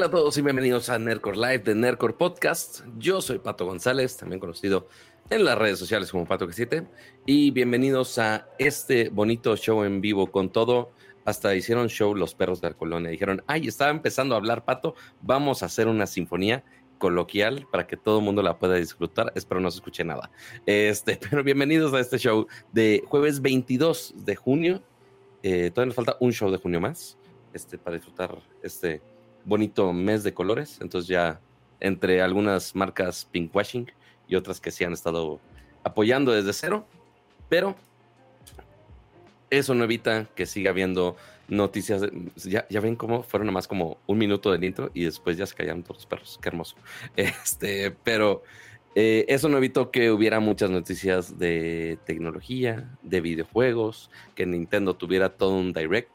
Hola a todos y bienvenidos a Nerdcore Live de Nerdcore Podcast. Yo soy Pato González, también conocido en las redes sociales como Pato Q7. Y bienvenidos a este bonito show en vivo con todo. Hasta hicieron show los perros de Arcolonia. Dijeron, ay, estaba empezando a hablar Pato, vamos a hacer una sinfonía coloquial para que todo el mundo la pueda disfrutar. Espero no se escuche nada. Este, pero bienvenidos a este show de jueves 22 de junio. Eh, todavía nos falta un show de junio más este, para disfrutar este bonito mes de colores. Entonces ya entre algunas marcas pinkwashing y otras que sí han estado apoyando desde cero. Pero eso no evita que siga habiendo noticias. ya, ya, ven cómo fueron nomás como un minuto del intro y después ya se callaron todos los perros. Qué hermoso. Este, pero eh, eso no evitó que hubiera muchas noticias de tecnología, de videojuegos, que Nintendo tuviera todo un direct,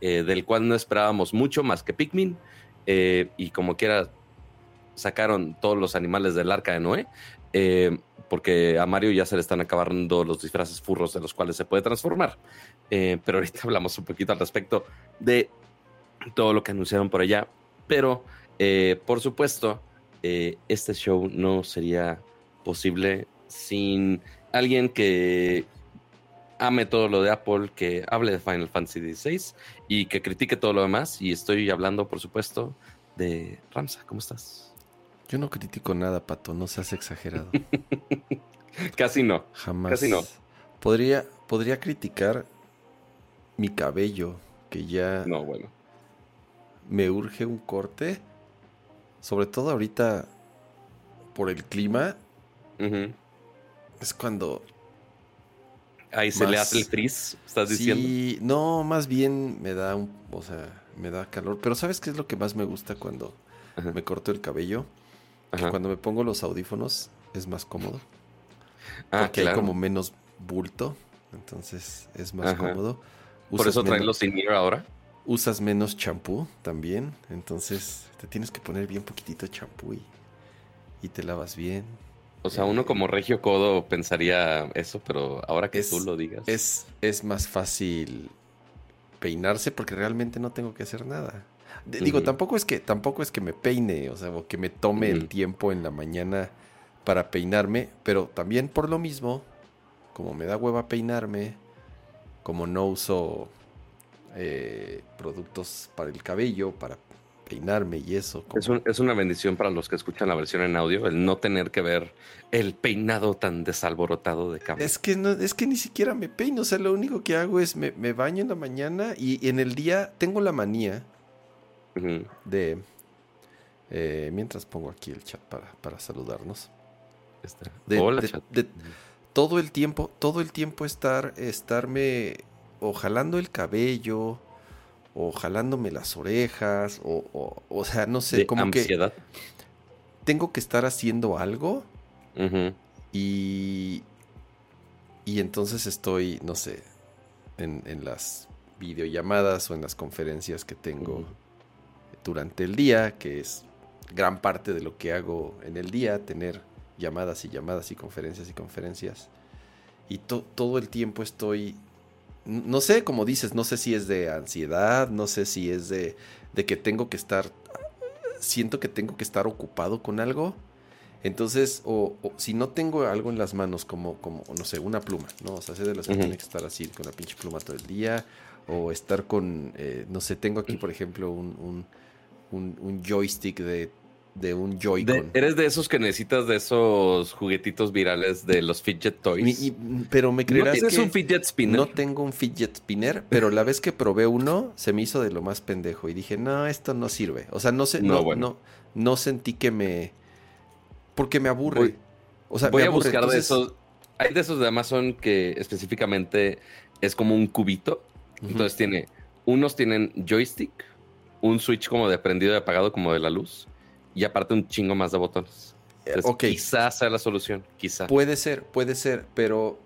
eh, del cual no esperábamos mucho más que Pikmin. Eh, y como quiera, sacaron todos los animales del arca de Noé. Eh, porque a Mario ya se le están acabando los disfraces furros de los cuales se puede transformar. Eh, pero ahorita hablamos un poquito al respecto de todo lo que anunciaron por allá. Pero, por supuesto, este show no sería posible sin alguien que ame todo lo de Apple, que hable de Final Fantasy XVI y que critique todo lo demás. Y estoy hablando, por supuesto, de Ramsa. ¿Cómo estás? Yo no critico nada, Pato, no seas exagerado. Casi no. Jamás. Casi no. Podría, podría criticar mi cabello, que ya. No, bueno. Me urge un corte. Sobre todo ahorita por el clima. Es cuando Ahí se le hace el frizz, estás diciendo. Sí, no, más bien me da un, o sea, me da calor. Pero ¿sabes qué es lo que más me gusta cuando me corto el cabello? Que cuando me pongo los audífonos es más cómodo. Ah, porque hay como menos bulto. Entonces es más cómodo. Por eso traen los sin ahora. Usas menos champú también. Entonces te tienes que poner bien poquitito champú y, y te lavas bien. O sea, uno como regio codo pensaría eso, pero ahora que tú lo digas. Es, es más fácil peinarse porque realmente no tengo que hacer nada. Digo, tampoco es que tampoco es que me peine, o sea, o que me tome el tiempo en la mañana para peinarme, pero también por lo mismo, como me da hueva peinarme, como no uso eh, productos para el cabello, para peinarme y eso. Es, una bendición para los que escuchan la versión en audio, el no tener que ver el peinado tan desalborotado de cámara. Es que, no, es que ni siquiera me peino, o sea, lo único que hago es me, baño en la mañana y, en el día tengo la manía de... Eh, mientras pongo aquí el chat para, para saludarnos. Hola, chat. todo el tiempo, todo el tiempo estar, estarme o jalando el cabello, o jalándome las orejas, o, o, o sea, no sé, de como ansiedad. que tengo que estar haciendo algo y, y entonces estoy, no sé, en, en, las videollamadas o en las conferencias que tengo durante el día, que es gran parte de lo que hago en el día, tener llamadas y llamadas y conferencias y conferencias. Y todo el tiempo estoy no sé, como dices, no sé si es de ansiedad, no sé si es de, de que tengo que estar, siento que tengo que estar ocupado con algo. Entonces, o, si no tengo algo en las manos, como, como, no sé, una pluma, ¿no? O sea, sé de las que tiene que estar así con la pinche pluma todo el día, o estar con, eh, no sé, tengo aquí, por ejemplo, un, un, un joystick de de un Joy-Con. eres de esos que necesitas de esos juguetitos virales de los fidget toys. pero me creerás ¿No tienes un fidget spinner? No tengo un fidget spinner, pero la vez que probé uno se me hizo de lo más pendejo y dije, "No, esto no sirve." O sea, no sé no no, no, sentí que me porque me aburre. o sea, voy a buscar de esos hay de esos de Amazon que específicamente es como un cubito. Entonces tiene unos tienen joystick, un switch como de prendido y apagado como de la luz y aparte un chingo más de botones. Quizás sea la solución, quizá. Puede ser, puede ser, pero,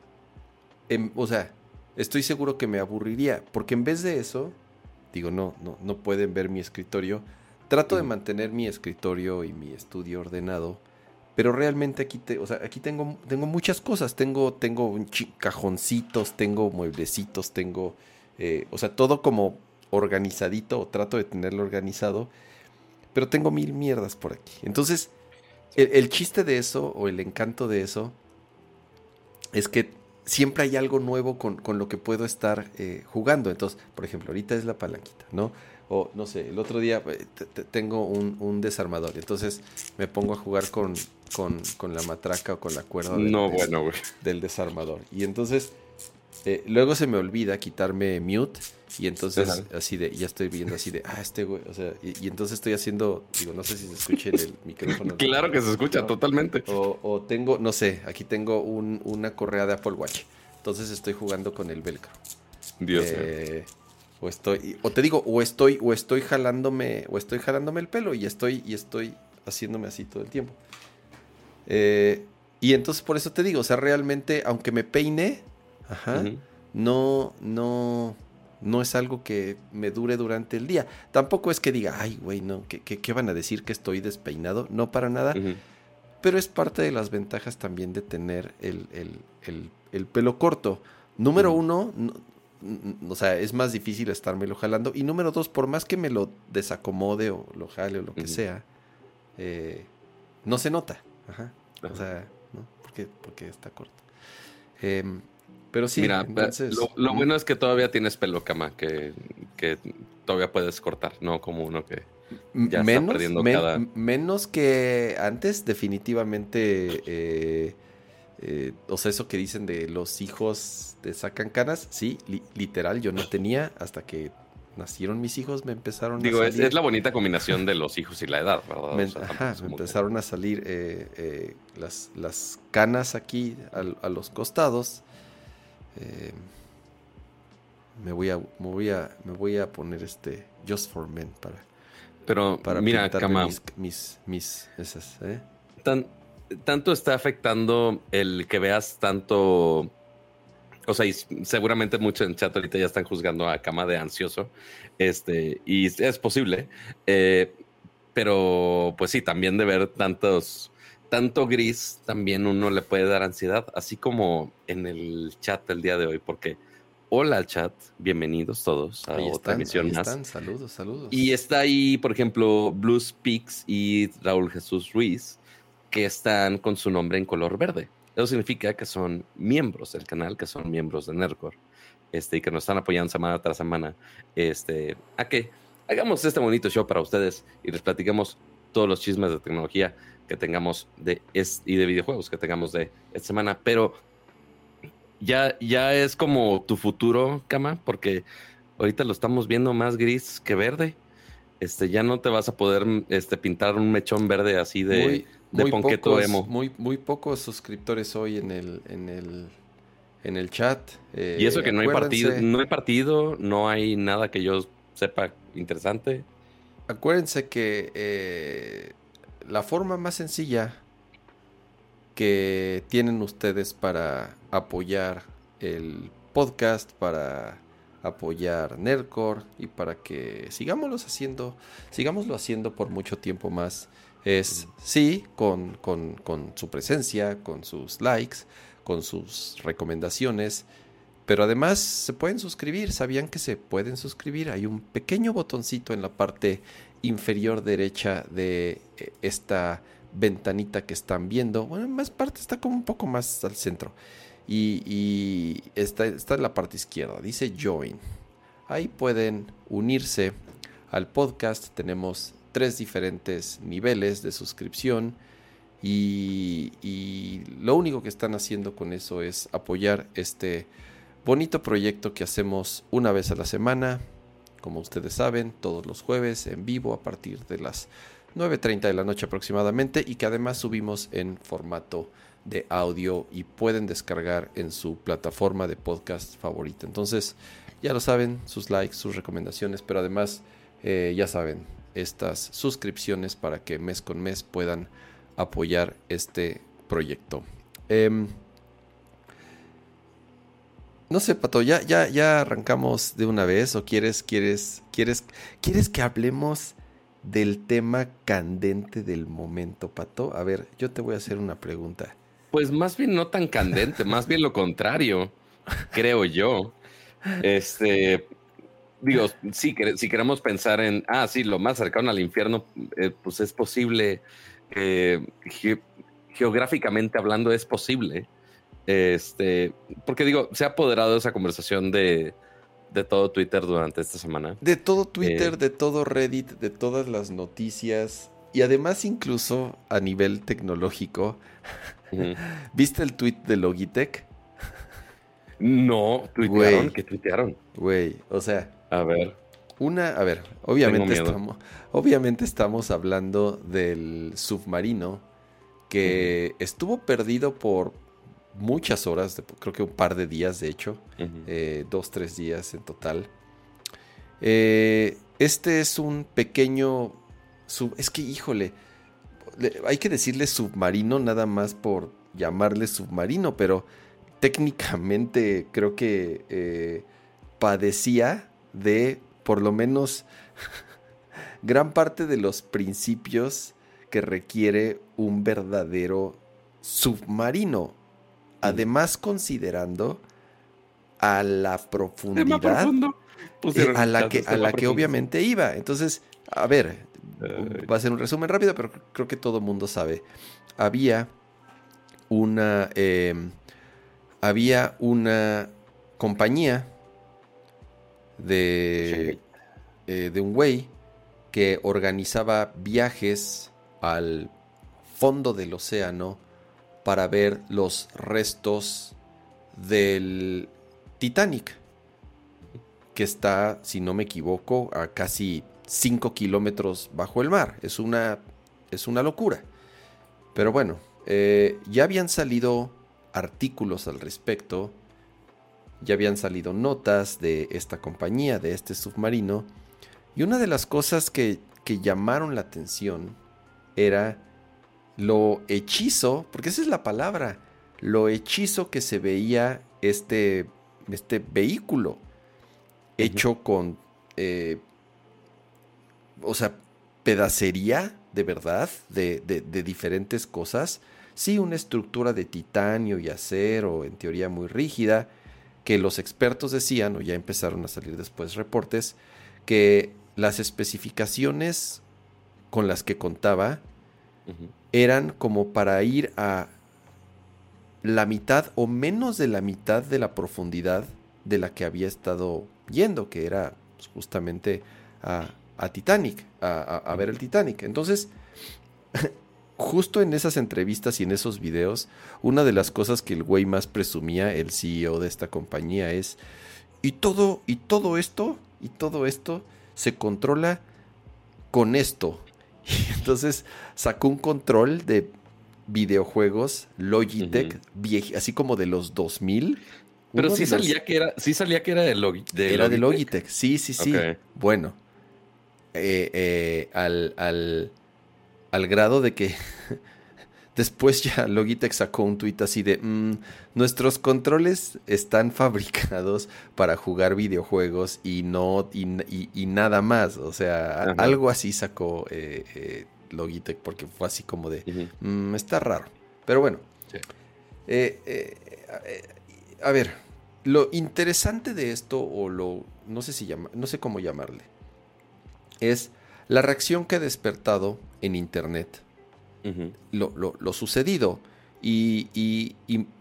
em, o sea, estoy seguro que me aburriría, porque en vez de eso, digo, no, no, no pueden ver mi escritorio. Trato de mantener mi escritorio y mi estudio ordenado, pero realmente aquí, te, o sea, aquí tengo, tengo muchas cosas. Tengo, tengo cajoncitos, tengo mueblecitos, tengo, eh, o sea, todo como organizadito, o trato de tenerlo organizado pero tengo mil mierdas por aquí. Entonces, el, chiste de eso, o el encanto de eso, es que siempre hay algo nuevo con, lo que puedo estar eh, jugando. Entonces, por ejemplo, ahorita es la palanquita, ¿no? O no sé, el otro día eh, tengo un, desarmador. Entonces me pongo a jugar con, con, la matraca o con la cuerda no, bueno, del desarmador. Y entonces eh, luego se me olvida quitarme mute. Y entonces así de, ya estoy viendo así de, ah, este güey, o sea, y, entonces estoy haciendo, digo, no sé si se escucha en el micrófono. claro que se escucha, totalmente. O, tengo, no sé, aquí tengo una correa de Apple Watch. Entonces estoy jugando con el velcro. Dios eh, o estoy, o te digo, o estoy, o estoy jalándome, o estoy jalándome el pelo y estoy, y estoy haciéndome así todo el tiempo. Eh, y entonces por eso te digo, o sea, realmente, aunque me peine, ajá, no, no, no es algo que me dure durante el día. Tampoco es que diga, ay, güey, no, ¿qué, ¿qué, van a decir que estoy despeinado? No para nada. Pero es parte de las ventajas también de tener el, el pelo corto. Número uno, o sea, es más difícil estármelo jalando. Y número dos, por más que me lo desacomode o lo jale o lo que sea, eh, no se nota. Ajá. O sea, ¿no? Porque, porque está corto. Em, pero sí, Mira, lo, bueno es que todavía tienes pelo cama, que, que todavía puedes cortar, no como uno que ya menos, está perdiendo cada... Menos que antes, definitivamente... Eh, eh, o sea, eso que dicen de los hijos te sacan canas, sí, literal, yo no tenía hasta que nacieron mis hijos, me empezaron a salir. Es, la bonita combinación de los hijos y la edad, ¿verdad? Me, ajá, me empezaron a salir eh, eh, las, las, canas aquí a, los costados. Me voy a, me voy a, me voy a poner este Just for Men para. Pero para mira, Kama, mis, mis, mis esas, ¿eh? Tan, tanto está afectando el que veas tanto. O sea, y seguramente muchos en chat ahorita ya están juzgando a Cama de ansioso. Este, y es posible. Eh, pero, pues sí, también de ver tantos, tanto gris, también uno le puede dar ansiedad, así como en el chat del día de hoy, porque hola chat, bienvenidos todos a otra emisión más. Saludos, saludos. Y está ahí, por ejemplo, Blues Peaks y Raúl Jesús Ruiz que están con su nombre en color verde. Eso significa que son miembros del canal, que son miembros de Nerdcore, este, y que nos están apoyando semana tras semana, este, a que hagamos este bonito show para ustedes y les platiquemos todos los chismes de tecnología que tengamos de y de videojuegos que tengamos de esta semana. Pero ya, ya es como tu futuro, Kama, porque ahorita lo estamos viendo más gris que verde. Este, ya no te vas a poder este, pintar un mechón verde así de de muy pocos, emo. Muy, muy pocos suscriptores hoy en el, en el, en el chat. y eso que no hay partido, no hay partido, no hay nada que yo sepa interesante. Acuérdense que eh, la forma más sencilla que tienen ustedes para apoyar el podcast, para apoyar Nerdcore y para que sigámoslo haciendo, sigámoslo haciendo por mucho tiempo más es sí, con, su presencia, con sus likes, con sus recomendaciones, pero además se pueden suscribir. ¿Sabían que se pueden suscribir? Hay un pequeño botoncito en la parte inferior derecha de eh, esta ventanita que están viendo. Bueno, en más parte está como un poco más al centro. Y, está en la parte izquierda. Dice Join. Ahí pueden unirse al podcast. Tenemos tres diferentes niveles de suscripción y, lo único que están haciendo con eso es apoyar este bonito proyecto que hacemos una vez a la semana, como ustedes saben, todos los jueves en vivo a partir de las 9.30 de la noche aproximadamente y que además subimos en formato de audio y pueden descargar en su plataforma de podcast favorita. Entonces, ya lo saben, sus likes, sus recomendaciones, pero además, eh, ya saben, estas suscripciones para que mes con mes puedan apoyar este proyecto. Em, no sé, Pato, ya, ya, ya arrancamos de una vez o quieres, quieres, quieres, quieres que hablemos del tema candente del momento, Pato. A ver, yo te voy a hacer una pregunta. Pues más bien no tan candente, más bien lo contrario, creo yo. Este, digo, sí, si queremos pensar en, ah, sí, lo más cercano al infierno, eh, pues es posible, eh, geográficamente hablando es posible. Este, porque digo, se ha apoderado esa conversación de, de todo Twitter durante esta semana. De todo Twitter, eh, de todo Reddit, de todas las noticias y además incluso a nivel tecnológico. ¿Viste el tweet de Logitech? No, tuitearon, ¿qué tuitearon? Güey, o sea. A ver. Una, a ver, obviamente estamos, obviamente estamos hablando del submarino que estuvo perdido por muchas horas, creo que un par de días de hecho, eh, dos, tres días en total. Eh, este es un pequeño, es que híjole, hay que decirle submarino nada más por llamarle submarino, pero técnicamente creo que eh, padecía de por lo menos gran parte de los principios que requiere un verdadero submarino. Además, considerando a la profundidad eh, a la que, a la que obviamente iba. Entonces, a ver, va a ser un resumen rápido, pero creo que todo el mundo sabe. Había una, em, había una compañía de, eh, de un güey que organizaba viajes al fondo del océano para ver los restos del Titanic, que está, si no me equivoco, a casi 5 kilómetros bajo el mar. Es una, es una locura. Pero bueno, eh, ya habían salido artículos al respecto, ya habían salido notas de esta compañía, de este submarino, y una de las cosas que, que llamaron la atención era lo hechizo, porque esa es la palabra, lo hechizo que se veía este, este vehículo hecho con, eh, o sea, pedacería de verdad, de, de, diferentes cosas. Sí, una estructura de titanio y acero, en teoría muy rígida, que los expertos decían, o ya empezaron a salir después reportes, que las especificaciones con las que contaba eran como para ir a la mitad o menos de la mitad de la profundidad de la que había estado yendo, que era pues, justamente a, Titanic, a, ver el Titanic. Entonces, justo en esas entrevistas y en esos videos, una de las cosas que el güey más presumía, el CEO de esta compañía, es, y todo, y todo esto, y todo esto se controla con esto, y entonces sacó un control de videojuegos Logitech, así como de los 2000. Pero sí salía, que era, sí salía que era de, Logitech. Era de Logitech, sí, sí, sí. Bueno, eh, eh, al, al, al grado de que Después ya Logitech sacó un tuit así de, mm, nuestros controles están fabricados para jugar videojuegos y no y, nada más. O sea, algo así sacó eh, eh, Logitech porque fue así como de, mm, está raro. Pero bueno, eh, a ver, lo interesante de esto o lo, no sé si llama, no sé cómo llamarle, es la reacción que ha despertado en Internet lo, sucedido. Y,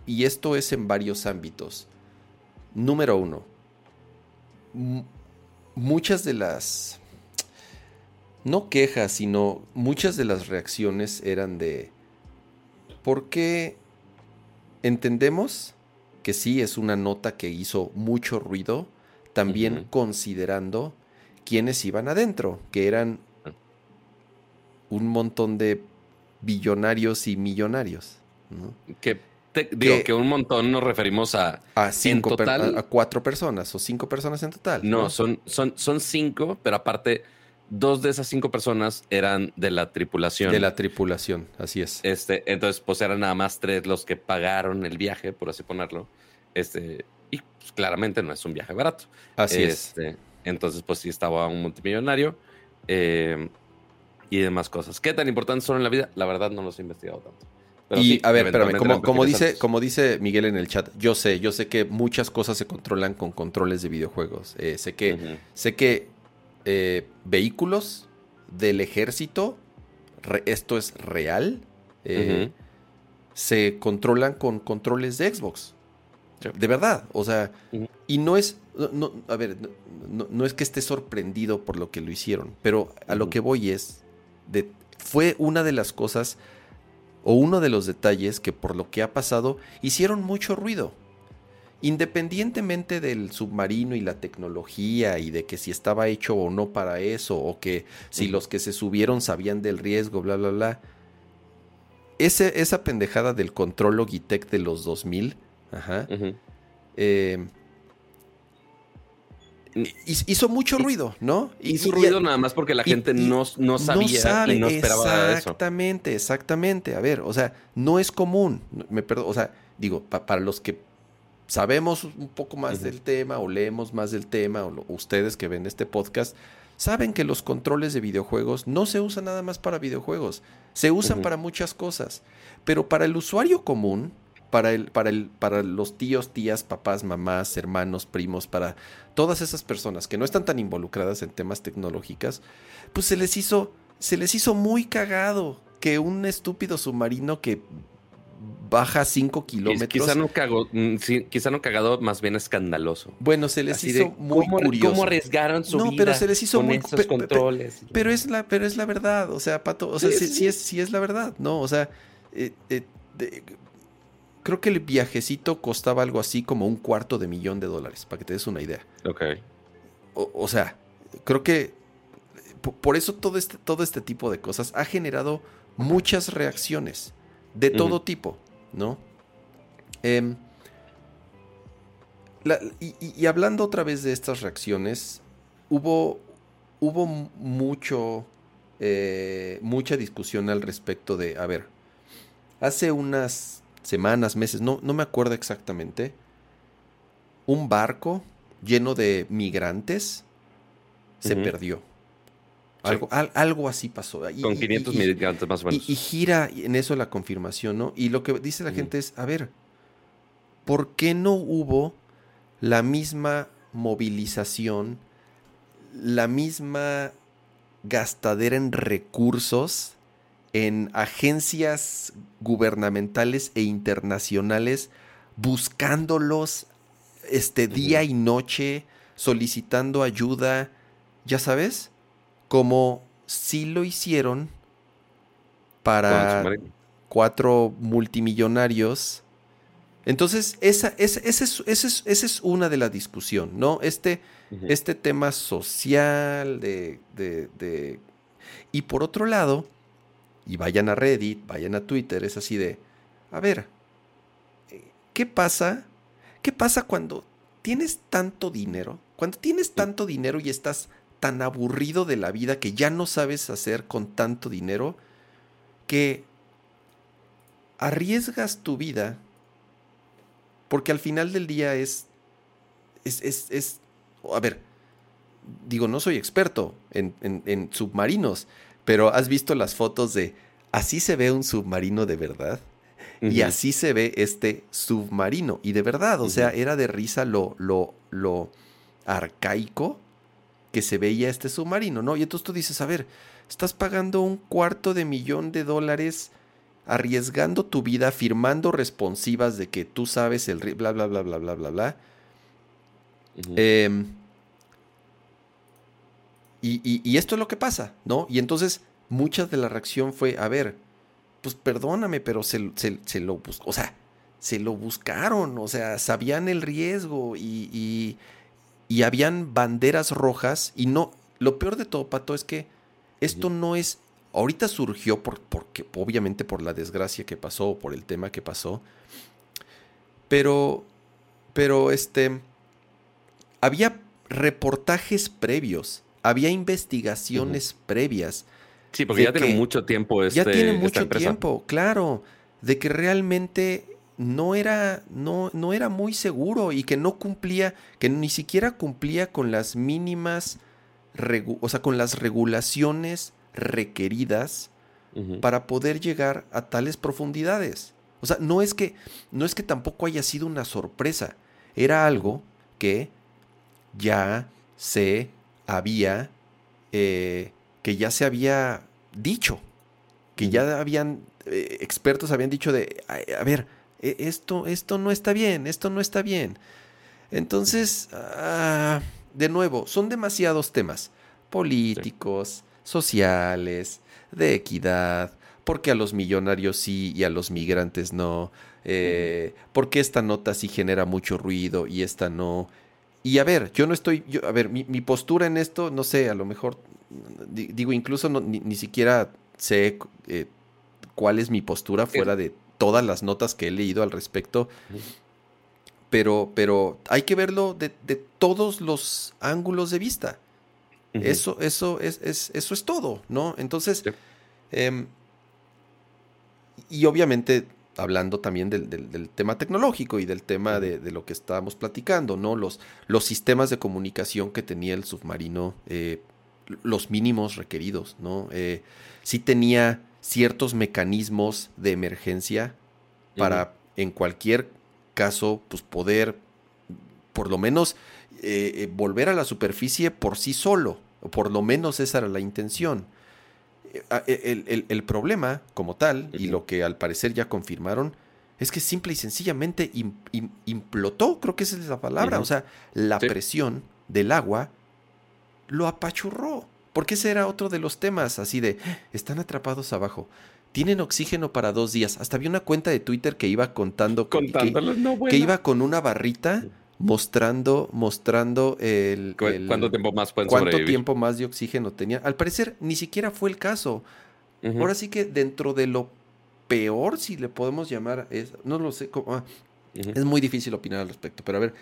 esto es en varios ámbitos. Número uno, muchas de las, no quejas, sino muchas de las reacciones eran de, ¿por qué entendemos que sí es una nota que hizo mucho ruido, también considerando quienes iban adentro, que eran ah. un montón de billonarios y millonarios. Que digo que un montón nos referimos a a cinco a, cuatro personas o cinco personas en total. No, Son, son, son cinco, pero aparte dos de esas cinco personas eran de la tripulación. De la tripulación, así es. Este, entonces, pues eran nada más tres los que pagaron el viaje, por así ponerlo. Este, y pues, claramente no es un viaje barato. Así este, Entonces, pues sí estaba un multimillonario. Eh, y demás cosas. ¿Qué tan importantes son en la vida? La verdad no los he investigado tanto. y a ver, espérame, como, como dice, como dice Miguel en el chat, yo sé, yo sé que muchas cosas se controlan con controles de videojuegos. Eh, sé que, sé que eh, vehículos del ejército, esto es real, eh, se controlan con controles de Xbox. De verdad, o sea, y no es, no, a ver, no, es que esté sorprendido por lo que lo hicieron, pero a lo que voy es, de, fue una de las cosas o uno de los detalles que por lo que ha pasado hicieron mucho ruido. Independientemente del submarino y la tecnología y de que si estaba hecho o no para eso, o que si los que se subieron sabían del riesgo, bla, bla, bla. Ese, esa pendejada del control Logitech de los 2000, ajá, eh, hizo mucho ruido, ¿no? Hizo ruido nada más porque la gente no, no, sabía y no esperaba eso. Exactamente, exactamente. A ver, o sea, no es común. Me o sea, digo, para los que sabemos un poco más del tema o leemos más del tema o ustedes que ven este podcast, saben que los controles de videojuegos no se usan nada más para videojuegos, se usan para muchas cosas. Pero para el usuario común, para, el, para, el, para los tíos, tías, papás, mamás, hermanos, primos, para todas esas personas que no están tan involucradas en temas tecnológicas, pues se les hizo, se les hizo muy cagado que un estúpido submarino que baja 5 kilómetros. Quizá no, cagó, mm, quizá no cagado, más bien escandaloso. Bueno, se les hizo muy curioso. ¿Cómo arriesgaron su no, pero se les hizo muy esos controles? Pero es la, pero es la verdad, o sea, Pato, o sea, sí, es, sí es la verdad, ¿no? O sea, eh, eh, creo que el viajecito costaba algo así como un cuarto de millón de dólares, para que te des una idea. Ok. O, sea, creo que por eso todo este, todo este tipo de cosas ha generado muchas reacciones de todo tipo, ¿no? Em, y, hablando otra vez de estas reacciones, hubo, hubo mucho, eh, mucha discusión al respecto de, a ver, hace unas semanas, meses, no, no me acuerdo exactamente, un barco lleno de migrantes se perdió. Algo, algo así pasó. Con 500 migrantes más o menos. Y, gira en eso la confirmación, ¿no? Y lo que dice la gente es, a ver, ¿por qué no hubo la misma movilización, la misma gastadera en recursos en agencias gubernamentales e internacionales buscándolos este día y noche, solicitando ayuda, ya sabes, como si lo hicieron para cuatro multimillonarios. Entonces, esa, esa, es, es, una de la discusión, ¿no? Este, este tema social de, de... Y por otro lado, y vayan a Reddit, vayan a Twitter, es así de, a ver, ¿qué pasa? ¿Qué pasa cuando tienes tanto dinero? Cuando tienes tanto dinero y estás tan aburrido de la vida que ya no sabes hacer con tanto dinero, que arriesgas tu vida, porque al final del día es, es, es, es a ver, digo, no soy experto en, en submarinos, pero has visto las fotos de así se ve un submarino de verdad. Y así se ve este submarino. Y de verdad, o sea, era de risa lo, lo, lo arcaico que se veía este submarino, ¿no? Y entonces tú dices, a ver, estás pagando un cuarto de millón de dólares arriesgando tu vida, firmando responsivas de que tú sabes el bla, bla, bla, bla, bla, bla, bla. Em, y, esto es lo que pasa, ¿no? Y entonces mucha de la reacción fue, a ver, pues perdóname, pero se, se, lo buscó, o sea, se lo buscaron, o sea, sabían el riesgo y, y, habían banderas rojas y no, lo peor de todo, Pato, es que esto no es, ahorita surgió por, porque, obviamente por la desgracia que pasó, por el tema que pasó, pero, pero este, había reportajes previos había investigaciones previas. Sí, porque ya tiene mucho tiempo este, Ya tiene mucho tiempo, claro, de que realmente no era, no, no era muy seguro y que no cumplía, que ni siquiera cumplía con las mínimas, o sea, con las regulaciones requeridas para poder llegar a tales profundidades. O sea, no es que no es que tampoco haya sido una sorpresa, era algo que ya se había eh, que ya se había dicho, que ya habían eh, expertos habían dicho de a, ver e, esto esto no está bien, esto no está bien. Entonces, ah, de nuevo, son demasiados temas políticos, sociales, de equidad, porque a los millonarios sí y a los migrantes no, eh, porque esta nota sí genera mucho ruido y esta no. Y a ver, yo no estoy, yo, a ver, mi, postura en esto, no sé, a lo mejor, digo, incluso ni, siquiera sé eh, cuál es mi postura fuera de todas las notas que he leído al respecto. Pero, pero hay que verlo de, todos los ángulos de vista. Eso, eso, es, eso es todo, ¿no? Entonces, em, y obviamente hablando también del, tema tecnológico y del tema de, lo que estábamos platicando, ¿no? Los, los sistemas de comunicación que tenía el submarino, eh, los mínimos requeridos, ¿no? Eh, sí tenía ciertos mecanismos de emergencia para en cualquier caso, pues poder por lo menos eh, volver a la superficie por sí solo, o por lo menos esa era la intención. E, el, problema como tal, y lo que al parecer ya confirmaron, es que simple y sencillamente implotó, creo que esa es la palabra, o sea, la presión del agua lo apachurró. Porque ese era otro de los temas, así de, están atrapados abajo. Tienen oxígeno para dos días. Hasta había una cuenta de Twitter que iba contando que, que, iba con una barrita mostrando, mostrando el, ¿Cuánto tiempo más pueden cuánto tiempo más de oxígeno tenía. Al parecer ni siquiera fue el caso. Ahora sí que dentro de lo peor, si le podemos llamar, es, no lo sé, cómo, ah, es muy difícil opinar al respecto, pero a ver,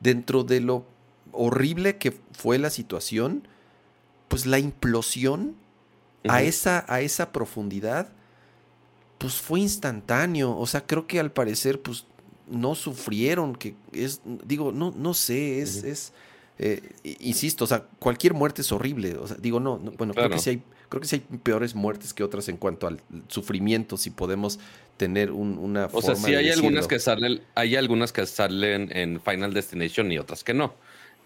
dentro de lo horrible que fue la situación, pues la implosión a, esa, a esa profundidad, pues fue instantáneo. O sea, creo que al parecer, pues no sufrieron, que es, digo, no, no sé, es, es eh, insisto, o sea, cualquier muerte es horrible, o sea, digo, no, bueno, creo que sí hay, creo que sí hay peores muertes que otras en cuanto al sufrimiento, si podemos tener una O sea, sí hay algunas que salen, hay algunas que salen en Final Destination y otras que no.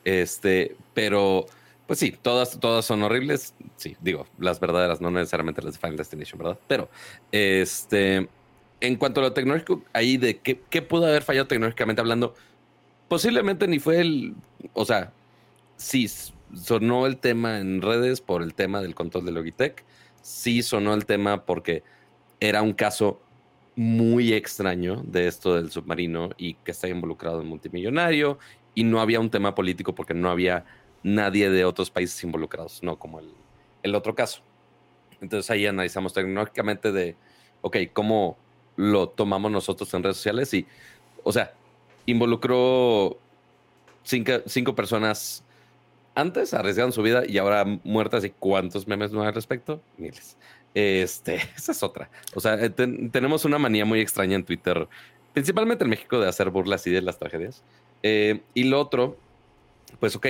Este, pero pues sí, todas, todas son horribles. Sí, digo, las verdaderas, no necesariamente las de Final Destination, ¿verdad? Pero, este, en cuanto a lo tecnológico, ahí de qué, qué pudo haber fallado tecnológicamente hablando, posiblemente ni fue el, o sea, sí sonó el tema en redes por el tema del control de Logitech, sí sonó el tema porque era un caso muy extraño de esto del submarino y que está involucrado en multimillonario y no había un tema político porque no había nadie de otros países involucrados, no como el, el otro caso. Entonces ahí analizamos tecnológicamente de, ok, cómo lo tomamos nosotros en redes sociales y, o sea, involucró cinco, personas antes, arriesgaron su vida y ahora muertas y cuántos memes no hay al respecto, miles. Este, esa es otra. O sea, eh, tenemos una manía muy extraña en Twitter, principalmente en México, de hacer burlas y de las tragedias. Eh, y lo otro, pues ok,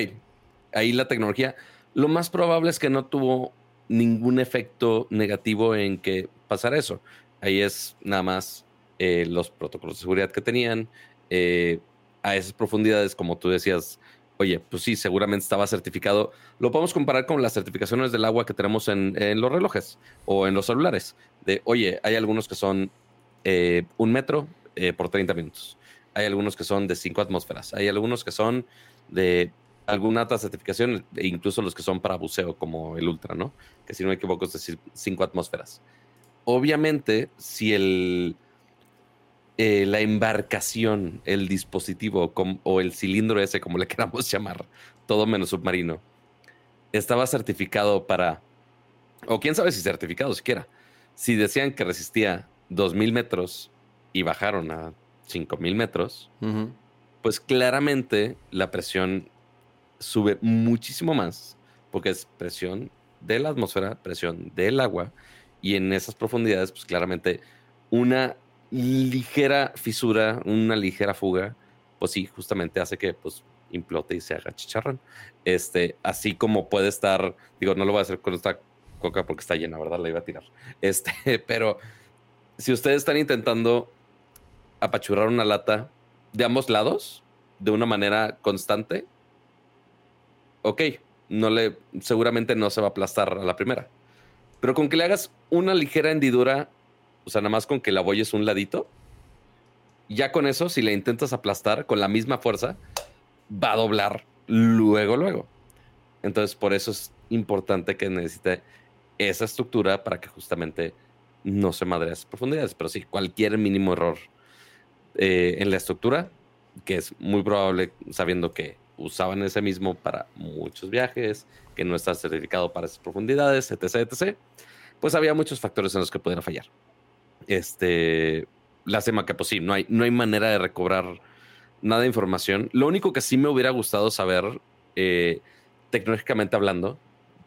ahí la tecnología, lo más probable es que no tuvo ningún efecto negativo en que pasara eso. Ahí es nada más eh, los protocolos de seguridad que tenían. Eh, a esas profundidades, como tú decías, oye, pues sí, seguramente estaba certificado. Lo podemos comparar con las certificaciones del agua que tenemos en, los relojes o en los celulares. De, oye, hay algunos que son eh, un metro por 30 minutos. Hay algunos que son de 5 atmósferas. Hay algunos que son de alguna otra certificación, e incluso los que son para buceo, como el Ultra, ¿no? Que si no me equivoco es de 5 atmósferas obviamente, si el, eh, la embarcación, el dispositivo o el cilindro ese, como le queramos llamar, todo menos submarino, estaba certificado para, o quién sabe si certificado siquiera, si decían que resistía 2.000 metros y bajaron a 5.000 metros, pues claramente la presión sube muchísimo más, porque es presión de la atmósfera, presión del agua, y en esas profundidades, pues claramente una ligera fisura, una ligera fuga, pues sí, justamente hace que pues implote y se haga chicharrón. Este, así como puede estar, digo, no lo voy a hacer con esta coca porque está llena, ¿verdad? La iba a tirar. Este, pero si ustedes están intentando apachurrar una lata de ambos lados de una manera constante, ok, no le, seguramente no se va a aplastar a la primera. Pero con que le hagas una ligera hendidura, o sea, nada más con que la es un ladito, ya con eso, si le intentas aplastar con la misma fuerza, va a doblar luego, luego. Entonces, por eso es importante que necesite esa estructura para que justamente no se madre esas profundidades. Pero sí, cualquier mínimo error eh, en la estructura, que es muy probable sabiendo que usaban ese mismo para muchos viajes, que no está certificado para esas profundidades, etc., etc., pues había muchos factores en los que pudieran fallar. Este, lástima que pues sí, no hay, no hay manera de recobrar nada de información. Lo único que sí me hubiera gustado saber, eh, tecnológicamente hablando,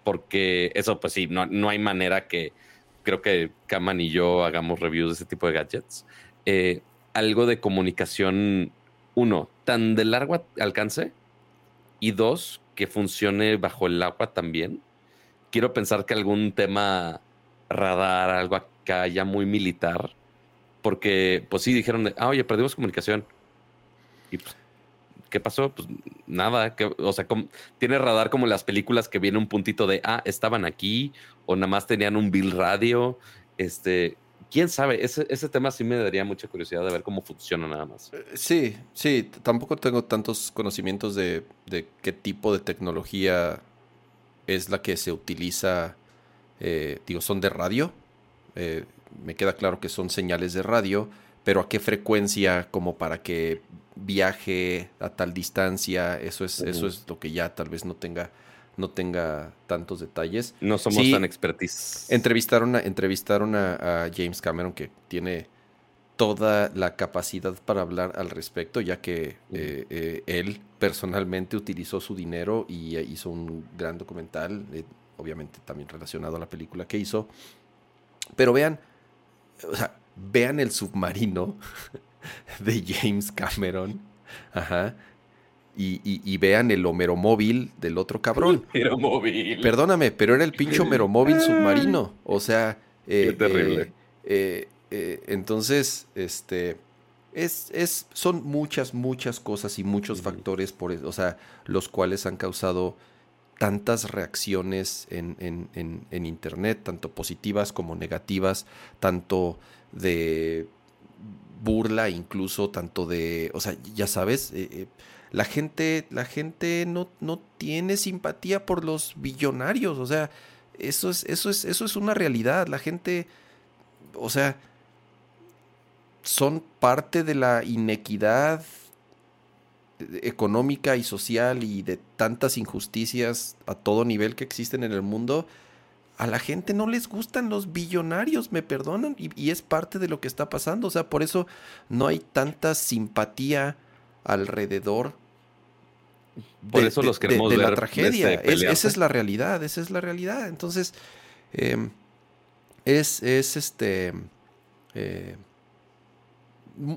porque eso pues sí, no, no hay manera que creo que Kaman y yo hagamos reviews de ese tipo de gadgets. Eh, algo de comunicación, uno, tan de largo alcance y dos, que funcione bajo el agua también. Quiero pensar que algún tema radar, algo acá ya muy militar, porque pues sí dijeron, de, ah, oye, perdimos comunicación. Y pues, ¿qué pasó? Pues nada, que, o sea, tiene radar como las películas que viene un puntito de, ah, estaban aquí, o nada más tenían un bill radio, este, quién sabe, ese, ese tema sí me daría mucha curiosidad de ver cómo funciona nada más. Eh, sí, sí, tampoco tengo tantos conocimientos de, qué tipo de tecnología es la que se utiliza, eh, digo, son de radio. Eh, me queda claro que son señales de radio, pero a qué frecuencia como para que viaje a tal distancia, eso es, eso es lo que ya tal vez no tenga no tenga tantos detalles. No somos tan expertis. Entrevistaron, a, entrevistaron a, James Cameron, que tiene toda la capacidad para hablar al respecto, ya que eh, eh, él personalmente utilizó su dinero y hizo un gran documental, eh, obviamente también relacionado a la película que hizo. Pero vean, o sea, vean el submarino de James Cameron. Ajá y, vean el Homero móvil del otro cabrón. móvil. Perdóname, pero era el pincho Homero móvil submarino. O sea. Eh, Qué terrible. Eh, eh, entonces, este. Es, es, son muchas, muchas cosas y muchos factores, por, o sea, los cuales han causado tantas reacciones en, en, en, Internet, tanto positivas como negativas, tanto de burla, incluso tanto de, o sea, ya sabes, la gente, la gente no, no tiene simpatía por los billonarios. O sea, eso es, eso es, eso es una realidad. La gente, o sea, son parte de la inequidad económica y social y de tantas injusticias a todo nivel que existen en el mundo. A la gente no les gustan los billonarios, me perdonan, y, y es parte de lo que está pasando. O sea, por eso no hay tanta simpatía alrededor por eso los queremos de, la tragedia. esa es la realidad, esa es la realidad. Entonces, em, es, es este. Eh,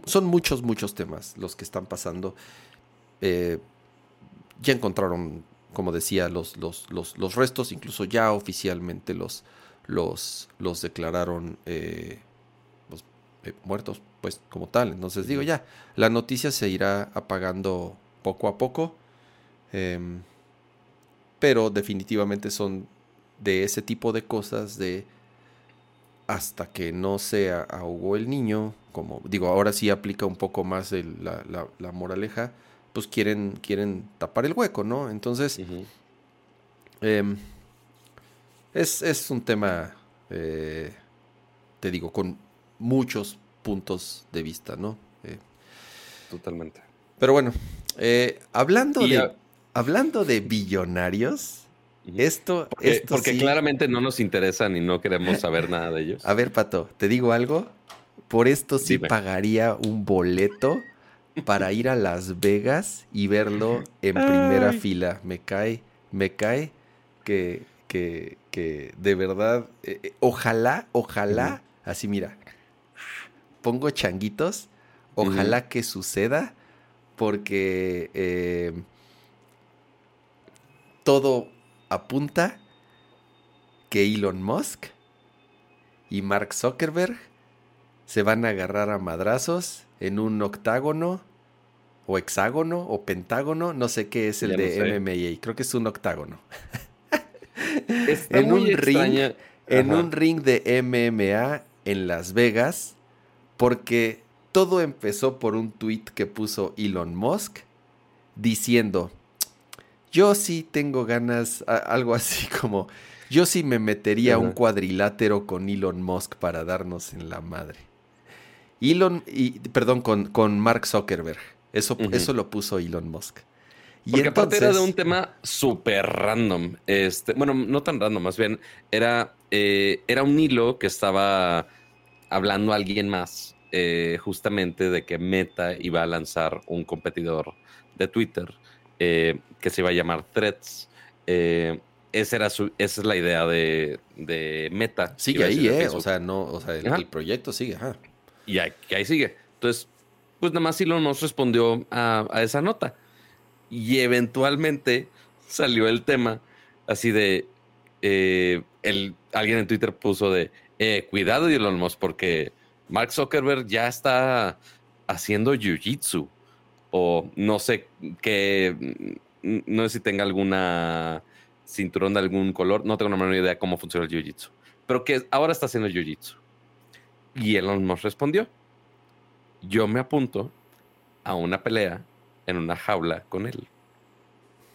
son muchos, muchos temas los que están pasando. Eh, ya encontraron, como decía, los, los, los, restos, incluso ya oficialmente los, los, los declararon eh, pues, muertos, pues como tal. Entonces digo, ya, la noticia se irá apagando poco a poco. Em, pero definitivamente son de ese tipo de cosas de hasta que no se ahogó el niño, como digo, ahora sí aplica un poco más la, moraleja, pues quieren, quieren tapar el hueco, ¿no? Entonces, em, es, un tema, eh, te digo, con muchos puntos de vista, ¿no? Eh, Totalmente. Pero bueno, eh, hablando de hablando de billonarios, esto, porque, porque claramente no nos interesan y no queremos saber nada de ellos. A ver, Pato, ¿te digo algo? Por esto sí pagaría un boleto para ir a Las Vegas y verlo en primera fila. Me cae, me cae que, que, que de verdad, eh, eh, ojalá, ojalá, así mira, pongo changuitos, ojalá que suceda, porque eh, todo apunta que Elon Musk y Mark Zuckerberg se van a agarrar a madrazos en un octágono o hexágono o pentágono, no sé qué es el de MMA, creo que es un octágono. en un ring, en un ring de MMA en Las Vegas, porque todo empezó por un tweet que puso Elon Musk diciendo, yo sí tengo ganas, algo así como, yo sí me metería un cuadrilátero con Elon Musk para darnos en la madre. Elon, y, perdón, con, con Mark Zuckerberg. Eso, eso lo puso Elon Musk. Y Porque aparte era de un tema súper random. Este, bueno, no tan random, más bien era, eh, era un hilo que estaba hablando a alguien más, eh, justamente de que Meta iba a lanzar un competidor de Twitter eh, que se iba a llamar Threads. esa, era su, esa es la idea de, de Meta. Sigue ahí, ¿eh? O sea, no, o sea, el, proyecto sigue, ajá. Y ahí, sigue. Entonces, pues nada más Elon nos respondió a, esa nota. Y eventualmente salió el tema así de, eh, el, alguien en Twitter puso de, eh, cuidado Elon Musk porque Mark Zuckerberg ya está haciendo jiu-jitsu. O no sé qué, no sé si tenga alguna cinturón de algún color, no tengo una menor idea cómo funciona el jiu-jitsu. Pero que ahora está haciendo jiu-jitsu. Y Elon Musk respondió yo me apunto a una pelea en una jaula con él.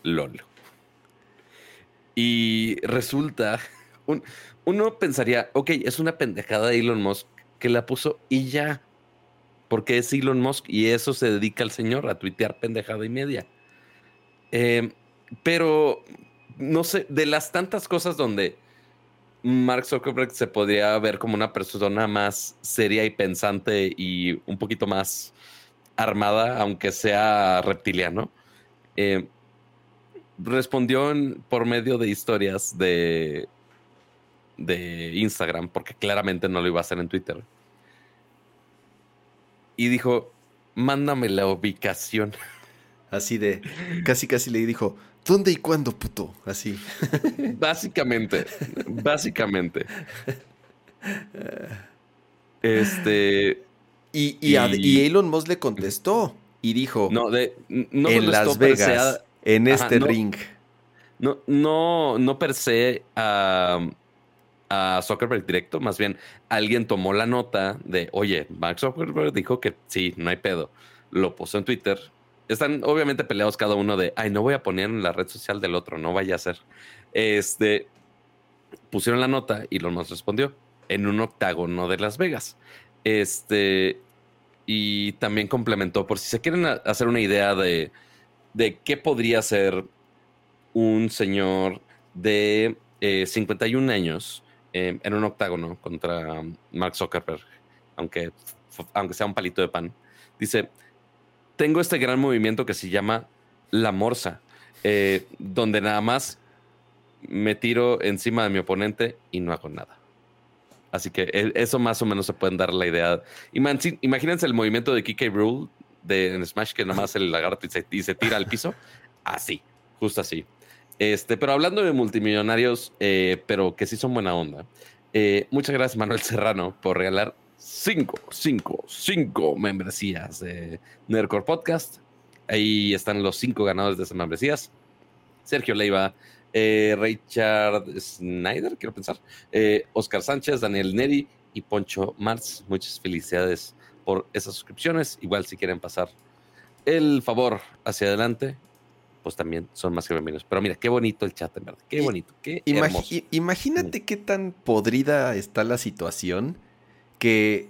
Lolo. Y resulta, uno pensaría, ok, es una pendejada de Elon Musk que la puso y ya. Porque es Elon Musk y eso se dedica al señor, a tuitear pendejada y media. Em, pero, no sé, de las tantas cosas donde Mark Zuckerberg se podría ver como una persona más seria y pensante y un poquito más armada, aunque sea reptiliano. Eh, respondió por medio de historias de, de Instagram, porque claramente no lo iba a hacer en Twitter. Y dijo, mándame la ubicación. Así de, casi casi le dijo, ¿Dónde y cuándo, puto? Así. Básicamente. básicamente. Este. Y, y, Elon Musk le contestó y dijo: No, de, no en Las Vegas, en este ring. No, no, no per se a, a Zuckerberg directo, más bien alguien tomó la nota de: Oye, Mark Zuckerberg dijo que sí, no hay pedo. Lo puso en Twitter están obviamente peleados cada uno de, ay, no voy a poner en la red social del otro, no vaya a ser. Este, pusieron la nota y lo más respondió en un octágono de Las Vegas. Este, y también complementó, por si se quieren hacer una idea de, de qué podría ser un señor de 51 eh, años eh, en un octágono contra Mark Zuckerberg, aunque, aunque sea un palito de pan. Dice, tengo este gran movimiento que se llama la morsa, eh, donde nada más me tiro encima de mi oponente y no hago nada. Así que eso más o menos se pueden dar la idea. Imagínense el movimiento de Kike Rule de en Smash que nada más el lagarto y se, tira al piso. Así, justo así. Este, pero hablando de multimillonarios, eh, pero que sí son buena onda. Eh, muchas gracias, Manuel Serrano, por regalar cinco, cinco, cinco membresías de Nerdcore Podcast. Ahí están los cinco ganadores de esas membresías. Sergio Leiva, eh, Richard Snyder, quiero pensar, eh, Oscar Sánchez, Daniel Neri y Poncho Marx. Muchas felicidades por esas suscripciones. Igual si quieren pasar el favor hacia adelante, pues también son más que bienvenidos. Pero mira, qué bonito el chat, en verdad. Qué bonito, qué Imagínate qué tan podrida está la situación que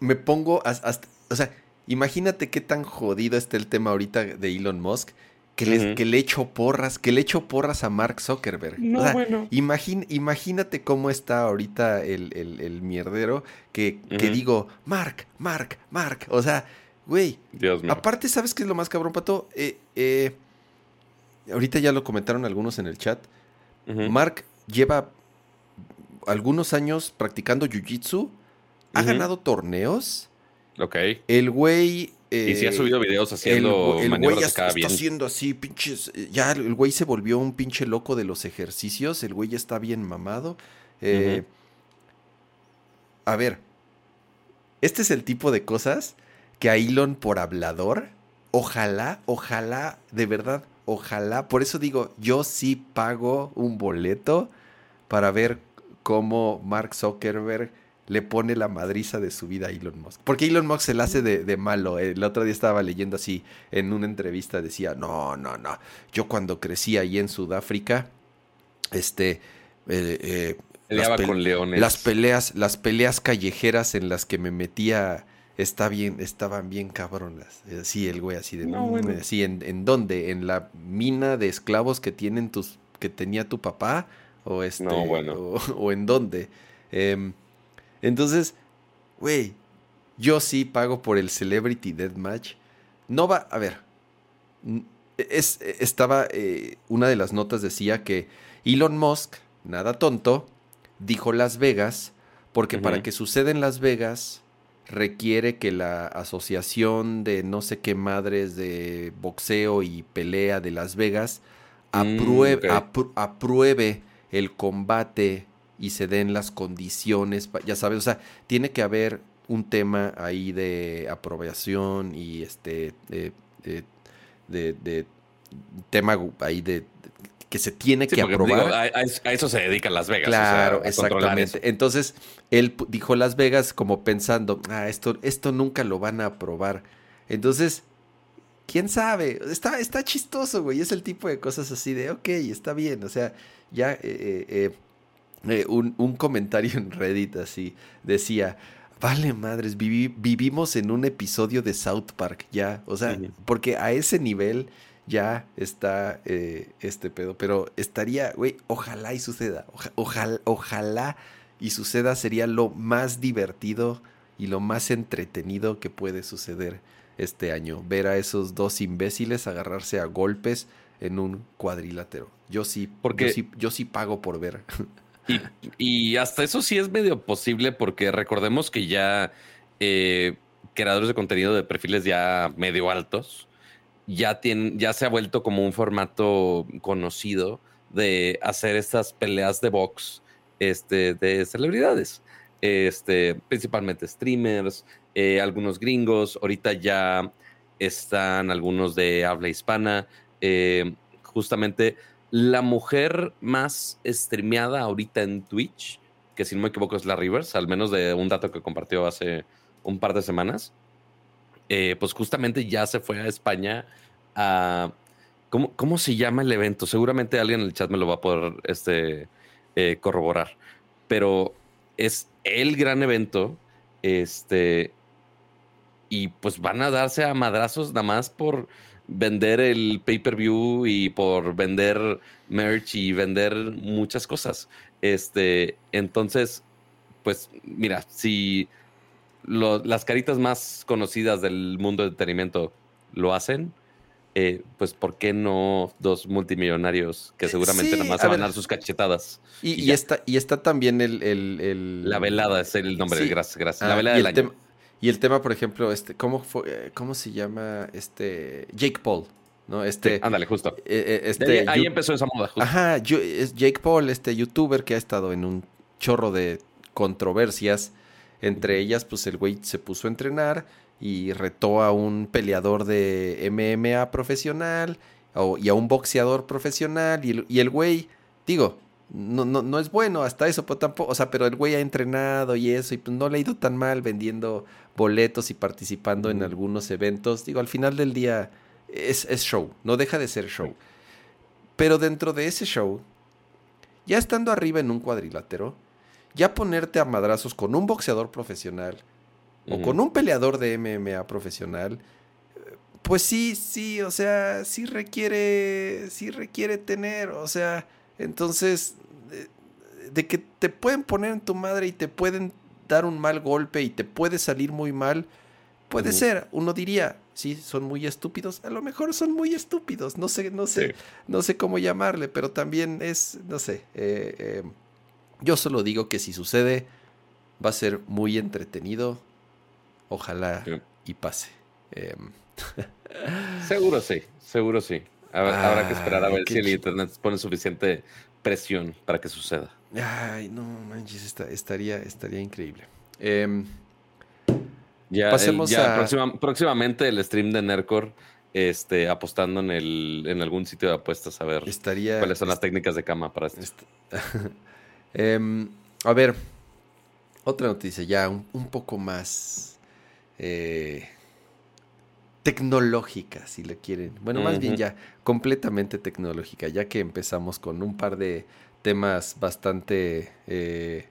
me pongo hasta, o sea, imagínate qué tan jodido está el tema ahorita de Elon Musk que, le, que le echo porras, que le echo porras a Mark Zuckerberg. No, bueno. imagínate cómo está ahorita el, mierdero que, digo, Mark, Mark, Mark. O sea, güey. Aparte, ¿sabes qué es lo más cabrón, Pato? Eh, eh, ahorita ya lo comentaron algunos en el chat. Mark lleva algunos años practicando jiu-jitsu. Ha ganado torneos. Ok. El güey y si ha subido videos haciendo el, el güey ya está, haciendo así, pinches. Ya el güey se volvió un pinche loco de los ejercicios. El güey ya está bien mamado. Eh, a ver, este es el tipo de cosas que a Elon por hablador, ojalá, ojalá, de verdad, ojalá. Por eso digo, yo sí pago un boleto para ver cómo Mark Zuckerberg le pone la madriza de su vida a Elon Musk. Porque Elon Musk se la hace de, malo. El otro día estaba leyendo así en una entrevista, decía, no, no, no. Yo cuando crecí ahí en Sudáfrica, este... Eh, eh, las, con leones. las peleas, las peleas callejeras en las que me metía está bien, estaban bien cabronas. Así el güey, así de no, mm, así en, en dónde, en la mina de esclavos que tienen tus, que tenía tu papá, o este, o, en dónde. Em, entonces, güey, yo sí pago por el Celebrity Deathmatch. No va, a ver, es, estaba, eh, una de las notas decía que Elon Musk, nada tonto, dijo Las Vegas, porque para que suceda en Las Vegas requiere que la asociación de no sé qué madres de boxeo y pelea de Las Vegas mm, apruebe el combate y se den las condiciones, ya sabes, o sea, tiene que haber un tema ahí de aprobación y este de, de, tema ahí de, que se tiene que aprobar. a, eso se dedica Las Vegas. Claro, exactamente. Entonces, él dijo Las Vegas como pensando, ah, esto, esto nunca lo van a aprobar. Entonces, quién sabe, está, está chistoso, güey. Es el tipo de cosas así de, ok, está bien. O sea, ya eh, eh, eh eh, un, un, comentario en Reddit así, decía, vale madres, vivimos en un episodio de South Park ya, o sea, porque a ese nivel ya está eh, este pedo, pero estaría, güey, ojalá y suceda, ojalá, ojalá y suceda, sería lo más divertido y lo más entretenido que puede suceder este año, ver a esos dos imbéciles agarrarse a golpes en un cuadrilátero. Yo sí, porque yo sí, yo sí pago por ver. Y, hasta eso sí es medio posible porque recordemos que ya eh, creadores de contenido de perfiles ya medio altos ya, tienen, ya se ha vuelto como un formato conocido de hacer estas peleas de box este, de celebridades. Este, principalmente streamers, eh, algunos gringos, ahorita ya están algunos de habla hispana. Eh, justamente la mujer más streameada ahorita en Twitch, que si no me equivoco es la Rivers, al menos de un dato que compartió hace un par de semanas, eh, pues justamente ya se fue a España a... ¿cómo, ¿Cómo, se llama el evento? Seguramente alguien en el chat me lo va a poder este, eh, corroborar, pero es el gran evento, este, y pues van a darse a madrazos nada más por vender el pay-per-view y por vender merch y vender muchas cosas. Este, entonces, pues mira, si las caritas más conocidas del mundo del entretenimiento lo hacen, eh, pues ¿por qué no dos multimillonarios que eh, seguramente nada más van a dar sus cachetadas? Y, está, y está también el, La velada es el nombre, gracias, gracias. la ah, velada del año. Y el tema, por ejemplo, este, ¿cómo fue, eh, cómo se llama este Jake Paul? ¿no? Este, ándale, justo. Eh, eh, este, ahí, empezó esa moda, justo. Ajá, es Jake Paul, este youtuber que ha estado en un chorro de controversias. Entre ellas, pues el güey se puso a entrenar y retó a un peleador de MMA profesional y a un boxeador profesional. Y y el güey, digo, no, no, no es bueno hasta eso, pero tampoco, o sea, pero el güey ha entrenado y eso, y pues no le ha ido tan mal vendiendo boletos y participando en algunos eventos. Digo, al final del día es, es show, no deja de ser show. Pero dentro de ese show, ya estando arriba en un cuadrilátero, ya ponerte a madrazos con un boxeador profesional o con un peleador de MMA profesional, pues sí, sí, o sea, sí requiere, sí requiere tener, o sea, entonces, de, que te pueden poner en tu madre y te pueden dar un mal golpe y te puede salir muy mal, puede ser. Uno diría, sí, son muy estúpidos. A lo mejor son muy estúpidos. No sé, no sé, no sé cómo llamarle, pero también es, no sé. Eh, eh, yo solo digo que si sucede, va a ser muy entretenido. Ojalá y pase. Em, seguro sí, seguro sí. Habrá, que esperar a ver si el Internet pone suficiente presión para que suceda. Ay, no manches, estaría, estaría increíble. Em, ya, pasemos a... próximamente el stream de Nercor este, apostando en, el, en algún sitio de apuestas a ver estaría, cuáles son las técnicas de cama para esto. Em, a ver, otra noticia ya un, poco más eh, tecnológica, si le quieren. Bueno, más bien ya completamente tecnológica, ya que empezamos con un par de temas bastante, eh,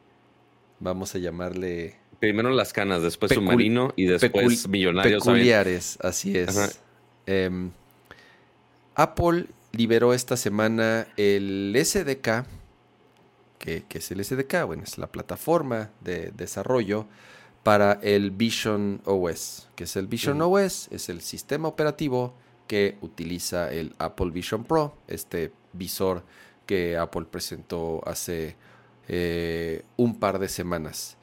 vamos a llamarle... Primero las canas, después submarino y después millonarios. Peculiares, así es. Em, Apple liberó esta semana el SDK, que, es el SDK, bueno, es la plataforma de desarrollo para el Vision OS, que es el Vision OS, es el sistema operativo que utiliza el Apple Vision Pro, este visor que Apple presentó hace eh, un par de semanas.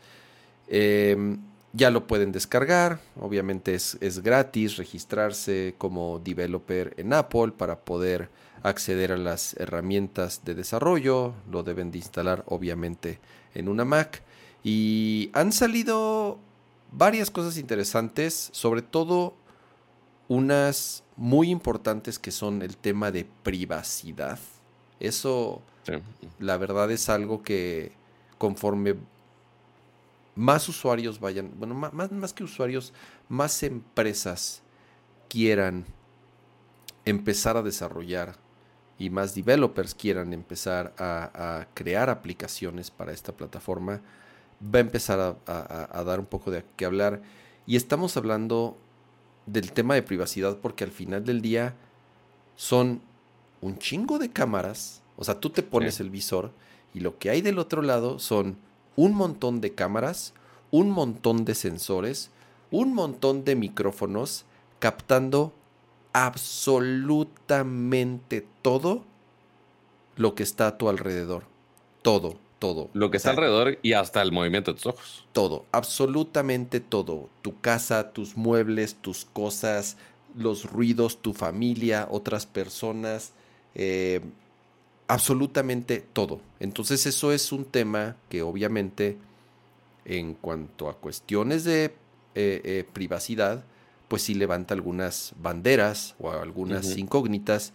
Em, ya lo pueden descargar, obviamente es, es, gratis registrarse como developer en Apple para poder acceder a las herramientas de desarrollo, lo deben de instalar obviamente en una Mac y han salido varias cosas interesantes, sobre todo unas muy importantes que son el tema de privacidad. Eso, la verdad, es algo que conforme más usuarios vayan, bueno, más, más que usuarios, más empresas quieran empezar a desarrollar y más developers quieran empezar a, crear aplicaciones para esta plataforma, va a empezar a, dar un poco de qué hablar. Y estamos hablando del tema de privacidad porque al final del día son un chingo de cámaras. O sea, tú te pones el visor y lo que hay del otro lado son un montón de cámaras, un montón de sensores, un montón de micrófonos captando absolutamente todo lo que está a tu alrededor. Todo todo. Lo que está alrededor y hasta el movimiento de tus ojos. Todo, absolutamente todo. Tu casa, tus muebles, tus cosas, los ruidos, tu familia, otras personas, eh, absolutamente todo. Entonces eso es un tema que obviamente en cuanto a cuestiones de eh, eh, privacidad, pues sí levanta algunas banderas o algunas incógnitas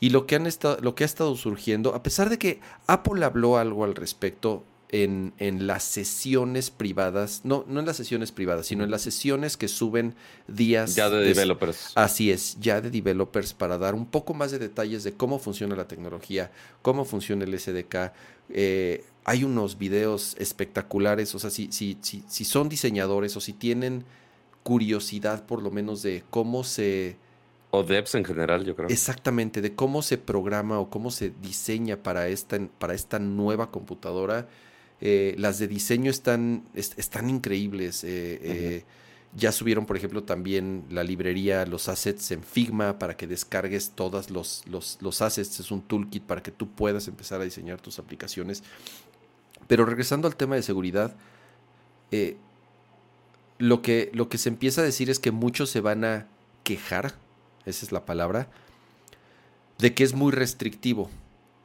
y lo que, han estado, lo que ha estado surgiendo, a pesar de que Apple habló algo al respecto en, en, las sesiones privadas, no, no en las sesiones privadas, sino en las sesiones que suben días. Ya de, developers. Así es, ya de developers para dar un poco más de detalles de cómo funciona la tecnología, cómo funciona el SDK. Eh, hay unos videos espectaculares, o sea, si, si, si, si son diseñadores o si tienen curiosidad por lo menos de cómo se o devs en general, yo creo. Exactamente, de cómo se programa o cómo se diseña para esta, para esta nueva computadora. Eh, las de diseño están, están increíbles. Eh, eh, ya subieron, por ejemplo, también la librería, los assets en Figma para que descargues todos los, los, assets. Es un toolkit para que tú puedas empezar a diseñar tus aplicaciones. Pero regresando al tema de seguridad, lo, que, lo que se empieza a decir es que muchos se van a quejar esa es la palabra, de que es muy restrictivo.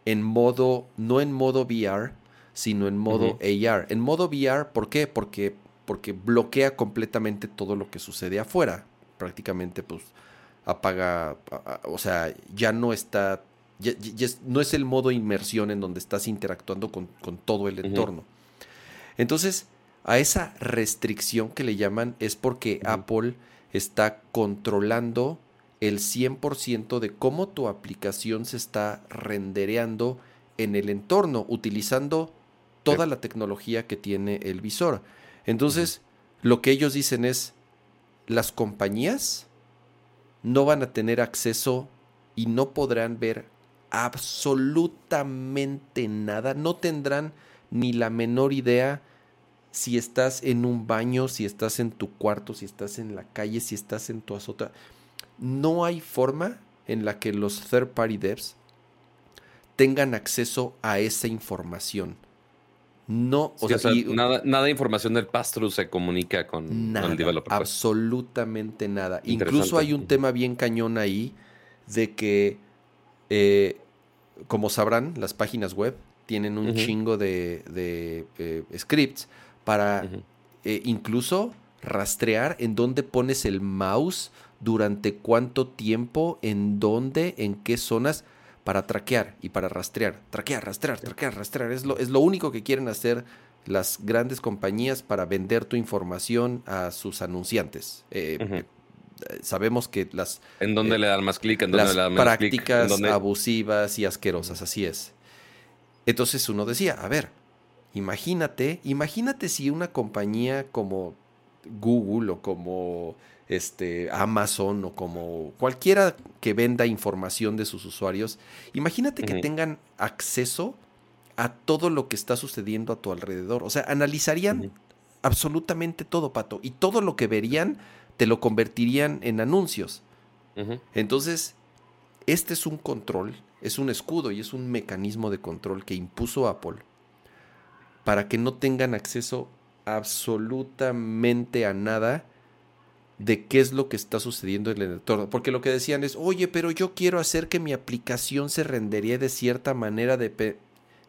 En modo, no en modo VR, sino en modo AR. En modo VR, ¿por qué? Porque, porque bloquea completamente todo lo que sucede afuera. Prácticamente, pues, apaga, o sea, ya no está, ya, no es el modo inmersión en donde estás interactuando con, todo el entorno. Entonces, a esa restricción que le llaman es porque Apple está controlando el 100% de cómo tu aplicación se está rendereando en el entorno, utilizando toda la tecnología que tiene el visor. Entonces, lo que ellos dicen es, las compañías no van a tener acceso y no podrán ver absolutamente nada, no tendrán ni la menor idea si estás en un baño, si estás en tu cuarto, si estás en la calle, si estás en tu azota no hay forma en la que los third party devs tengan acceso a esa información. No, o, sea, nada, nada, de información del pass-through se comunica con, nada, el developer. Pues. Absolutamente nada. Incluso hay un tema bien cañón ahí de que, eh, como sabrán, las páginas web tienen un chingo de, eh, scripts para eh, incluso rastrear en dónde pones el mouse, durante cuánto tiempo, en dónde, en qué zonas para traquear y para rastrear. Traquear, rastrear, traquear, rastrear. Es lo, es lo único que quieren hacer las grandes compañías para vender tu información a sus anunciantes. Eh, eh, sabemos que las... ¿En dónde eh, le dan más clic? ¿En dónde le dan menos prácticas abusivas y asquerosas, así es. Entonces uno decía, a ver, imagínate, imagínate si una compañía como Google o como este, Amazon o como cualquiera que venda información de sus usuarios, imagínate que tengan acceso a todo lo que está sucediendo a tu alrededor. O sea, analizarían absolutamente todo, Pato, y todo lo que verían te lo convertirían en anuncios. Entonces, este es un control, es un escudo y es un mecanismo de control que impuso Apple para que no tengan acceso absolutamente a nada de qué es lo que está sucediendo en el entorno. Porque lo que decían es, oye, pero yo quiero hacer que mi aplicación se rendería de cierta manera de...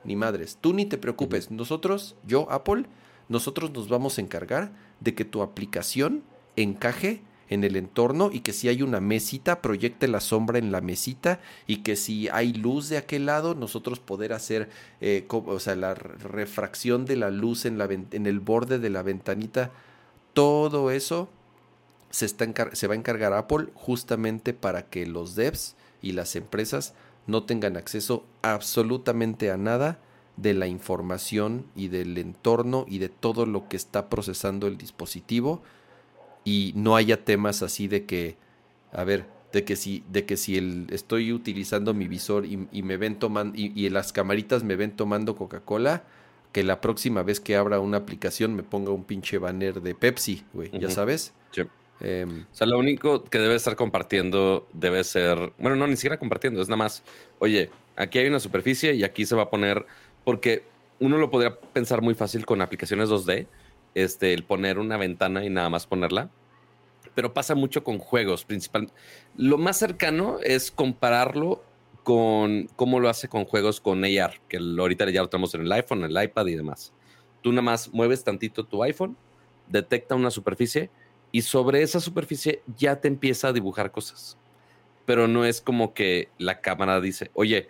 Ni madres, tú ni te preocupes. Nosotros, yo, Apple, nosotros nos vamos a encargar de que tu aplicación encaje en el entorno y que si hay una mesita, proyecte la sombra en la mesita y que si hay luz de aquel lado, nosotros poder hacer, eh, o sea, la refracción de la luz en, la, en el borde de la ventanita, todo eso se, se va a encargar Apple justamente para que los devs y las empresas no tengan acceso absolutamente a nada de la información y del entorno y de todo lo que está procesando el dispositivo y no haya temas así de que, a ver, de que si, de que si el, estoy utilizando mi visor y, me ven tomando, y, las camaritas me ven tomando Coca-Cola, que la próxima vez que abra una aplicación me ponga un pinche banner de Pepsi, güey, ya sabes. Em, o sea, lo único que debe estar compartiendo debe ser, bueno, no, ni siquiera compartiendo, es nada más, oye, aquí hay una superficie y aquí se va a poner, porque uno lo podría pensar muy fácil con aplicaciones 2D, este, el poner una ventana y nada más ponerla, pero pasa mucho con juegos, principal. Lo más cercano es compararlo con cómo lo hace con juegos con AR, que ahorita ya lo tenemos en el iPhone, el iPad y demás. Tú nada más mueves tantito tu iPhone, detecta una superficie y sobre esa superficie ya te empieza a dibujar cosas. Pero no es como que la cámara dice, oye,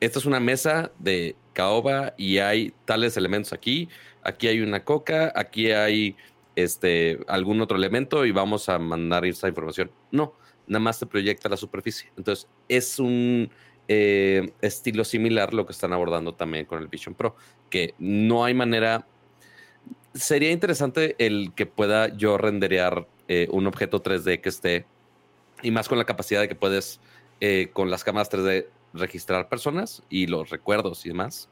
esta es una mesa de caoba y hay tales elementos aquí, aquí hay una coca, aquí hay este, algún otro elemento y vamos a mandar esa información. No, nada más te proyecta la superficie. Entonces, es un eh, estilo similar lo que están abordando también con el Vision Pro, que no hay manera sería interesante el que pueda yo renderear eh, un objeto 3D que esté, y más con la capacidad de que puedes eh, con las cámaras 3D registrar personas y los recuerdos y demás.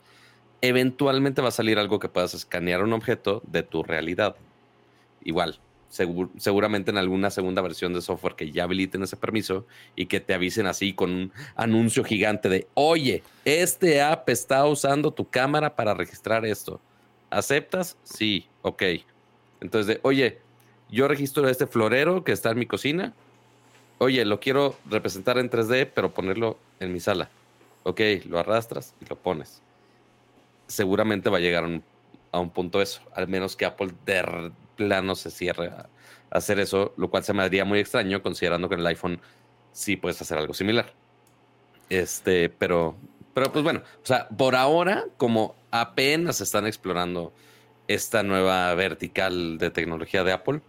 Eventualmente va a salir algo que puedas escanear un objeto de tu realidad. Igual, seguramente en alguna segunda versión de software que ya habiliten ese permiso y que te avisen así con un anuncio gigante de, oye, este app está usando tu cámara para registrar esto ¿Aceptas? Sí, ok. Entonces, oye, yo registro este florero que está en mi cocina. Oye, lo quiero representar en 3D, pero ponerlo en mi sala. Ok, lo arrastras y lo pones. Seguramente va a llegar a un, punto eso, al menos que Apple de plano se cierre a, hacer eso, lo cual se me haría muy extraño considerando que en el iPhone sí puedes hacer algo similar. Este, pero pero pues bueno, o sea, por ahora, como apenas están explorando esta nueva vertical de tecnología de Apple,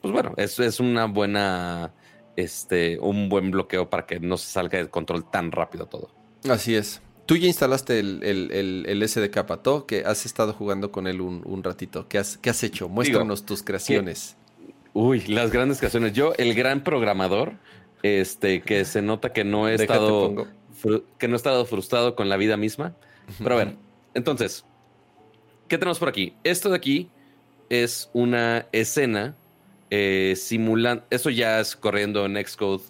pues bueno, eso es una buena, este, un buen bloqueo para que no se salga de control tan rápido todo. Así es. Tú ya instalaste el, el, el, SDK Pato, que has estado jugando con él un, ratito. ¿Qué has, has hecho? Muéstranos tus creaciones. uy, las grandes creaciones. Yo, el gran programador, este, que se nota que no he estado que no he estado frustrado con la vida misma. Pero a ver, entonces, ¿qué tenemos por aquí? Esto de aquí es una escena eh, simulando. Eso ya es corriendo en Xcode,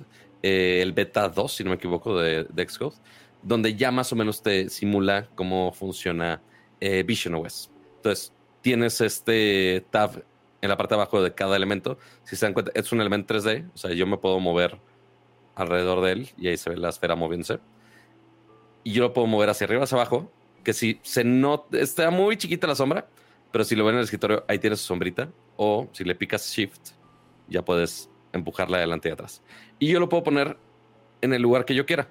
eh, el beta 2, si no me equivoco, de, Xcode, donde ya más o menos te simula cómo funciona eh, Vision OS. Entonces, tienes este tab en la parte de abajo de cada elemento. Si se dan cuenta, es un elemento 3D, o sea, yo me puedo mover alrededor de él y ahí se ve la esfera moviéndose. Y yo lo puedo mover hacia arriba, hacia abajo, que si se nota, está muy chiquita la sombra, pero si lo ven en el escritorio, ahí tiene su sombrita. O si le picas Shift, ya puedes empujarla adelante y atrás. Y yo lo puedo poner en el lugar que yo quiera.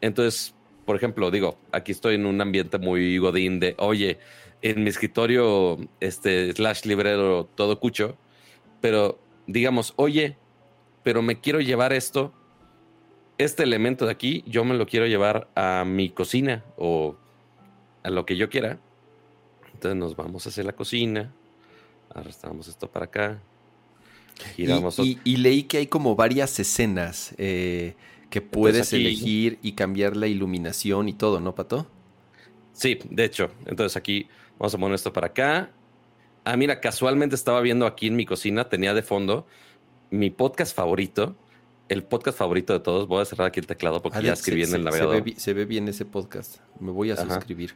Entonces, por ejemplo, digo, aquí estoy en un ambiente muy godín de, oye, en mi escritorio, este, slash librero, todo cucho, pero digamos, oye, pero me quiero llevar esto, este elemento de aquí, yo me lo quiero llevar a mi cocina o a lo que yo quiera. Entonces nos vamos a hacer la cocina, arrastramos esto para acá. Y, leí que hay como varias escenas eh, que puedes elegir y cambiar la iluminación y todo, ¿no, Pato? Sí, de hecho. Entonces aquí vamos a poner esto para acá. Ah, mira, casualmente estaba viendo aquí en mi cocina, tenía de fondo mi podcast favorito, el podcast favorito de todos. Voy a cerrar aquí el teclado porque ya escribí en el navegador. Se ve, bien ese podcast. Me voy a suscribir.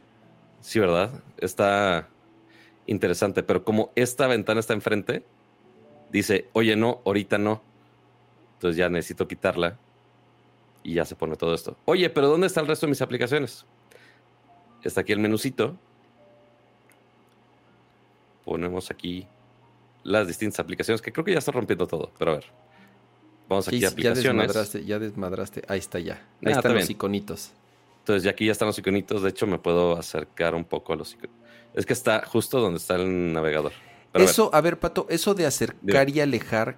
Sí, ¿verdad? Está interesante, pero como esta ventana está enfrente, dice, oye, no, ahorita no. Entonces ya necesito quitarla y ya se pone todo esto. Oye, pero ¿dónde está el resto de mis aplicaciones? Está aquí el menucito. Ponemos aquí las distintas aplicaciones, que creo que ya está rompiendo todo, pero a ver. Vamos aquí a aplicaciones. Ya desmadraste, ya desmadraste. Ahí está ya. Ahí ah, están los iconitos. Entonces ya aquí ya están los iconitos. De hecho, me puedo acercar un poco a los iconitos. Es que está justo donde está el navegador. eso, a ver. Pato, eso de acercar y alejar,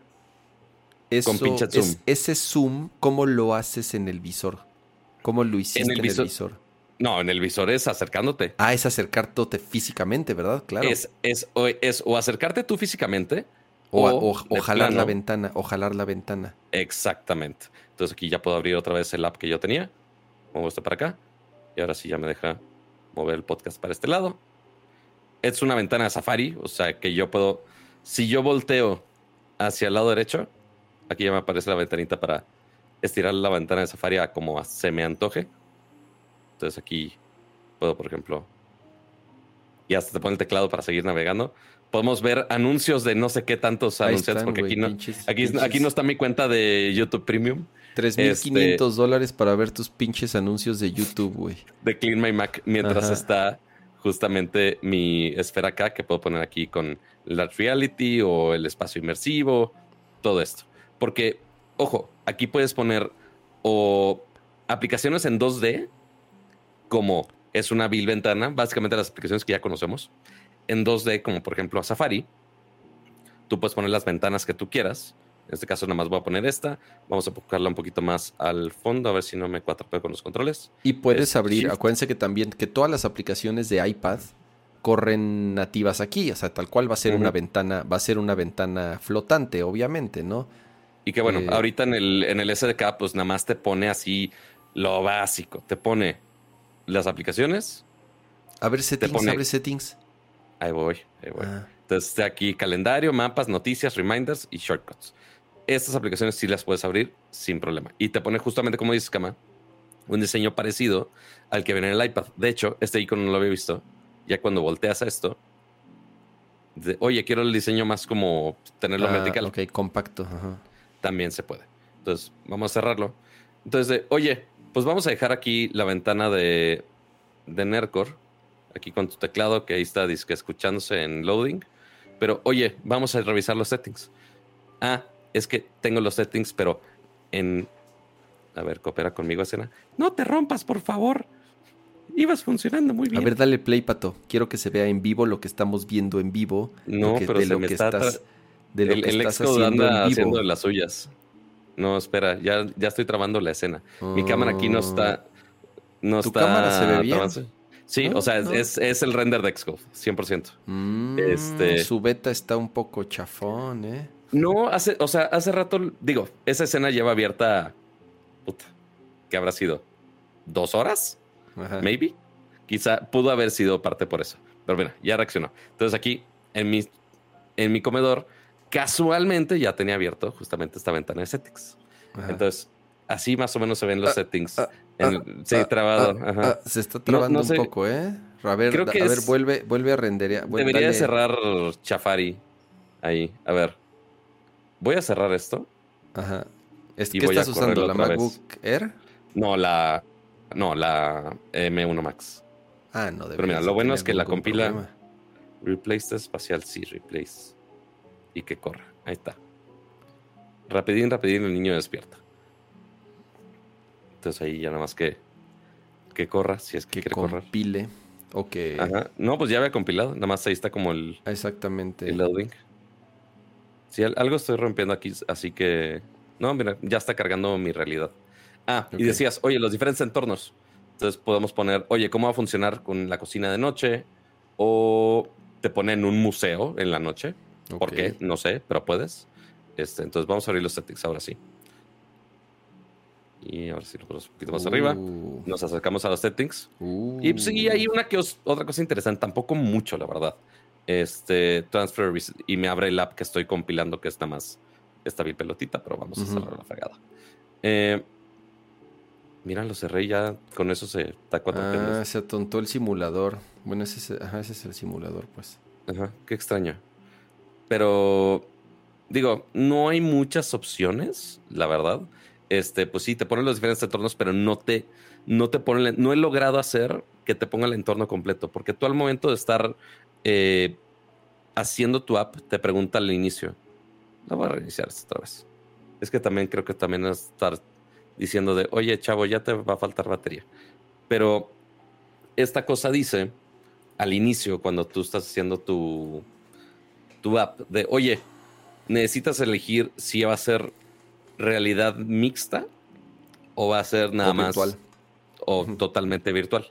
eso, Con zoom. ese zoom, ¿cómo lo haces en el visor? ¿Cómo lo hiciste en el, visor? No, en el visor es acercándote. Ah, es acercarte físicamente, ¿verdad? Claro. Es, es, o, es o acercarte tú físicamente. O, jalar la ventana, o jalar la ventana. Exactamente. Entonces aquí ya puedo abrir otra vez el app que yo tenía. Muevo esto para acá. Y ahora sí ya me deja mover el podcast para este lado. Es una ventana de Safari, o sea que yo puedo. Si yo volteo hacia el lado derecho, aquí ya me aparece la ventanita para estirar la ventana de Safari a como se me antoje. Entonces aquí puedo, por ejemplo, y hasta te pone el teclado para seguir navegando. Podemos ver anuncios de no sé qué tantos anuncios, porque aquí, no, aquí, no está mi cuenta de YouTube Premium. 3.500 este, dólares para ver tus pinches anuncios de YouTube, güey. De Clean My Mac, mientras está justamente mi esfera acá, que puedo poner aquí con la reality o el espacio inmersivo, todo esto. Porque, ojo, aquí puedes poner o aplicaciones en 2D, como es una vil ventana, básicamente las aplicaciones que ya conocemos, en 2D, como por ejemplo a Safari, tú puedes poner las ventanas que tú quieras. En este caso, nada más voy a poner esta. Vamos a buscarla un poquito más al fondo, a ver si no me 4P con los controles. Y puedes abrir, acuérdense que también que todas las aplicaciones de iPad corren nativas aquí. O sea, tal cual va a ser una ventana, va a ser una ventana flotante, obviamente, ¿no? Y que bueno, eh, ahorita en el, en el SDK, pues nada más te pone así lo básico. Te pone las aplicaciones. A ver settings, abre settings. Ahí voy, ahí voy. Ah. Entonces, aquí calendario, mapas, noticias, reminders y shortcuts. Estas aplicaciones sí las puedes abrir sin problema. Y te pone justamente, como dices, Kama, un diseño parecido al que viene en el iPad. De hecho, este icono no lo había visto. Ya cuando volteas a esto, oye, quiero el diseño más como tenerlo ah, vertical. Ok, compacto. También se puede. Entonces, vamos a cerrarlo. Entonces, oye, pues vamos a dejar aquí la ventana de, de Nercor, aquí con tu teclado, que ahí está disque escuchándose en loading. Pero oye, vamos a revisar los settings. Ah, es que tengo los settings, pero en. A ver, coopera conmigo, escena. No te rompas, por favor. Ibas funcionando muy bien. A ver, dale play, pato. Quiero que se vea en vivo lo que estamos viendo en vivo. No, pero de lo que estás, de lo que estás haciendo en vivo. haciendo las suyas. No, espera, ya, ya estoy trabando la escena. Mi cámara aquí no está. No ¿Tu cámara se ve bien? Sí, o sea, es, es, el render de Xcode, 100%. Mm, este... Su beta está un poco chafón, ¿eh? No, hace, o sea, hace rato, digo, esa escena lleva abierta. Puta, ¿qué habrá sido? ¿Dos horas? Maybe. Quizá pudo haber sido parte por eso. Pero mira, ya reaccionó. Entonces aquí, en mi, en mi comedor, Casualmente ya tenía abierto justamente esta ventana de settings. Entonces, así más o menos se ven los ah, settings. Ah, ah, sí, trabado. se está trabando un poco, ¿eh? A ver, Creo que a ver vuelve, vuelve a renderear. Bueno, Debería dale. cerrar Chafari ahí. A ver. Voy a cerrar esto. Ajá. Es- ¿Qué estás usando? ¿La vez. MacBook Air? No, la. No, la M1 Max. Ah, no, Pero mira, lo bueno es que la compila- problema. Replace espacial, sí, replace. Y que corra. Ahí está. Rapidín, rapidín, el niño despierta. Entonces ahí ya nada más que. Que corra, si es que, Que quiere correr. compile. O que... Ajá. No, pues ya había compilado. Nada más ahí está como el, Exactamente. el loading. Sí, al- algo estoy rompiendo aquí, así que. No, mira, ya está cargando mi realidad. Ah, y decías, oye, los diferentes entornos. Entonces podemos poner, oye, ¿cómo va a funcionar con la cocina de noche? O te pone en un museo en la noche. ¿Por qué? No sé, pero puedes. Este, entonces vamos a abrir los settings ahora sí. Y ahora sí lo ponemos un poquito más arriba. Uh, Nos acercamos a los settings. uh. Y pues, sí, hay una que os- otra cosa interesante, tampoco mucho, la verdad. Este, transfer y me abre el app que estoy compilando, que está más esta bien pelotita, pero vamos a cerrar la fregada. Eh, mira, lo cerré y ya con eso se cuatro Ah, se atontó el simulador. Bueno, ese es, ajá, ese es el simulador, pues. Ajá, qué extraño. Pero digo, no hay muchas opciones, la verdad. Este, pues sí, te ponen los diferentes entornos, pero no te, no te ponen, no he logrado hacer que te ponga el entorno completo, porque tú al momento de estar eh, haciendo tu app, te pregunta al inicio. La voy a reiniciar otra vez. Es que también creo que también es estar diciendo de, oye, chavo, ya te va a faltar batería. Pero esta cosa dice al inicio, cuando tú estás haciendo tu, tu app, de, oye, necesitas elegir si va a ser realidad mixta o va a ser nada O más virtual. o totalmente virtual.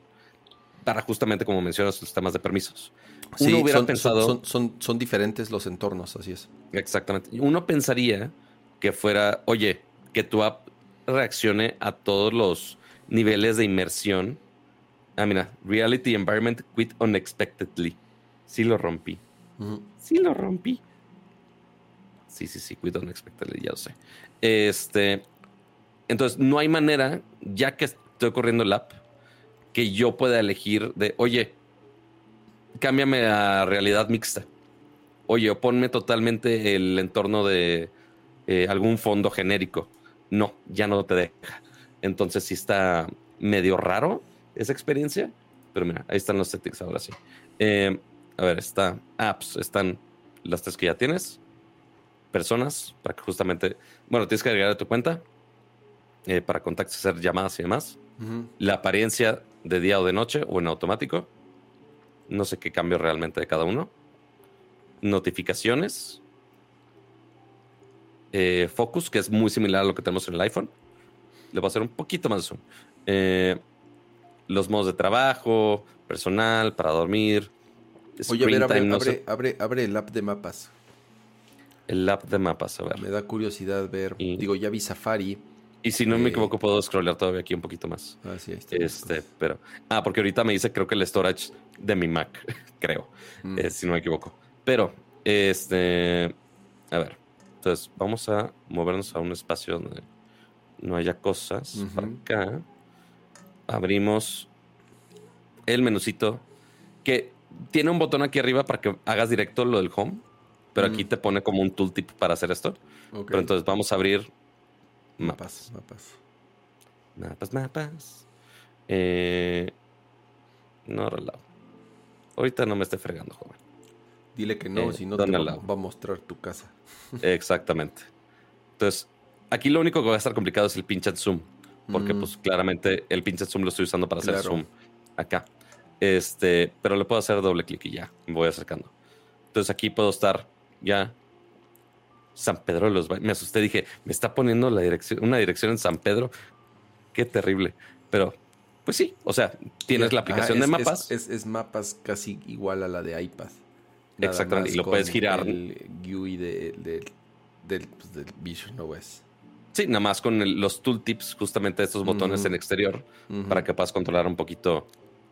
Para justamente como mencionas los temas de permisos. Sí, Uno hubiera son, pensado, son, son, son diferentes los entornos, así es. exactamente, uno pensaría que fuera, oye, que tu app reaccione a todos los niveles de inmersión. Ah, mira, reality environment quit unexpectedly. Sí lo rompí. Sí lo rompí. Sí, sí, sí, cuidado unexpectedly, ya lo sé. Este, entonces, no hay manera, ya que estoy corriendo el app, que yo pueda elegir de, oye, cámbiame a realidad mixta. Oye, o ponme totalmente el entorno de eh, algún fondo genérico. No, ya no te deja. Entonces sí está medio raro esa experiencia. Pero mira, ahí están los settings ahora sí. Eh, a ver, está apps, están las tres que ya tienes. Personas, para que justamente, bueno, tienes que agregar a tu cuenta eh, para contactos, hacer llamadas y demás. La apariencia de día o de noche o en automático. No sé qué cambio realmente de cada uno. Notificaciones. Eh, focus, que es muy similar a lo que tenemos en el iPhone. Le voy a hacer un poquito más zoom. Eh, los modos de trabajo, personal, para dormir. Oye, a ver, abre, time, no abre, sé. abre, abre el app de mapas. El app de mapas, a ver. Me da curiosidad ver. Y- Digo, ya vi Safari. Y si no me Eh, equivoco, puedo scrollear todavía aquí un poquito más. Ah, sí, ahí está. Este, pero. Ah, porque ahorita me dice, creo que el storage de mi Mac, creo. Mm. eh, si no me equivoco. Pero, este. A ver. Entonces, vamos a movernos a un espacio donde no haya cosas. Para acá. Abrimos el menucito que tiene un botón aquí arriba para que hagas directo lo del home. Pero aquí Mm. te pone como un tooltip para hacer esto. Ok. Pero entonces vamos a abrir mapas. mapas, mapas. Mapas, mapas. Eh, no. Ahorita no me esté fregando, joven. Dile que no, Eh, si no te ¿dónde va, va a mostrar tu casa. Exactamente. Entonces, aquí lo único que va a estar complicado es el pinche zoom. Porque, Mm. pues, claramente el pinche zoom lo estoy usando para hacer zoom acá. Este, pero le puedo hacer doble clic y ya, me voy acercando. Entonces, aquí puedo estar ya. San Pedro de los Ba- Me asusté, dije, me está poniendo la dirección, una dirección en San Pedro. Qué terrible. Pero, pues sí, o sea, tienes la Ajá, aplicación de mapas. Es, es- es mapas casi igual a la de iPad. Nada Exactamente, y lo puedes girar. El GUI de- del, del, pues, del Vision OS. Sí, nada más con el- los tooltips, justamente estos botones en exterior, para que puedas controlar un poquito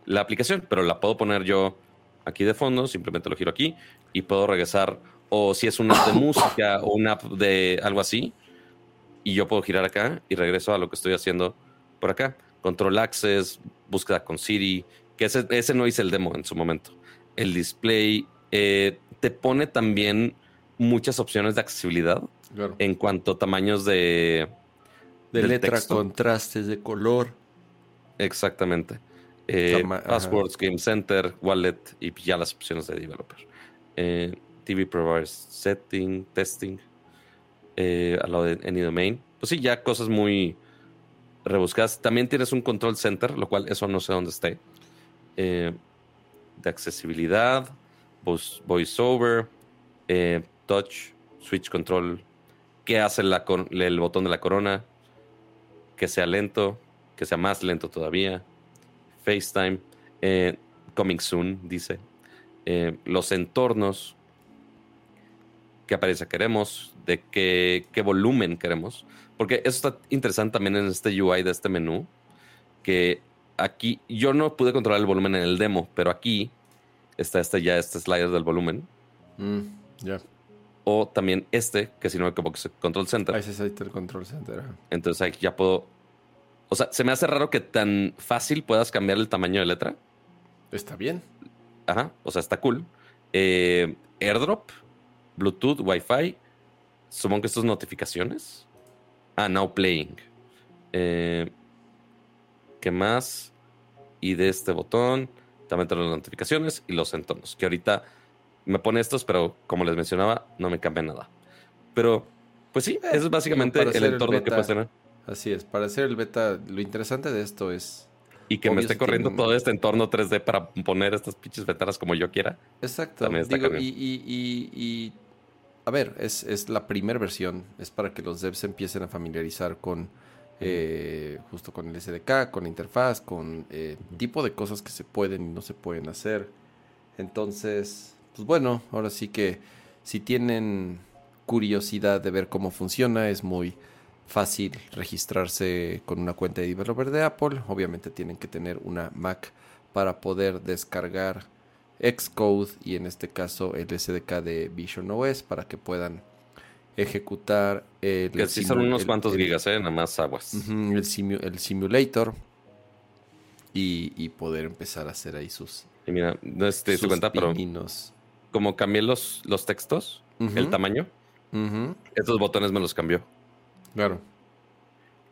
la aplicación. Pero la puedo poner yo aquí de fondo, simplemente lo giro aquí y puedo regresar. O si es una app de música o una app de algo así, y yo puedo girar acá y regreso a lo que estoy haciendo por acá. Control Access, búsqueda con Siri, que ese, ese no hice el demo en su momento. El display eh, te pone también muchas opciones de accesibilidad Claro. en cuanto a tamaños de, De letra, texto. contrastes, de color. Exactamente. Eh, passwords, Game Center, Wallet y ya las opciones de developer. Eh, TV providers, setting, testing, eh, a lo de Any Domain. Pues sí, ya cosas muy rebuscadas. También tienes un control center, lo cual eso no sé dónde esté. Eh, de accesibilidad, voice- voiceover, eh, touch, switch control, qué hace la el botón de la corona, que sea lento, que sea más lento todavía, FaceTime, eh, coming soon, dice, Eh, los entornos, qué apariencia queremos, de qué, qué volumen queremos, porque eso está interesante también en este UI de este menú, que aquí yo no pude controlar el volumen en el demo, pero aquí está este ya este slider del volumen Mm, ya. o también este que si no me equivoco es el control center. Ahí se está el control center. Entonces ahí ya puedo o sea, se me hace raro que tan fácil puedas cambiar el tamaño de letra. Está bien. Ajá, o sea, está cool. Eh, AirDrop, Bluetooth, Wi-Fi. Supongo que esto es notificaciones. Ah, Now Playing. Eh, ¿Qué más? Y de este botón también tengo las notificaciones y los entornos. Que ahorita me pone estos, pero como les mencionaba, no me cambia nada. Pero, pues sí, Eh, eso es básicamente el entorno que puedes tener. Así es. Para hacer el beta, lo interesante de esto es. Y que me esté corriendo tiene todo este entorno 3D para poner estas pinches ventanas como yo quiera. Exacto. Digo, y, y, y, y- A ver, es, es la primera versión. Es para que los devs se empiecen a familiarizar con. eh, justo con el SDK, con la interfaz, con eh, tipo de cosas que se pueden y no se pueden hacer. Entonces, pues bueno, ahora sí que si tienen curiosidad de ver cómo funciona, es muy fácil registrarse con una cuenta de developer de Apple. Obviamente tienen que tener una Mac para poder descargar Xcode y en este caso el SDK de Vision OS para que puedan ejecutar el, Que sí son unos el- cuantos el- gigas, ¿eh? Nada más aguas. El, simu- el simulator y, y poder empezar a hacer ahí sus, Y mira, no sé si te diste sus cuenta, pero como cambié los, los textos, el tamaño, ujú, estos botones me los cambió. Claro.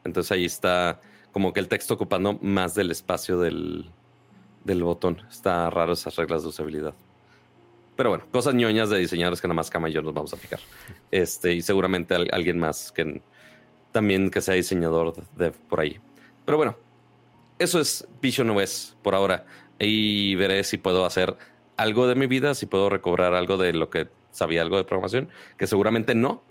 Entonces ahí está como que el texto ocupando más del espacio del, del botón. Está raro esas reglas de usabilidad. Pero bueno, cosas ñoñas de diseñadores que nada más Cama y yo nos vamos a fijar. Este, y seguramente al- alguien más que también que sea diseñador de, por ahí. Pero bueno, eso es Vision OS por ahora. Y veré si puedo hacer algo de mi vida, si puedo recobrar algo de lo que sabía algo de programación, que seguramente no.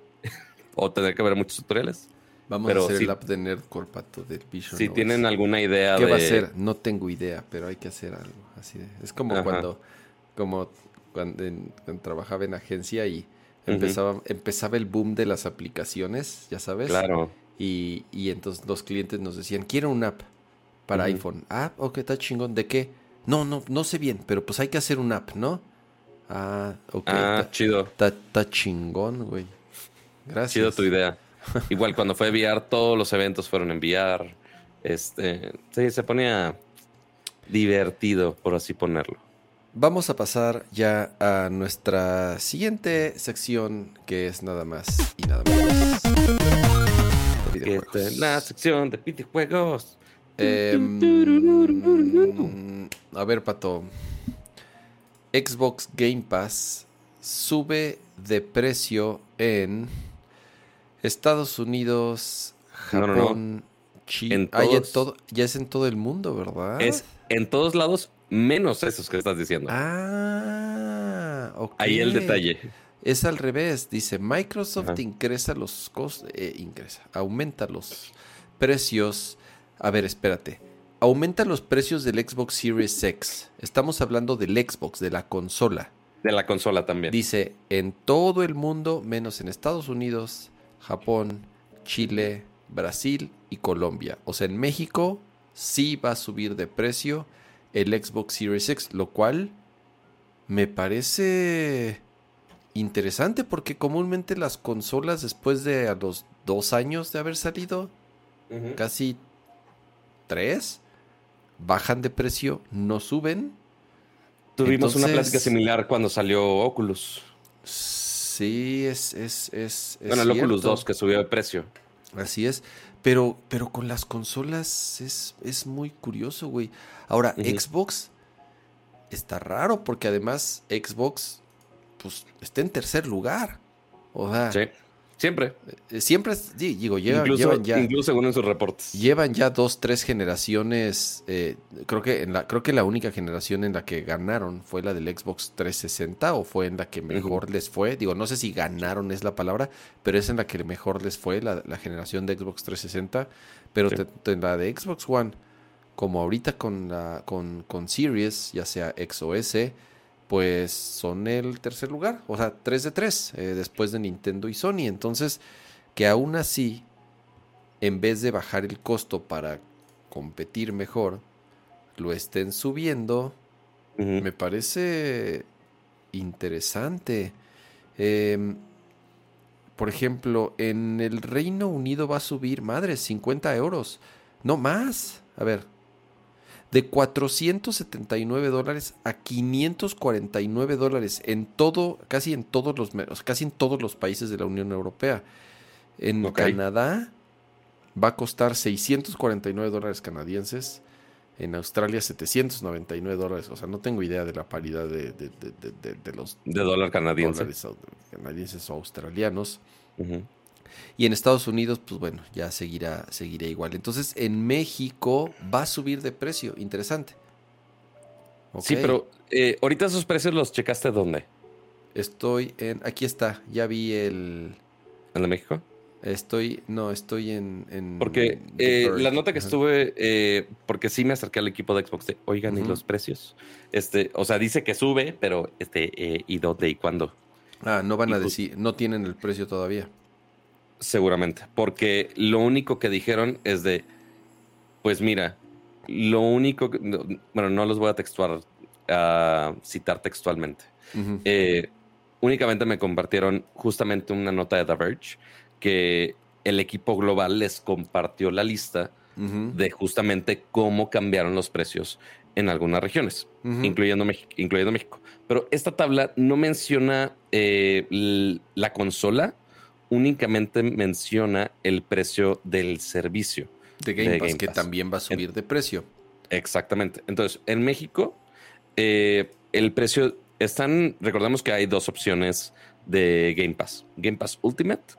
O tener que ver muchos tutoriales. Vamos Pero a hacer el app de Nerdcore, pato, del Vision Si tienen alguna idea ¿Qué de... va a ser? No tengo idea, pero hay que hacer algo. Así de- es como Ajá. cuando, como cuando, en- cuando trabajaba en agencia y empezaba, empezaba el boom de las aplicaciones, ya sabes. Claro. Y, y entonces los clientes nos decían, quiero una app para iPhone. Ah, ok, está chingón. ¿De qué? No, no, no sé bien, pero pues hay que hacer una app, ¿no? Ah, ok. Ah, está- chido. Está chingón, güey. Gracias. Chido tu idea. Igual cuando fue VR, todos los eventos fueron en VR. Este, sí, se ponía divertido, por así ponerlo. Vamos a pasar ya a nuestra siguiente sección, que es nada más y nada menos. la sección de videojuegos. A ver, Pato. Xbox Game Pass sube de precio en Estados Unidos, No, no, no. Japón, China. En Ah, ya, todo- ya es en todo el mundo, ¿verdad? Es en todos lados, menos esos que estás diciendo. Ah, ok. Ahí el detalle. Es al revés, dice Microsoft Ajá. ingresa los costos, ingresa, aumenta los precios. A ver, espérate. Aumenta los precios del Xbox Series X. Estamos hablando del Xbox, de la consola. De la consola también. Dice en todo el mundo, menos en Estados Unidos, Japón, Chile, Brasil y Colombia. O sea, en México sí va a subir de precio el Xbox Series X, lo cual me parece interesante porque comúnmente las consolas después de a los dos años de haber salido, casi tres, bajan de precio, no suben. Tuvimos una plática similar cuando salió Oculus. Sí, es. es, es, bueno, el Oculus 2 que subió de precio. Así es. Pero, pero con las consolas es, es muy curioso, güey. Ahora, Xbox está raro porque además Xbox pues está en tercer lugar. O sea, sí. Siempre. Eh, siempre, digo, llevan, ya. Incluso según en sus reportes. Llevan ya dos, tres generaciones. Eh, creo, que en la, creo que la única generación en la que ganaron fue la del Xbox 360 o fue en la que mejor les fue. Digo, no sé si ganaron es la palabra, pero es en la que mejor les fue la, generación de Xbox 360. Pero en la de Xbox One, como ahorita con, la, con, con Series, ya sea X o S pues son el tercer lugar, o sea, 3 de 3, eh, después de Nintendo y Sony. Entonces, que aún así, en vez de bajar el costo para competir mejor, lo estén subiendo, me parece interesante. Em, por ejemplo, en el Reino Unido va a subir, madre, 50 euros. No más. A ver, de 479 dólares a 549 dólares en todo, casi en todos los, casi en todos los países de la Unión Europea. En Canadá va a costar 649 dólares canadienses. En Australia 799 dólares. O sea, no tengo idea de la paridad de, los... De dólar canadiense. canadienses o australianos. Y en Estados Unidos, pues bueno, ya seguirá, seguirá igual. Entonces, en México va a subir de precio. Interesante. Sí, pero eh, ahorita esos precios los checaste dónde? Estoy en. Aquí está. Ya vi el. ¿En México? Estoy. No, estoy en. porque eh, la nota que estuve. Eh, porque sí me acerqué al equipo de Xbox de. Oigan, ¿y los precios? Este, o sea, dice que sube, pero este, ¿y dónde y cuándo? Ah, no van a pues decir. No tienen el precio todavía. Seguramente, porque lo único que dijeron es de, pues mira, lo único, que, bueno, no los voy a textuar, a citar textualmente. Eh, únicamente me compartieron justamente una nota de The Verge que el equipo global les compartió la lista de justamente cómo cambiaron los precios en algunas regiones, incluyendo, México, incluyendo México. Pero esta tabla no menciona eh, la consola únicamente menciona el precio del servicio. De Game, Pass, que también va a subir de precio. Exactamente. Entonces, en México, eh, el precio, están, recordemos que hay dos opciones de Game Pass. Game Pass Ultimate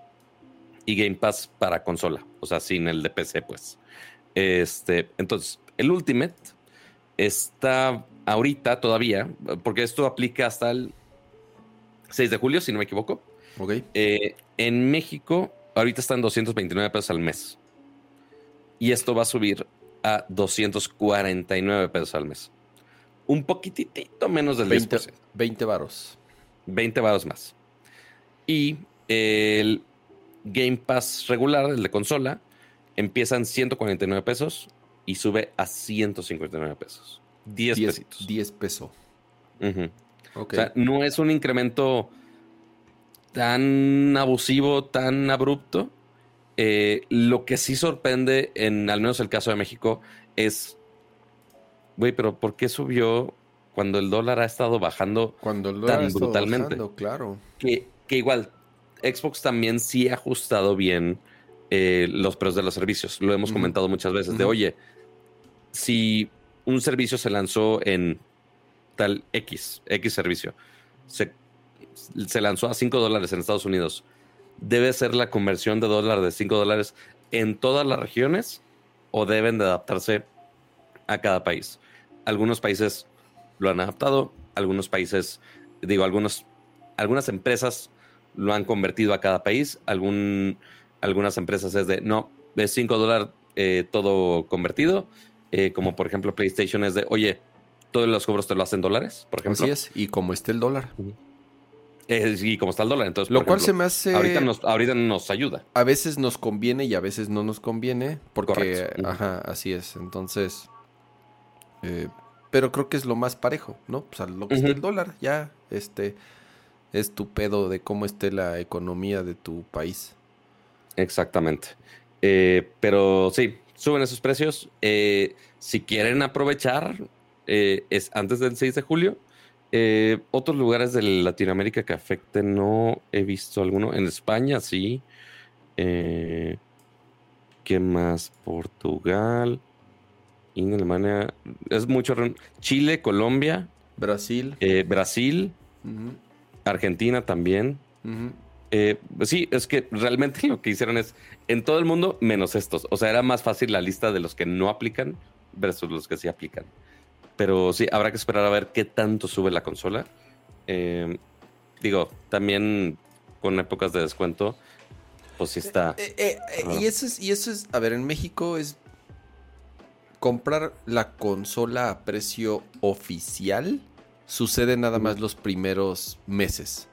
y Game Pass para consola, o sea, sin el de PC, pues. Este, entonces, el Ultimate está ahorita todavía, porque esto aplica hasta el 6 de julio, si no me equivoco. Ok. Eh, en México, ahorita están 229 pesos al mes. Y esto va a subir a 249 pesos al mes. Un poquitito menos del 20, 20 varos. 20 varos más. Y el Game Pass regular, el de consola, empieza en 149 pesos y sube a 159 pesos. 10, 10 pesitos. 10 pesos. O sea, no es un incremento tan abusivo, tan abrupto. Eh, lo que sí sorprende, en al menos el caso de México, es, güey, pero ¿por qué subió cuando el dólar ha estado bajando cuando el dólar tan brutalmente? claro. Que, que, igual, Xbox también sí ha ajustado bien eh, los precios de los servicios. Lo hemos comentado muchas veces, de oye, si un servicio se lanzó en tal X, X servicio, se se lanzó a 5 dólares en Estados Unidos, ¿debe ser la conversión de dólar de 5 dólares en todas las regiones o deben de adaptarse a cada país? Algunos países lo han adaptado, algunos países, digo, algunos, algunas empresas lo han convertido a cada país, algún, algunas empresas es de, no, es 5 dólares eh, todo convertido, eh, como por ejemplo PlayStation es de, oye, todos los cobros te lo hacen dólares, por ejemplo. Así es, y como esté el dólar y como está el dólar. Entonces, Lo cual se me hace. Ahorita nos, ahorita nos ayuda. A veces nos conviene y a veces no nos conviene. Porque, ajá, así es. Entonces. Eh, pero creo que es lo más parejo, ¿no? Pues lo que está el dólar, ya, este. Es tu pedo de cómo esté la economía de tu país. Exactamente. Eh, pero sí, suben esos precios. Eh, si quieren aprovechar, eh, es antes del 6 de julio. Eh, otros lugares de Latinoamérica que afecten, no he visto alguno. En España, sí. ¿Qué más? Portugal. Y en Alemania. Es mucho. Chile, Colombia. Brasil. Brasil. Argentina también. sí, es que realmente lo que hicieron es en todo el mundo menos estos. O sea, era más fácil la lista de los que no aplican versus los que sí aplican. Pero sí, habrá que esperar a ver qué tanto sube la consola. Eh, digo, también con épocas de descuento, pues sí está. Eh, eh, y, eso es, y eso es, a ver, en México es comprar la consola a precio oficial. Sucede nada más los primeros meses.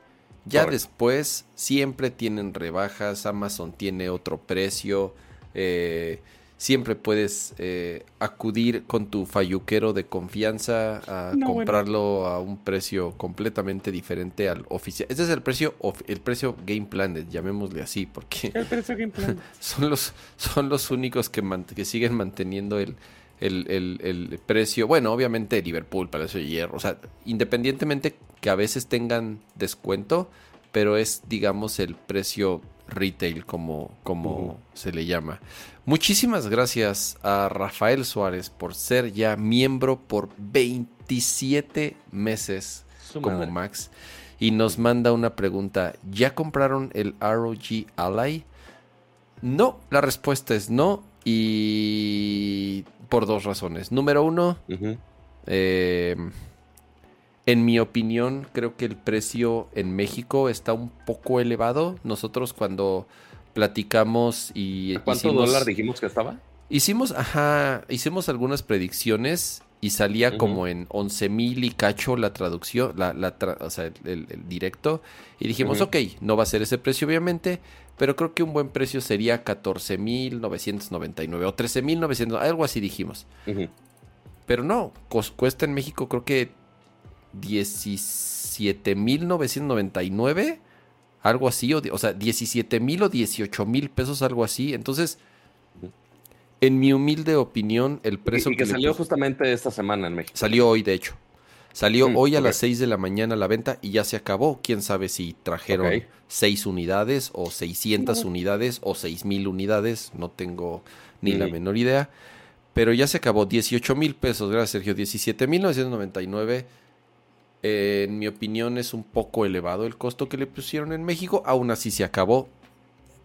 Ya después siempre tienen rebajas, Amazon tiene otro precio, eh, siempre puedes eh, acudir con tu falluquero de confianza a comprarlo a un precio completamente diferente al oficial. Este es el precio, el precio Game Planet, llamémosle así, porque son, los, son los únicos que, que siguen manteniendo el, el, precio. Bueno, obviamente Liverpool, Palacio de Hierro. O sea, independientemente que a veces tengan descuento, pero es, digamos, el precio retail, como, como se le llama. Muchísimas gracias a Rafael Suárez por ser ya miembro por 27 meses como Max. Y nos manda una pregunta. ¿Ya compraron el ROG Ally? No, la respuesta es no. Y por dos razones. Número uno, eh, en mi opinión, creo que el precio en México está un poco elevado. Nosotros cuando platicamos y... ¿A ¿Cuánto dólar dijimos que estaba? Hicimos, ajá, hicimos algunas predicciones y salía como en 11 mil y cacho la traducción, la, la o sea, el, directo. Y dijimos, ok, no va a ser ese precio obviamente, pero creo que un buen precio sería 14 mil 999 o 13 mil 900, algo así dijimos. Pero no, cuesta en México creo que 17 mil 999, algo así, o, o sea, 17 mil o 18 mil pesos, algo así. Entonces en mi humilde opinión, el precio... Y, que, salió justamente esta semana en México. Salió hoy, de hecho. Salió mm, hoy a las 6 de la mañana la venta y ya se acabó. Quién sabe si trajeron 6 unidades o 600 unidades o 6000 unidades. No tengo ni la menor idea. Pero ya se acabó. 18 mil pesos, gracias Sergio. 17 mil 999. En mi opinión es un poco elevado el costo que le pusieron en México. Aún así se acabó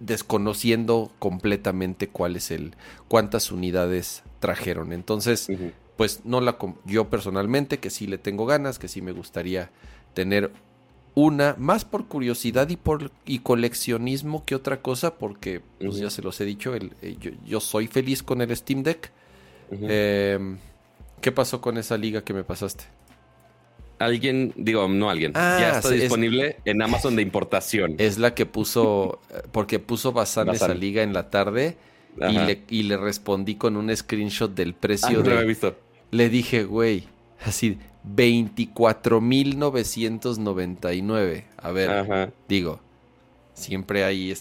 desconociendo completamente cuál es el cuántas unidades trajeron. Entonces, pues no la yo personalmente que sí le tengo ganas, que sí me gustaría tener una más por curiosidad y por y coleccionismo que otra cosa porque pues, ya se los he dicho el, eh, yo, soy feliz con el Steam Deck em, ¿qué pasó con esa liga que me pasaste? Alguien, digo, no alguien, ah, ya está disponible en Amazon de importación. Es la que puso, porque puso Bazán, esa liga en la tarde y le, y le, respondí con un screenshot del precio. Ah, de, lo he visto. Le dije, güey, así, 24.999. A ver, digo, siempre hay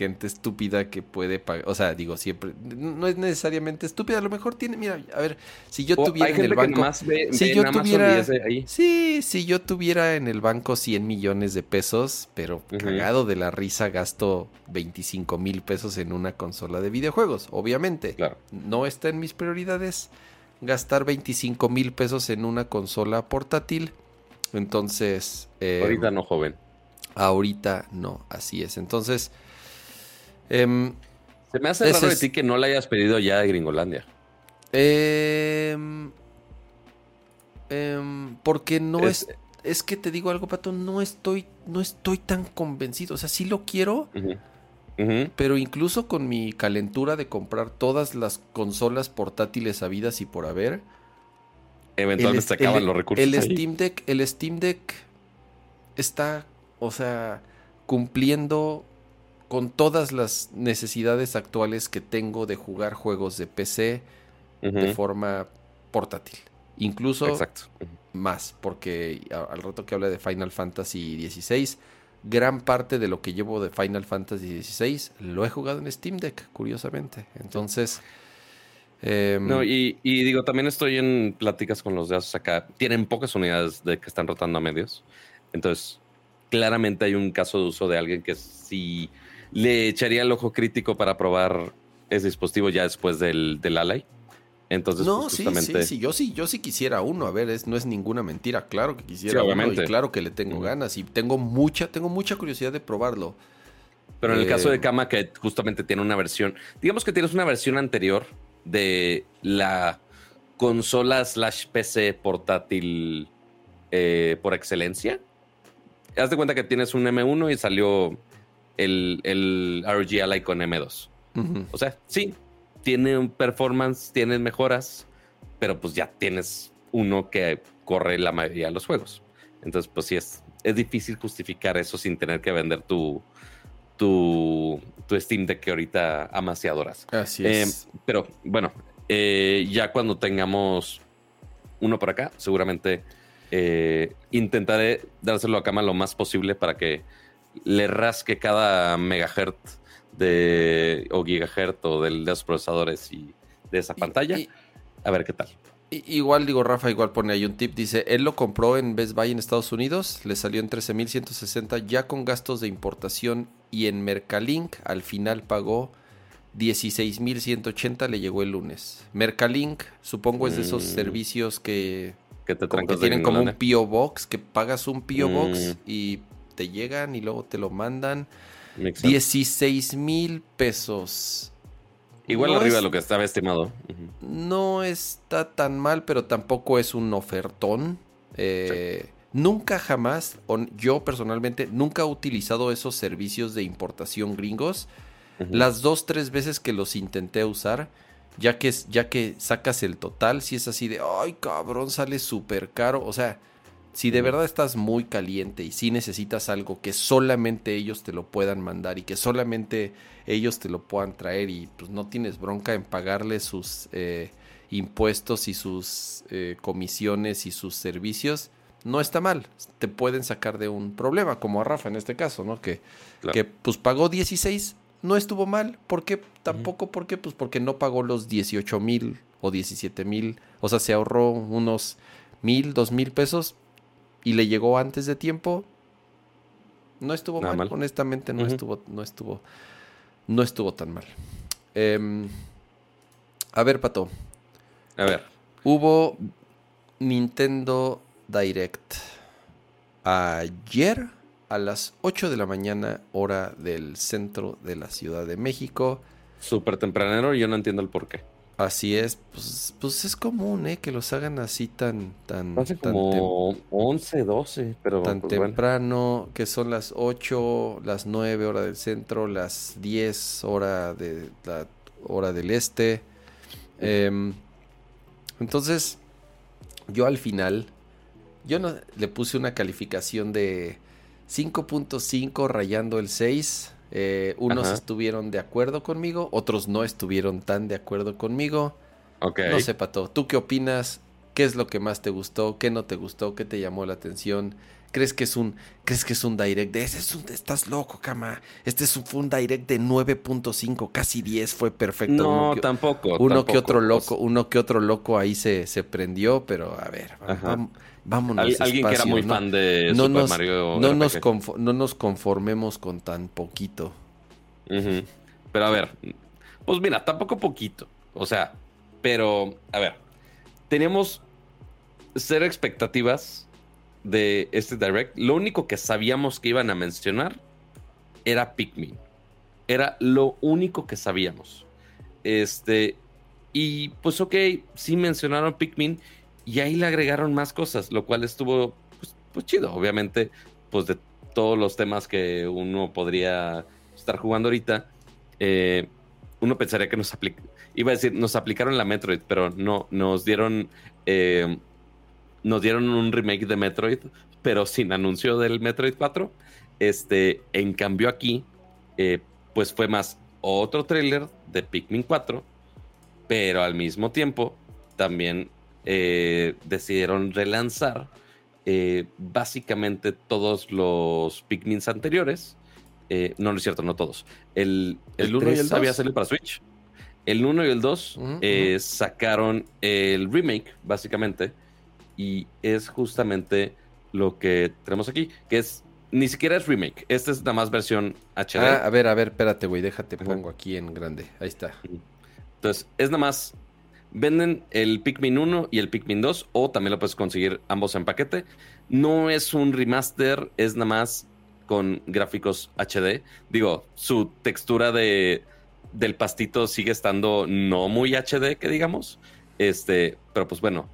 gente estúpida que puede pagar. O sea, digo, siempre. No es necesariamente estúpida. A lo mejor tiene. Mira, a ver, si yo tuviera en el banco. si yo tuviera. Sí, si yo tuviera en el banco 100 millones de pesos, pero cagado de la risa, gasto 25 mil pesos en una consola de videojuegos. Obviamente. Claro. No está en mis prioridades gastar 25 mil pesos en una consola portátil. Entonces. Eh, ahorita no, joven. Ahorita no, así es. Entonces. Em, Se me hace raro de ti que no la hayas pedido ya de Gringolandia. Em, em, porque no es, es, que te digo algo, Pato, no estoy, no estoy tan convencido. O sea, sí lo quiero, pero incluso con mi calentura de comprar todas las consolas portátiles habidas y por haber. Eventualmente se acaban los recursos. El Steam Deck, el Steam Deck está, o sea, cumpliendo con todas las necesidades actuales que tengo de jugar juegos de PC de forma portátil. Incluso más, porque al rato que habla de Final Fantasy XVI, gran parte de lo que llevo de Final Fantasy XVI lo he jugado en Steam Deck, curiosamente. Entonces, Em, No, y, y digo, también estoy en pláticas con los de Asus acá. Tienen pocas unidades de que están rotando a medios. Entonces, claramente hay un caso de uso de alguien que sí le echaría el ojo crítico para probar ese dispositivo ya después del, del Ally. Entonces, no, pues, sí, justamente, sí, sí, yo sí, yo sí quisiera uno. A ver, es, no es ninguna mentira, claro que quisiera Sí, uno y claro que le tengo ganas y tengo mucha, tengo mucha curiosidad de probarlo. Pero en el caso Eh, de Kama, que justamente tiene una versión, digamos que tienes una versión anterior de la consola slash PC portátil eh, por excelencia. Haz de cuenta que tienes un M1 y salió el, el RG Ally con M2. Ujú. O sea, sí, tiene un performance, tiene mejoras, pero pues ya tienes uno que corre la mayoría de los juegos. Entonces, pues sí, es, es difícil justificar eso sin tener que vender tu, tu, tu Steam Deck que ahorita amas y adoras. Así Eh, es. pero bueno, eh, ya cuando tengamos uno por acá, seguramente eh, intentaré dárselo a cama lo más posible para que le rasque cada megahertz de, o gigahertz o de los procesadores y de esa pantalla. y- a ver qué tal. Igual, digo, Rafa, igual pone ahí un tip. Dice, él lo compró en Best Buy en Estados Unidos, le salió en 13.160 ya con gastos de importación y en Mercalink al final pagó 16.180, le llegó el lunes. Mercalink, supongo es de esos Mm. servicios que, Que te como que tienen como un. P.O. Box, que pagas un P.O. Box Mm. y te llegan y luego te lo mandan. Makes sense. 16 mil pesos. Igual No arriba es- de lo que estaba estimado. No está tan mal, pero tampoco es un ofertón. Eh, Nunca jamás, yo personalmente, nunca he utilizado esos servicios de importación gringos. Las dos, tres veces que los intenté usar, ya que, ya que sacas el total, si es así de, ay cabrón, sale súper caro. O sea, si de verdad estás muy caliente y si necesitas algo que solamente ellos te lo puedan mandar y que solamente ellos te lo puedan traer y pues no tienes bronca en pagarle sus eh, impuestos y sus eh, comisiones y sus servicios, no está mal. Te pueden sacar de un problema, como a Rafa en este caso, ¿no? Que, Claro. que pues pagó 16, no estuvo mal. ¿Por qué? Tampoco, ¿por qué? Pues porque no pagó los 18 mil o 17 mil. O sea, se ahorró unos mil, dos mil pesos y le llegó antes de tiempo. No estuvo mal. mal. Honestamente, no estuvo, no estuvo, no estuvo tan mal. Em, a ver, Pato. A ver. Hubo Nintendo Direct ayer a las 8 de la mañana, hora del centro de la Ciudad de México. Súper tempranero, yo no entiendo el por qué. Así es, pues, pues es común, ¿eh? Que los hagan así tan, tan, Hace tan, como 11, 12, pero tan pues, bueno. temprano, que son las 8, las 9 hora del centro, las 10 hora de la hora del este. Em, entonces, yo al final, yo no, le puse una calificación de 5.5 rayando el 6. Eh, unos Ajá. estuvieron de acuerdo conmigo, otros no estuvieron tan de acuerdo conmigo. Ok. No sé, Pato, ¿tú qué opinas? ¿Qué es lo que más te gustó? ¿Qué no te gustó? ¿Qué te llamó la atención? ¿Crees que es un, crees que es un direct de ese es un, estás loco, cama? Este es un, fue un direct de 9.5, casi 10, fue perfecto. No, uno que, tampoco. uno que otro loco, uno que otro loco ahí se, se prendió, pero a ver, va- Ajá. vam- vámonos. Al- alguien que era muy ¿no? fan de no Super nos- Mario. No nos, no nos conformemos con tan poquito. Pero a ver, pues mira, tampoco poquito. O sea, pero a ver, teníamos cero expectativas de este direct. Lo único que sabíamos que iban a mencionar era Pikmin. Era lo único que sabíamos. Este, y pues ok, sí mencionaron Pikmin y ahí le agregaron más cosas, lo cual estuvo pues, pues chido. Obviamente, pues de todos los temas que uno podría estar jugando ahorita, eh, uno pensaría que nos. Iba a decir, nos aplicaron la Metroid, pero no, nos dieron. eh, nos dieron un remake de Metroid, pero sin anuncio del Metroid 4. Este, en cambio, aquí, eh, pues fue más otro tráiler de Pikmin 4, pero al mismo tiempo también eh, decidieron relanzar eh, básicamente todos los Pikmins anteriores. Eh, no, no es cierto, no todos. El, el ¿El 1 y el 2 había salido para Switch. el 1 y el 2 Ujú, eh, ujú. sacaron el remake, básicamente, y es justamente lo que tenemos aquí, que es, ni siquiera es remake, esta es nada más versión HD. Ah, a ver, a ver, espérate, güey, déjate, Ajá. pongo aquí en grande. Ahí está. Entonces, es nada más, venden el Pikmin 1 y el Pikmin 2, o también lo puedes conseguir ambos en paquete. No es un remaster, es nada más con gráficos HD. Digo, su textura de, del pastito sigue estando no muy HD, que digamos. Este, pero pues bueno,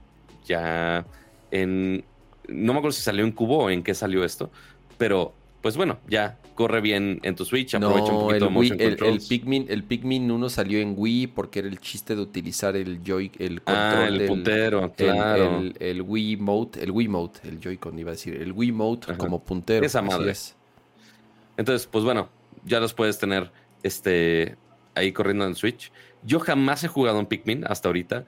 ya en... No me acuerdo si salió en cubo o en qué salió esto, pero pues bueno, ya corre bien en tu Switch, aprovecha un No, poquito el, de Wii- motion el, el. Pikmin, el Pikmin 1 salió en Wii porque era el chiste de utilizar el Joy, el control ah, el del- puntero, el, claro. el, el Wii Mode, el Wii Mode, el Joy-Con iba a decir, el Wii Mode Ajá. como puntero. Esa madre. es. Entonces, pues bueno, ya los puedes tener este, ahí corriendo en Switch. Yo jamás he jugado un Pikmin hasta ahorita.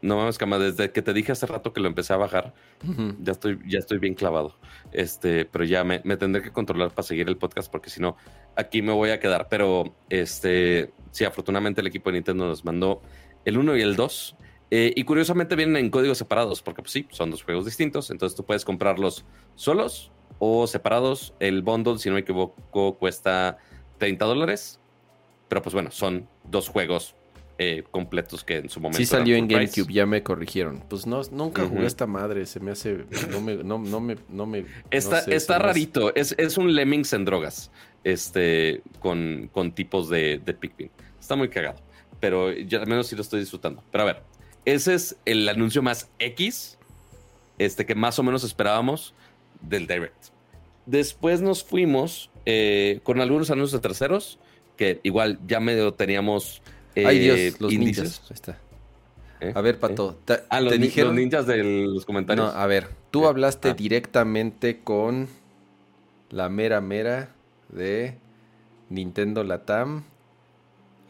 No mames, cama, desde que te dije hace rato que lo empecé a bajar, ya estoy, ya estoy bien clavado. Este, pero ya me, me tendré que controlar para seguir el podcast, porque si no, aquí me voy a quedar. Pero este, sí, afortunadamente el equipo de Nintendo nos mandó el 1 y el 2. Eh, y curiosamente vienen en códigos separados, porque pues sí, son dos juegos distintos. Entonces tú puedes comprarlos solos o separados. El bundle, si no me equivoco, cuesta 30 dólares. Pero pues bueno, son dos juegos eh, completos que en su momento. Sí salió en price. GameCube, ya me corrigieron. Pues no, nunca jugué esta madre, se me hace, no me, no, no me, no me. Está, sé, está hace- rarito. Es, es un Lemmings en drogas. Este, con, con tipos de, de Pikmin. Está muy cagado. Pero ya al menos sí lo estoy disfrutando. Pero a ver, ese es el anuncio más X. Este que más o menos esperábamos del Direct. Después nos fuimos eh, con algunos anuncios de terceros. Que igual ya medio teníamos. Eh, Ay Dios, los ninjas. Ahí está. ¿Eh? A ver, Pato, te, Ah, los, te ni- dijeron. los ninjas de los comentarios. No, a ver, tú hablaste Ah. directamente con la mera mera de Nintendo Latam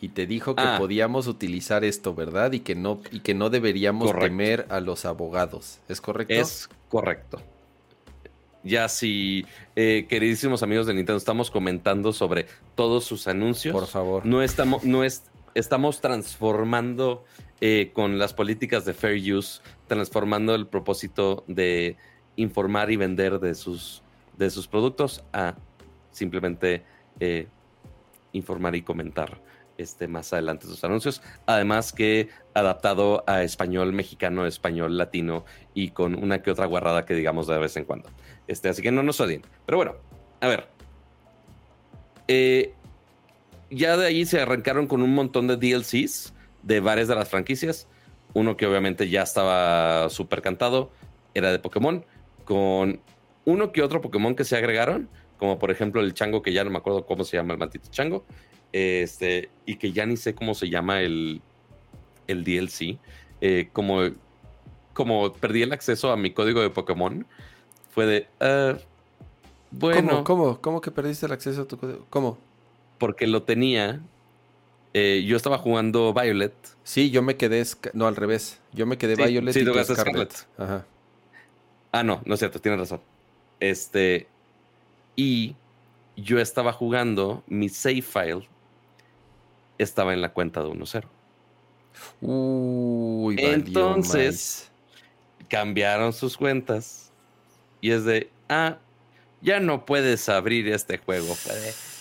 y te dijo que Ah. podíamos utilizar esto, ¿verdad? Y que no y que no deberíamos Correcto. temer a los abogados. ¿Es correcto? Es correcto. Ya si, eh, queridísimos amigos de Nintendo, estamos comentando sobre todos sus anuncios. Por favor. No estamos, no es, estamos transformando eh, con las políticas de fair use, transformando el propósito de informar y vender de sus, de sus productos a simplemente eh, informar y comentar este, más adelante sus anuncios. Además que adaptado a español mexicano, español latino y con una que otra guarrada que digamos de vez en cuando. Este, así que no nos odien. Pero bueno, a ver. Eh, ya de ahí se arrancaron con un montón de DLCs de varias de las franquicias. Uno que obviamente ya estaba súper cantado, era de Pokémon, con uno que otro Pokémon que se agregaron, como por ejemplo el chango, que ya no me acuerdo cómo se llama el maldito chango, este, y que ya ni sé cómo se llama el, el DLC. Eh, como, como perdí el acceso a mi código de Pokémon, fue de, ah, bueno, ¿Cómo, cómo, cómo que perdiste el acceso a tu código? ¿Cómo? Porque lo tenía. eh, yo estaba jugando Violet. Sí, yo me quedé, no al revés. Yo me quedé Sí, Violet sí, y tú Scarlet. Scarlet. Ajá. Ah, no, no es cierto, tienes razón. Este. Y yo estaba jugando, mi save file estaba en la cuenta de 1.0. Uy, valió Entonces- Cambiaron sus cuentas. Y es de, ah, ya no puedes abrir este juego.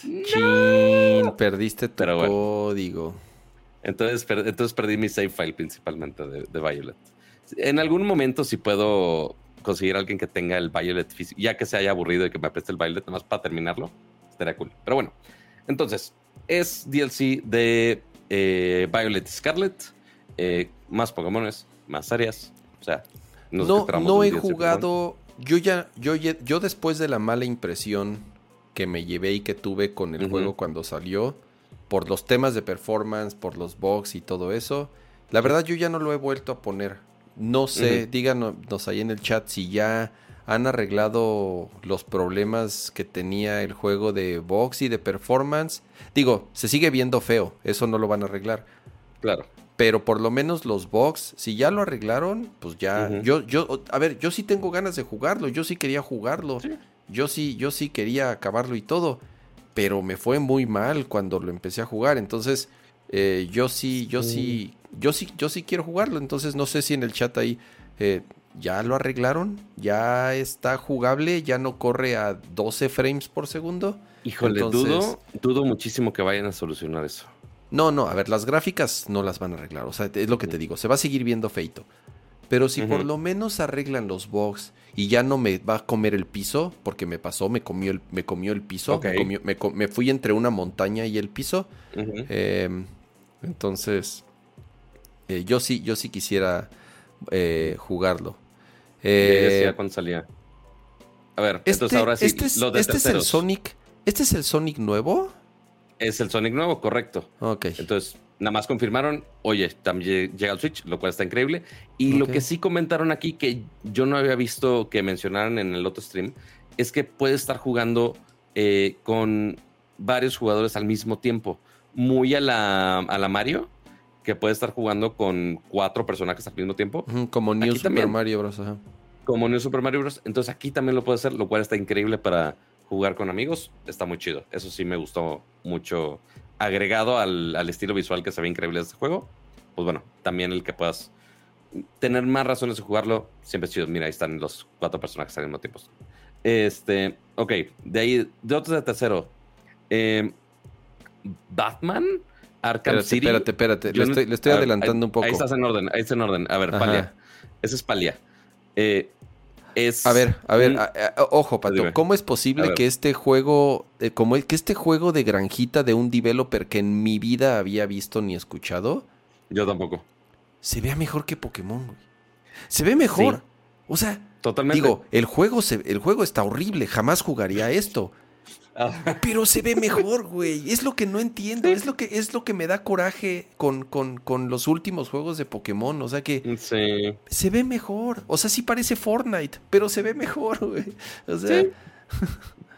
Chin, perdiste tu Pero bueno. código. Entonces, per- entonces perdí mi save file principalmente de, de Violet. En algún momento, si puedo conseguir a alguien que tenga el Violet físico, ya que se haya aburrido y que me preste el Violet, nada más para terminarlo, estaría cool. Pero bueno, entonces, es DLC de eh, Violet Scarlet, eh, más Pokémones, más áreas. O sea, nos No, no he jugado. Yo ya, yo, yo después de la mala impresión que me llevé y que tuve con el juego cuando salió, por los temas de performance, por los bugs y todo eso, la verdad yo ya no lo he vuelto a poner. No sé, Ujú. díganos ahí en el chat si ya han arreglado los problemas que tenía el juego de box y de performance. Digo, se sigue viendo feo, eso no lo van a arreglar. Claro. Pero por lo menos los box, si ya lo arreglaron, pues ya. Yo, yo, a ver, yo sí tengo ganas de jugarlo. Yo sí quería jugarlo. Sí. Yo sí, yo sí quería acabarlo y todo. Pero me fue muy mal cuando lo empecé a jugar. Entonces, Eh, yo sí, yo sí, yo sí, yo sí quiero jugarlo. Entonces no sé si en el chat ahí eh, ya lo arreglaron, ya está jugable, ya no corre a 12 frames por segundo. Híjole, dudo, dudo muchísimo que vayan a solucionar eso. No, no, a ver, las gráficas no las van a arreglar. O sea, es lo que te digo, se va a seguir viendo feito. Pero si por lo menos arreglan los bugs y ya no me va a comer el piso, porque me pasó, me comió el, me comió el piso, me, fui entre una montaña y el piso. Em, entonces, eh, yo sí, yo sí quisiera eh, jugarlo. Eh, cuándo salía. A ver, este, entonces ahora sí, este es, este es el Sonic. ¿Este es el Sonic nuevo? Es el Sonic nuevo, correcto. Ok. Entonces, nada más confirmaron, oye, también llega el Switch, lo cual está increíble. Y lo que sí comentaron aquí, que yo no había visto que mencionaran en el otro stream, es que puede estar jugando eh, con varios jugadores al mismo tiempo. Muy a la, a la Mario, que puede estar jugando con cuatro personajes al mismo tiempo. como New Super Mario Bros. Como New Super Mario Bros. Entonces aquí también lo puede hacer, lo cual está increíble para jugar con amigos. Está muy chido. Eso sí me gustó mucho agregado al, estilo visual que se ve increíble de este juego, pues bueno, también el que puedas tener más razones de jugarlo, siempre es chido. Mira, ahí están los cuatro personajes al mismo tiempo. Este, ok, de ahí, de otro de tercero. Eh, Batman, Arkham City. Espérate, espérate, le estoy, le estoy adelantando un poco. Ahí estás en orden, ahí está en orden. A ver, Palia. Ese es Palia. Eh, a ver, a ver, ojo, Pato, ¿cómo es posible que este juego, eh, como que este juego de granjita de un developer que en mi vida había visto ni escuchado? Yo tampoco. Se vea mejor que Pokémon, güey. Se ve mejor. O sea, Totalmente. digo, el juego, se, el juego está horrible, jamás jugaría esto. Pero se ve mejor, güey. Es lo que no entiendo. Es lo que, es lo que me da coraje con, con, los últimos juegos de Pokémon. O sea que se ve mejor. O sea, sí parece Fortnite, pero se ve mejor, güey. O sea.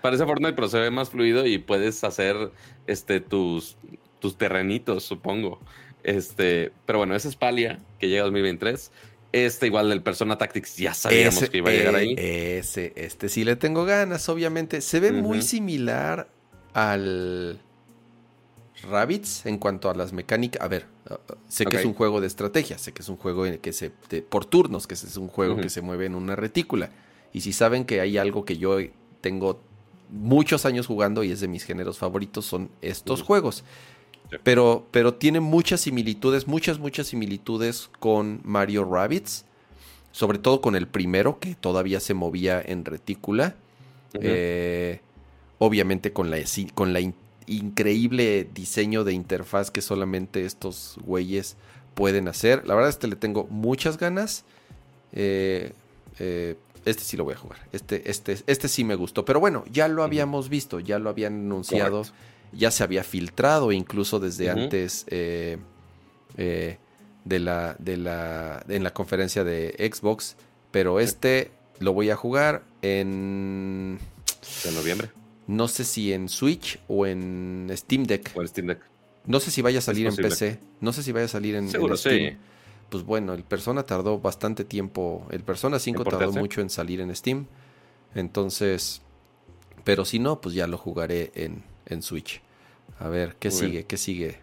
Parece Fortnite, pero se ve más fluido y puedes hacer este tus, tus terrenitos, supongo. Este, pero bueno, esa es Palia, que llega a 2023. Este igual del Persona Tactics ya sabíamos que iba a llegar ahí. Eh, ese, este sí le tengo ganas, obviamente. Se ve muy similar al Rabbits en cuanto a las mecánicas. A ver, uh, uh, sé que es un juego de estrategia, sé que es un juego que se por turnos, que es un juego que se mueve en una retícula. Y si saben que hay algo que yo tengo muchos años jugando y es de mis géneros favoritos, son estos juegos. Pero, pero tiene muchas similitudes, muchas, muchas similitudes con Mario Rabbits. Sobre todo con el primero, que todavía se movía en retícula. Eh, obviamente con la, con la increíble diseño de interfaz que solamente estos güeyes pueden hacer. La verdad es que le tengo muchas ganas. Eh, eh, este sí lo voy a jugar. Este, este, este sí me gustó. Pero bueno, ya lo habíamos visto, ya lo habían anunciado ya se había filtrado incluso desde antes eh, eh, de la, de la, en la conferencia de Xbox. Pero este lo voy a jugar en... En noviembre. No sé si en Switch o en Steam Deck. O en Steam Deck. No sé si vaya a salir en PC. No sé si vaya a salir en, Seguro, Steam. Pues bueno, el Persona tardó bastante tiempo. El Persona 5 tardó mucho en salir en Steam. Entonces, pero si no, pues ya lo jugaré en, en Switch. A ver, ¿qué sigue? ¿Qué sigue?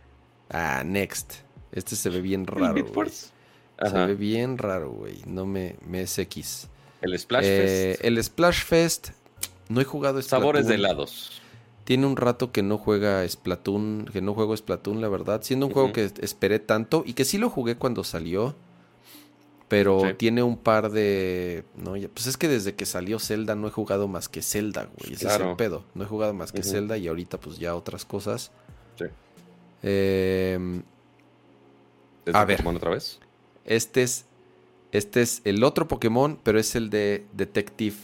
Ah, Next. Este se ve bien raro. Se ve bien raro, güey. No me, me es X. El Splash eh, Fest. El Splash Fest. No he jugado Splatoon. Sabores de helados. Tiene un rato que no juega Splatoon, que no juego Splatoon, la verdad. Siendo un juego que esperé tanto y que sí lo jugué cuando salió. Pero tiene un par de. No, pues es que desde que salió Zelda no he jugado más que Zelda, güey. Ese es el pedo. No he jugado más que Zelda y ahorita, pues ya otras cosas. Sí. Eh, a ver. Pokémon otra vez? Este es. Este es el otro Pokémon, pero es el de Detective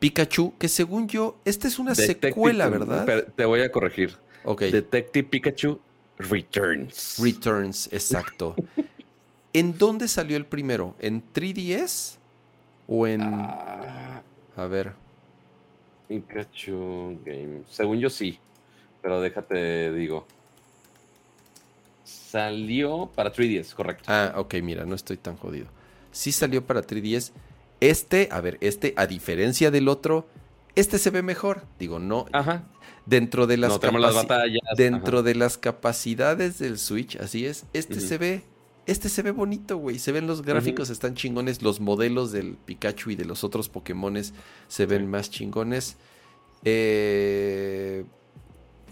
Pikachu, que según yo, esta es una secuela, ¿verdad? te voy a corregir. Ok. Detective Pikachu Returns. Returns, exacto. ¿En dónde salió el primero? ¿En 3DS? ¿O en.? Ah. a ver. Pikachu Game. Según yo sí. Pero déjate, digo. Salió para 3DS, correcto. Ah, ok, mira, no estoy tan jodido. Sí salió para 3DS. Este, a ver, este, a diferencia del otro, este se ve mejor. Digo, no. Ajá. dentro de las, No las batallas. dentro ajá. de las capacidades del Switch, así es, este se ve, este se ve bonito, güey. Se ven los gráficos, están chingones. Los modelos del Pikachu y de los otros Pokémones se ven Sí. más chingones. Eh,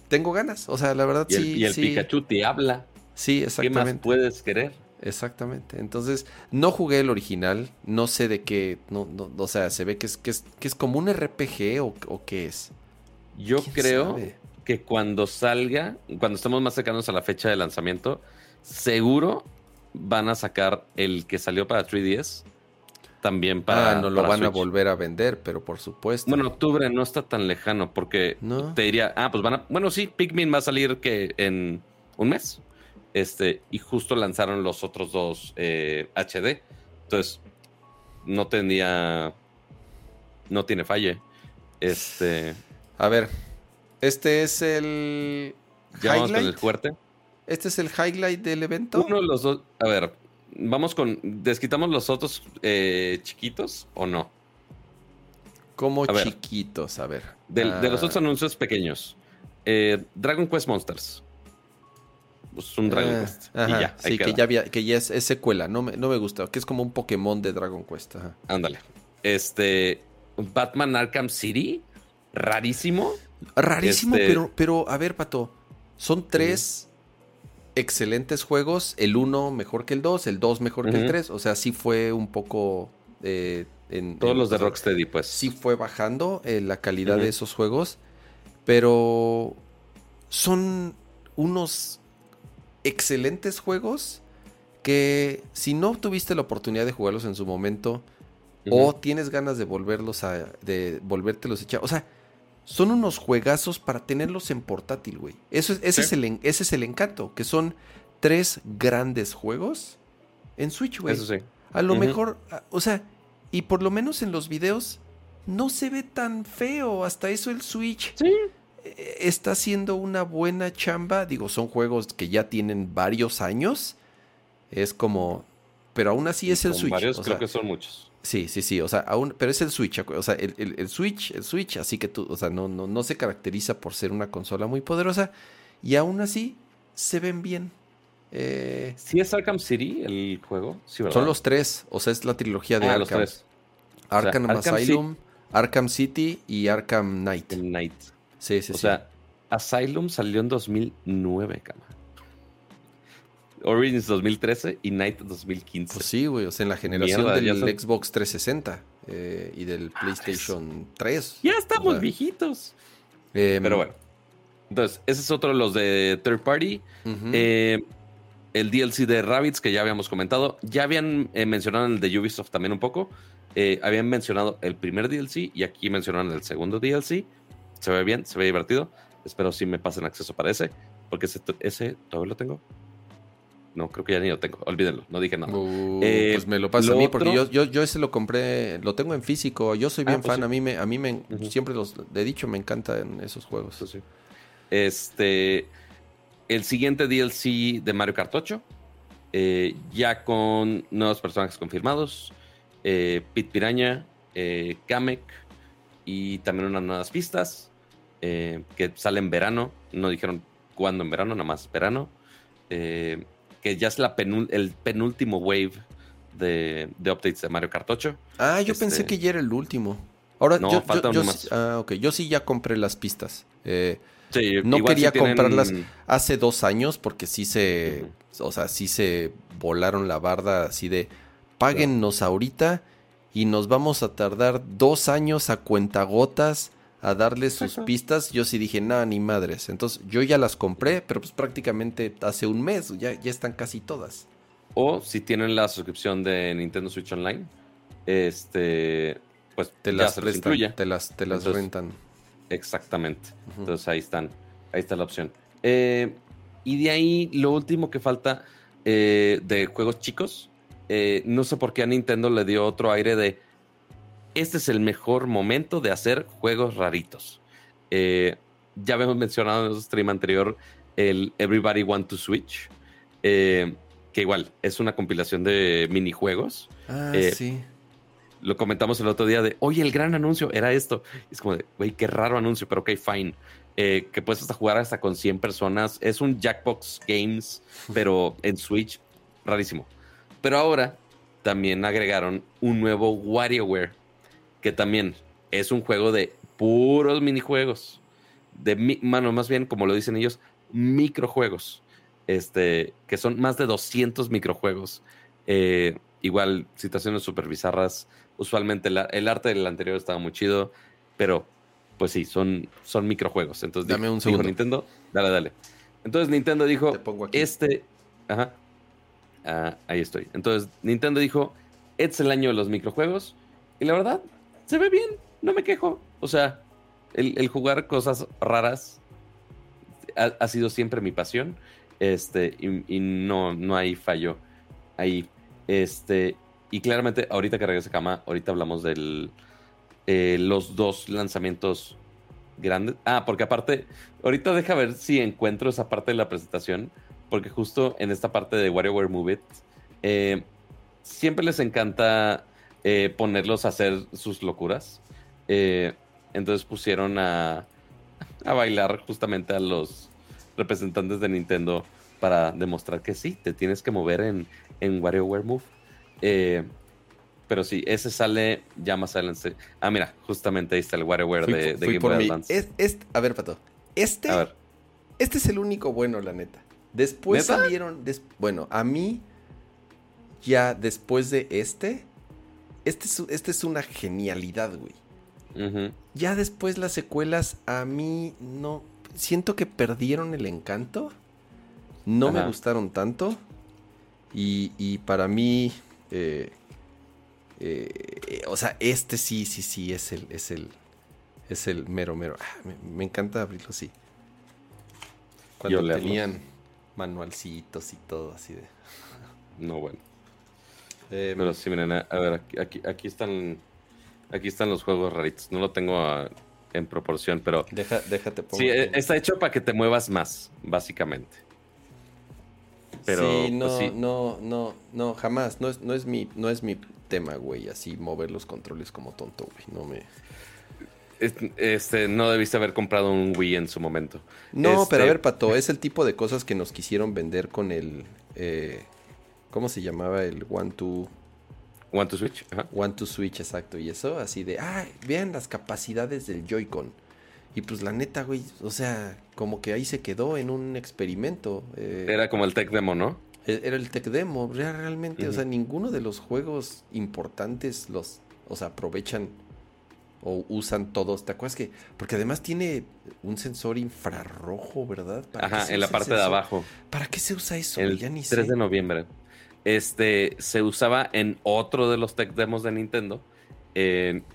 tengo ganas, o sea, la verdad Y el, sí. y el sí, Pikachu te habla. Sí, ¿Qué más exactamente. puedes querer? Exactamente. Entonces, no jugué el original, no sé de qué, no, no, o sea, se ve que es, que es, que es como un RPG o, o qué es. Yo ¿Quién creo sabe? que cuando salga, cuando estemos más cercanos a la fecha de lanzamiento, seguro van a sacar el que salió para 3DS también para. ah, no lo para van a volver a vender, pero por supuesto. Bueno, octubre no está tan lejano porque ¿No? te diría, ah, pues van a. Bueno, sí, Pikmin va a salir que en un mes. Este, y justo lanzaron los otros dos eh, HD. Entonces, no tenía. No tiene falle. Este. A ver, este es el Ya vamos con el fuerte. Este es el highlight del evento. Uno de los dos. A ver, vamos con. ¿Desquitamos los otros eh, chiquitos o no? como a ver. chiquitos, a ver. De, los Ah, otros anuncios pequeños. Eh, Dragon Quest Monsters. Pues un Dragon ah, Quest. ajá, y ya, sí, que ya, había- que ya es, es secuela, no me, no me gusta, que es como un Pokémon de Dragon Quest. Ajá. Ándale. Este. Batman Arkham City. Rarísimo. Rarísimo, Este- pero, pero a ver, Pato, son tres excelentes juegos, el uno mejor que el dos, el dos mejor que el Ujú. tres, o sea, sí fue un poco... eh, en, Todos en- los de Rocksteady, pues. sí fue bajando eh, la calidad de esos juegos, pero son unos excelentes juegos que si no tuviste la oportunidad de jugarlos en su momento o tienes ganas de volverlos a de volvértelos a echar, o sea, son unos juegazos para tenerlos en portátil, güey. Eso es, ese, Sí. es el, ese es el encanto, que son tres grandes juegos en Switch, güey. Eso sí. A lo mejor, o sea, y por lo menos en los videos no se ve tan feo. Hasta eso el Switch Sí. eh, está haciendo una buena chamba. Digo, son juegos que ya tienen varios años. Es como, pero aún así es el Switch. Varios, o creo sea, que son muchos. Sí, sí, sí. O sea, aún, pero es el Switch. O sea, el, el- el Switch, el Switch, así que tú, o sea, no, no, no se caracteriza por ser una consola muy poderosa. Y aún así se ven bien. Eh, ¿Sí es Arkham City el juego? Sí, ¿verdad? son los tres. O sea, es la trilogía de Ah, los Arkham. tres. O sea, Arkham, Arkham Asylum, Arkham City y Arkham Knight. Knight. Sí, sí, o sí. sea, Asylum salió en 2009, cama. Origins 2013 y Night 2015. Pues sí, güey. O sea, en la generación Mierda, del son- Xbox 360 eh, y del PlayStation 3. ya estamos O sea, viejitos. em, Pero bueno. Entonces, ese es otro de los de third party. Eh, el DLC de Rabbids, que ya habíamos comentado. Ya habían eh, mencionado el de Ubisoft también un poco. Eh, habían mencionado el primer DLC y aquí mencionaron el segundo DLC. Se ve bien, se ve divertido. Espero si me pasen acceso para ese. Porque ese, ese todavía lo tengo. No, creo que ya ni lo tengo. Olvídenlo, no dije nada. Uh, Eh, pues me lo pasa a lo mí porque otro- yo, yo, yo ese lo compré, lo tengo en físico. Yo soy Ah, bien pues fan. sí. A mí me, a mí me, siempre los he dicho, me encantan esos juegos. Sí. Este. El siguiente DLC de Mario Kart 8. eh, ya con nuevos personajes confirmados. Eh, Pit Piraña, eh, Kamek y también unas nuevas pistas. eh, que sale en verano. No dijeron cuándo en verano, nada más verano. eh, que ya es la penul- el penúltimo wave de, de updates de Mario Kart 8. Ah, yo Este- pensé que ya era el último. Ahora, No, yo, falta yo- uno más. ah, ok. Yo sí ya compré las pistas. Eh, Sí, No quería sí tienen- comprarlas hace dos años porque sí se, o sea, sí se volaron la barda así de páguennos ahorita y nos vamos a tardar dos años a cuentagotas a darles sus Ajá. pistas. Yo sí dije, nada, ni madres. Entonces yo ya las compré, pero pues prácticamente hace un mes, ya, ya están casi todas. O si tienen la suscripción de Nintendo Switch Online, este, pues Te ya las se los prestan, incluye. te las, te las Entonces, rentan. Exactamente. Entonces ahí están, ahí está la opción. Eh, y de ahí lo último que falta eh, de juegos chicos, eh, no sé por qué a Nintendo le dio otro aire de este es el mejor momento de hacer juegos raritos. Eh, ya habíamos mencionado en nuestro stream anterior el Everybody Want to Switch, eh, que igual es una compilación de minijuegos. Ah, eh, sí. Lo comentamos el otro día de, oye, el gran anuncio era esto. Y es como de, güey, qué raro anuncio, pero ok, fine. eh, que puedes hasta jugar hasta con 100 personas. Es un Jackbox Games, pero en Switch, rarísimo. Pero ahora también agregaron un nuevo WarioWare, que también es un juego de puros minijuegos. De mano, más bien, como lo dicen ellos, microjuegos. Este, que son más de 200 microjuegos. Eh, igual, situaciones súper bizarras. Usualmente el arte del anterior estaba muy chido, pero pues sí, son, son microjuegos. Entonces, Dame un segundo. Nintendo, dale, dale. Entonces Nintendo dijo, este, ajá, ah, ahí estoy. Entonces Nintendo dijo, este es el año de los microjuegos. Y la verdad, se ve bien, no me quejo. O sea, el, jugar cosas raras ha, sido siempre mi pasión. Este, y, no, no hay fallo ahí. Este, y claramente, ahorita que regrese Cama, ahorita hablamos del eh, los dos lanzamientos grandes. Ah, porque aparte, ahorita deja ver si encuentro esa parte de la presentación, porque justo en esta parte de WarioWare Move It, eh, siempre les encanta eh, ponerlos a hacer sus locuras. entonces pusieron a, a bailar justamente a los representantes de Nintendo para demostrar que sí, te tienes que mover en, en WarioWare Move. Pero sí, ese sale ya más adelante. Ah, mira, justamente ahí está el WarioWare de, Game Boy Advance. a ver, Pato. Este, este es el único bueno, la neta. Después salieron. bueno, a mí, ya después de este, este es, este es una genialidad, güey. Ya después las secuelas, a mí no. Siento que perdieron el encanto. No me gustaron tanto. Y, y para mí, eh, eh, o sea, este sí, sí, sí, es el, es el, es el mero, mero. Ah, me, encanta abrirlo así. Cuando tenían manualcitos y todo así de. No, bueno. Em, Pero sí, miren, a, ver, aquí, aquí, están, aquí están los juegos raritos. No lo tengo en proporción, pero. Deja, déjate Sí, eh, está hecho para que te muevas más, básicamente. Pero, sí, no, pues no, no, no, jamás. No es, no es mi, no es mi tema, güey, así mover los controles como tonto, güey. No me. Este, no debiste haber comprado un Wii en su momento. No, pero a este, ver, Pato, es el tipo de cosas que nos quisieron vender con el. Eh, ¿Cómo se llamaba? El One to. One to Switch. One to Switch, exacto. Y eso, así de. Ah, vean las capacidades del Joy-Con. Y pues la neta, güey, o sea, como que ahí se quedó en un experimento. Eh. Era como el tech demo, ¿no? E-, era el tech demo, realmente, o sea, ninguno de los juegos importantes los, o sea, aprovechan o usan todos. ¿Te acuerdas que? Porque además tiene un sensor infrarrojo, ¿verdad? Ajá, en la parte de abajo. ¿Para qué se usa eso? El ya ni 3 de noviembre. Este se usaba en otro de los tech demos de Nintendo.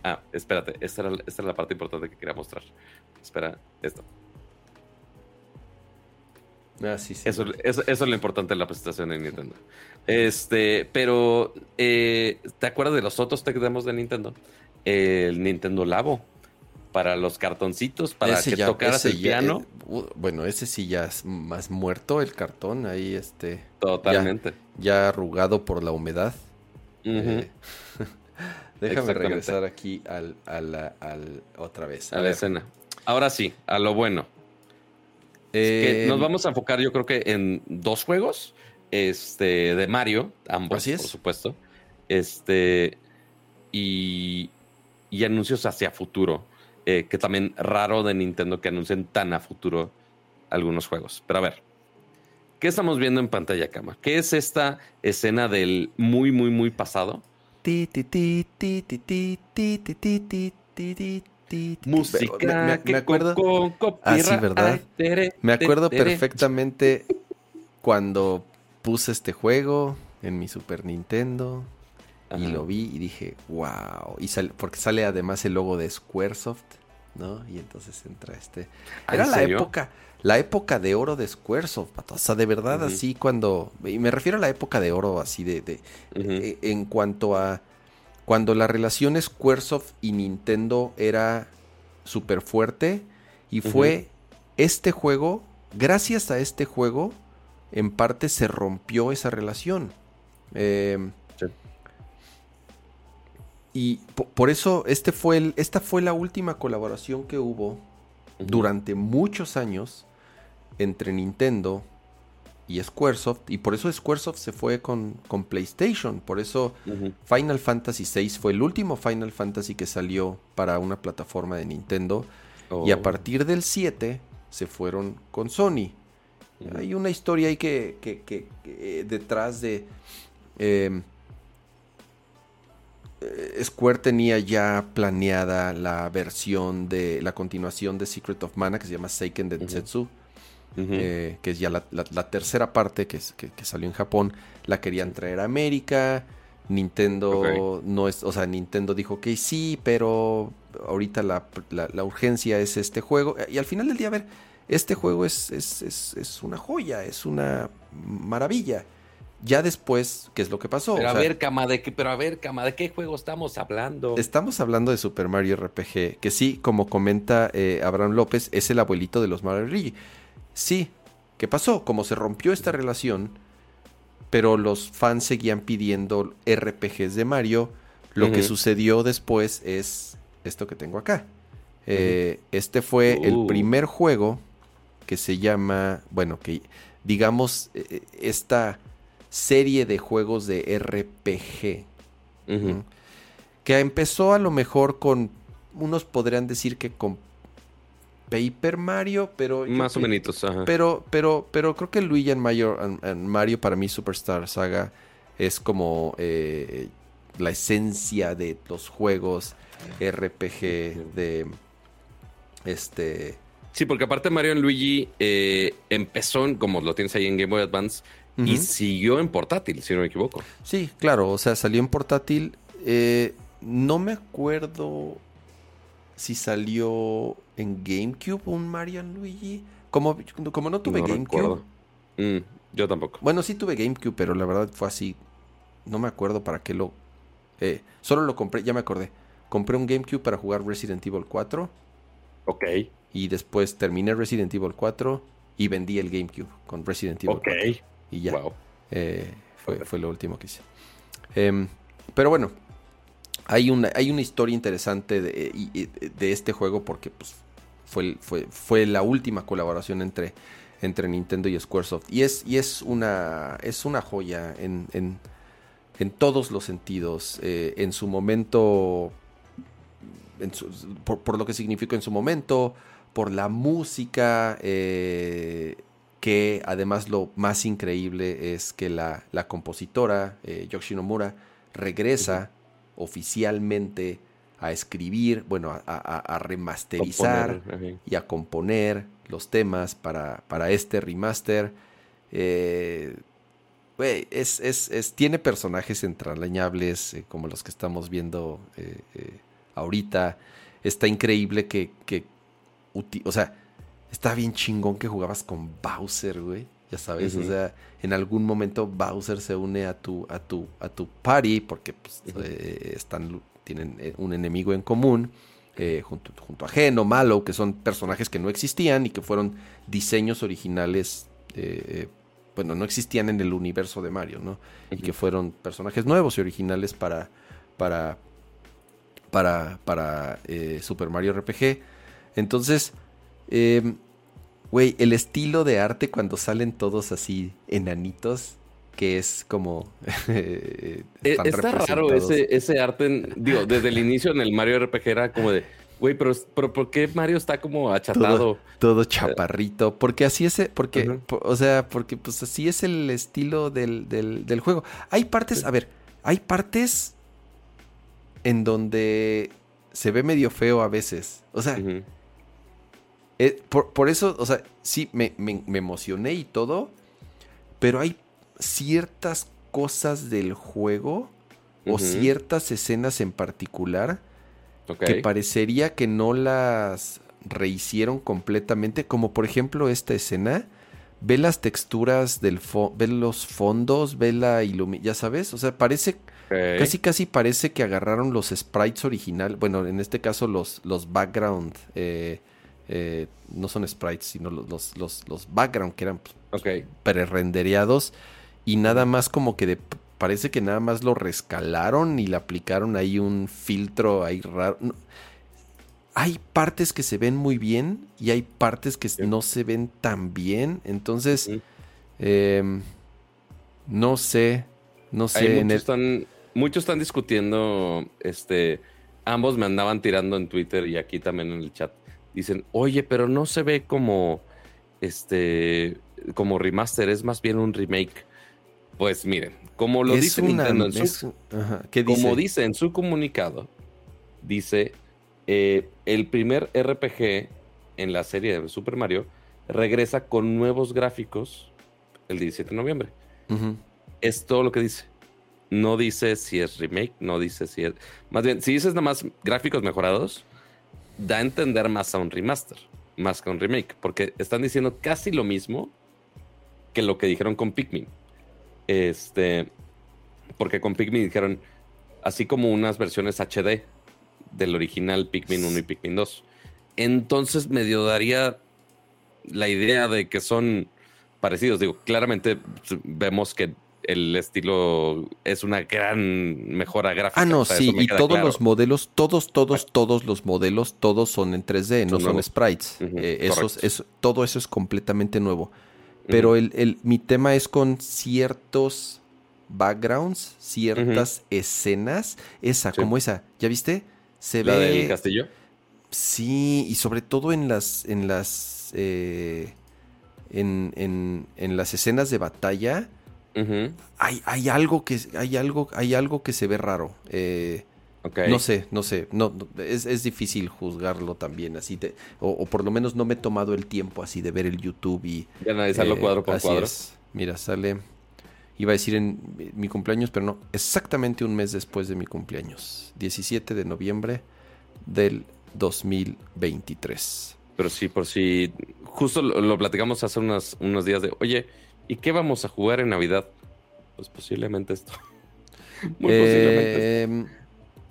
ah, espérate, esta era, esta era la parte importante que quería mostrar. Espera, esto. Ah, sí, Eso, es lo importante de la presentación de Nintendo. Este, pero, eh, ¿te acuerdas de los otros tech demos de Nintendo? El Nintendo Labo. Para los cartoncitos, para que tocaras el piano. Eh, bueno, ese sí ya es más muerto el cartón, ahí este. Totalmente. Ya, arrugado por la humedad. Eh, déjame regresar aquí al, al, otra vez. A, la escena. Ahora sí, a lo bueno. Eh, nos vamos a enfocar, yo creo que en dos juegos. Este, de Mario, ambos, por supuesto. Este. Y, y anuncios hacia futuro. Que también raro de Nintendo que anuncien tan a futuro algunos juegos. Pero a ver, ¿qué estamos viendo en pantalla, Cama? ¿Qué es esta escena del muy, muy, muy pasado? Música, me. Con, ¿verdad? Me acuerdo perfectamente cuando puse este juego en mi Super Nintendo y lo vi y dije, wow. Y porque sale además el logo de Squaresoft, ¿no? Y entonces entra este. ¿Ah, Era la época, la época de oro de Squaresoft, o sea, de verdad, así cuando. Y me refiero a la época de oro, así de. de eh, en cuanto a cuando la relación Squaresoft y Nintendo era súper fuerte y fue este juego, gracias a este juego, en parte se rompió esa relación. Em, y por eso este fue el, esta fue la última colaboración que hubo durante muchos años entre Nintendo y Squaresoft. Y por eso Squaresoft se fue con, con PlayStation. Por eso Final Fantasy VI fue el último Final Fantasy que salió para una plataforma de Nintendo. Y a oh. partir del 7 se fueron con Sony. Hay una historia ahí que, que, eh, detrás de... Em, eh, Square tenía ya planeada la versión de la continuación de Secret of Mana que se llama Seiken Densetsu. Eh, que es ya la, tercera parte que, que, salió en Japón, la querían traer a América. Nintendo no es, o sea, Nintendo dijo que sí, pero ahorita la, urgencia es este juego. Y al final del día, a ver, este juego es, es, una joya, es una maravilla. Ya después, ¿qué es lo que pasó? Pero a ver, Cama, ¿de qué, pero a ver, Cama, ¿de qué juego estamos hablando? Estamos hablando de Super Mario RPG, que sí, como comenta eh, Abraham López, es el abuelito de los Mario RPG. Sí, ¿qué pasó? Como se rompió esta relación, pero los fans seguían pidiendo RPGs de Mario, lo que sucedió después es esto que tengo acá. Eh, este fue el uh. primer juego que se llama, bueno, que digamos, eh, eh, esta serie de juegos de RPG. Que empezó a lo mejor con, unos podrían decir que con Paper Mario, pero... Más o menos, Pero, pero, pero creo que Luigi en Mario, Mario para mí Superstar Saga es como la esencia de los juegos RPG de este. Sí, porque aparte Mario Luigi eh, empezó, como lo tienes ahí en Game Boy Advance, y siguió en portátil, si no me equivoco. Sí, claro, o sea, salió en portátil. Eh, no me acuerdo si salió en GameCube un Mario Luigi. Como, como no tuve GameCube. Mm, yo tampoco. Bueno, sí tuve GameCube, pero la verdad fue así. No me acuerdo para qué lo. Eh, solo lo compré, ya me acordé. Compré un GameCube para jugar Resident Evil 4 Ok. Y después terminé Resident Evil 4 y vendí el GameCube con Resident Evil 4. Y ya. Eh, fue, lo último que hice. Em, pero bueno, hay una, hay una historia interesante de, de este juego porque pues, fue, fue, fue, la última colaboración entre, entre Nintendo y Squaresoft. Y es, y es, una, es una joya en, en, en todos los sentidos. Eh, en su momento por, lo que significó en su momento, por la música, eh, que además lo más increíble es que la, compositora, eh, Nomura, regresa oficialmente a escribir, bueno, a, remasterizar y a componer los temas para, para este remaster. Eh, es, es, tiene personajes entrañables eh, como los que estamos viendo ahorita. Está increíble que, que o sea, está bien chingón que jugabas con Bowser, güey. Ya sabes, o sea, en algún momento Bowser se une a tu, a tu, a tu party porque pues, eh, están, tienen eh, un enemigo en común. Eh, junto, junto, a Geno, Malo, que son personajes que no existían y que fueron diseños originales, bueno, no existían en el universo de Mario, ¿no? Y que fueron personajes nuevos y originales para, para, para, para eh, Super Mario RPG. Entonces, em, güey, el estilo de arte cuando salen todos así enanitos, que es como... Eh, está raro ese, ese arte, digo, desde el inicio en el Mario RPG era como de... Güey, pero, pero, ¿por qué Mario está como achatado? Todo, chaparrito. Porque así es, porque, o sea, porque pues así es el estilo del, del, del juego. Hay partes, a ver, hay partes en donde se ve medio feo a veces. O sea, eh, por, eso, o sea, sí, me, emocioné y todo, pero hay ciertas cosas del juego o ciertas escenas en particular que parecería que no las rehicieron completamente, como por ejemplo esta escena. Ve las texturas del ve los fondos, ve la iluminación, ya sabes, o sea, parece Casi, casi parece que agarraron los sprites original. Bueno, en este caso los, los background. Eh, eh, no son sprites, sino los, los, los, background que eran okay. pre-rendereados. Y nada más como que de, parece que nada más lo rescalaron y le aplicaron ahí un filtro ahí raro. hay partes que se ven muy bien y hay partes que no se ven tan bien. Entonces, em, no sé, no sé. muchos, están, muchos están discutiendo, este, ambos me andaban tirando en Twitter y aquí también en el chat. Dicen, oye, pero no se ve como, este, como remaster, es más bien un remake. Pues miren, como lo dice Nintendo en su, como dice en su comunicado, dice eh, el primer RPG en la serie de Super Mario regresa con nuevos gráficos el 17 de noviembre. Es todo lo que dice. No dice si es remake, no dice si es. Más bien, si dices nada más gráficos mejorados, da a entender más a un remaster, más que a un remake, porque están diciendo casi lo mismo que lo que dijeron con Pikmin. Este, porque con Pikmin dijeron así como unas versiones HD del original Pikmin 1 y Pikmin 2. Entonces medio daría la idea de que son parecidos. Digo, claramente vemos que el estilo es una gran mejora gráfica. Ah, no, sí, y todos los modelos, todos, todos, todos los modelos, todos son en 3D, no son sprites. Eh, todo eso es completamente nuevo. Pero el, mi tema es con ciertos backgrounds, ciertas escenas. Esa, como esa, ¿ya viste? Se ¿La del castillo? Sí, y sobre todo en las. en las. Eh, en, en, en, las escenas de batalla. Hay, hay, algo que. Hay algo. Hay algo que se ve raro. Eh, no sé, no sé. No, es, difícil juzgarlo también así. o, por lo menos no me he tomado el tiempo así de ver el YouTube y. De analizarlo cuadro por cuadro. Mira, sale. Iba a decir en mi cumpleaños, pero no. Exactamente un mes después de mi cumpleaños. 17 de noviembre del 2023. Pero sí, por si. Justo lo, platicamos hace unos días de. Oye, ¿y qué vamos a jugar en Navidad? Pues posiblemente esto. Muy posiblemente esto. Em,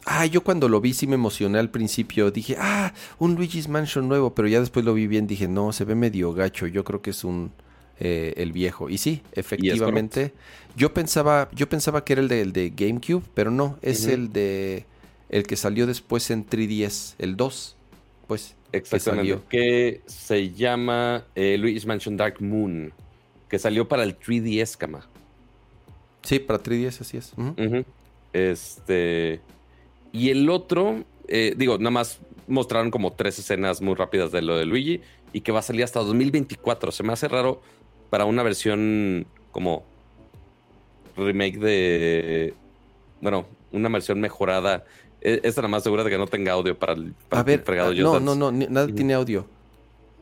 Ah, yo cuando lo vi sí me emocioné al principio. Dije, ah, un Luigi's Mansion nuevo, pero ya después lo vi bien. Dije, no, se ve medio gacho. Yo creo que es un eh, el viejo. Y sí, efectivamente. yo pensaba, yo pensaba que era el de, de GameCube, pero no, es el de el que salió después en 3DS, el 2. Pues. Exactamente. Que, se llama eh, Luigi's Mansion Dark Moon. Que salió para el 3DS, cama. Sí, para 3DS, así es. Este. Y el otro, eh, digo, nada más mostraron como tres escenas muy rápidas de lo de Luigi y que va a salir hasta 2024. Se me hace raro para una versión como remake de. Bueno, una versión mejorada. E, esta nada más segura de que no tenga audio para el, a ver, fregado ah, No, no, no, nada tiene audio.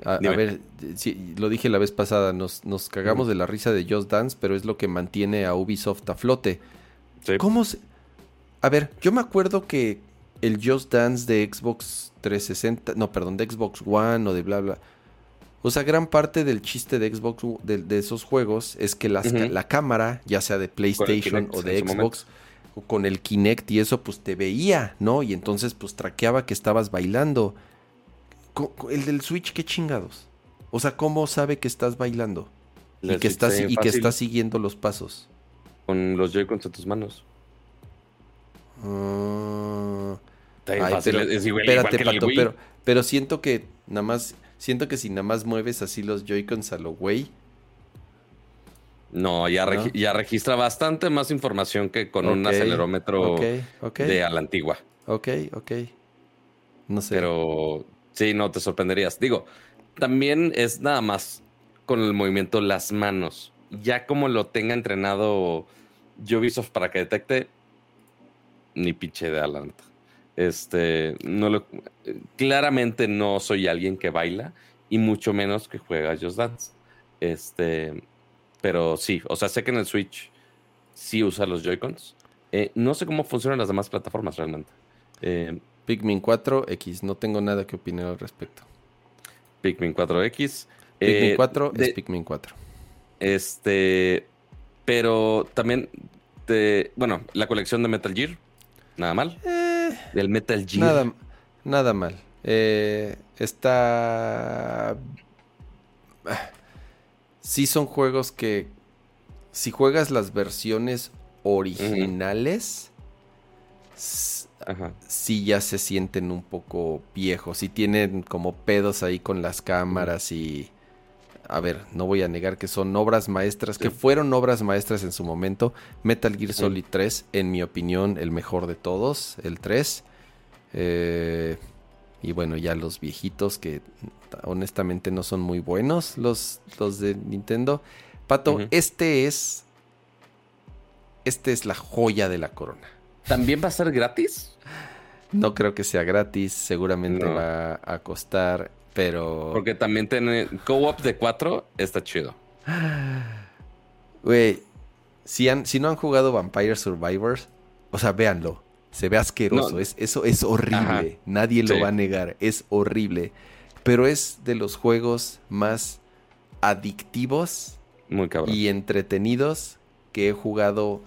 A, ver, sí, lo dije la vez pasada, nos, nos cagamos de la risa de Just Dance, pero es lo que mantiene a Ubisoft a flote. ¿Cómo se, a ver, yo me acuerdo que el Just Dance de Xbox 360, no, perdón, de Xbox One o de bla bla. O sea, gran parte del chiste de Xbox, de, esos juegos, es que la cámara, ya sea de PlayStation o de Xbox, o con el Kinect y eso, pues te veía, ¿no? Y entonces, pues traqueaba que estabas bailando. El del Switch, qué chingados. O sea, ¿cómo sabe que estás bailando? Y que, estás, y que estás siguiendo los pasos. Con los Joy-Cons en tus manos. Uh, espérate, Pato, pero, pero siento que nada más, siento que si nada más mueves así los Joy-Cons a lo güey. No, ya, ya registra bastante más información que con un acelerómetro de a la antigua. Ok, ok. No sé. Pero sí, no te sorprenderías. Digo, también es nada más con el movimiento las manos. Ya como lo tenga entrenado Ubisoft para que detecte, ni pinche de adelante. Este, no lo, claramente no soy alguien que baila y mucho menos que juega Just Dance. Este, pero sí, o sea, sé que en el Switch sí usa los Joy-Cons. Eh, no sé cómo funcionan las demás plataformas realmente. Eh, Pikmin 4X, no tengo nada que opinar al respecto. Pikmin 4X. Pikmin 4 eh, es Pikmin 4. Este, pero también, bueno, la colección de Metal Gear Nada mal. Eh, Del Metal Gear. Nada, nada mal. Eh, está. Sí, son juegos que. Si juegas las versiones originales. Sí ya se sienten un poco viejos y tienen como pedos ahí con las cámaras y a ver, no voy a negar que son obras maestras, que fueron obras maestras en su momento. Metal Gear Solid 3, en mi opinión, el mejor de todos, el 3. Eh, y bueno, ya los viejitos que honestamente no son muy buenos, los, los de Nintendo. Pato, este es. Este es la joya de la corona. ¿También va a ser gratis? No creo que sea gratis, seguramente va a costar pero. Porque también tiene. Co-op de 4 está chido. Güey. Si, si no han jugado Vampire Survivors, o sea, véanlo. Se ve asqueroso. Es, eso es horrible. Nadie lo va a negar. Es horrible. Pero es de los juegos más adictivos Muy y entretenidos que he jugado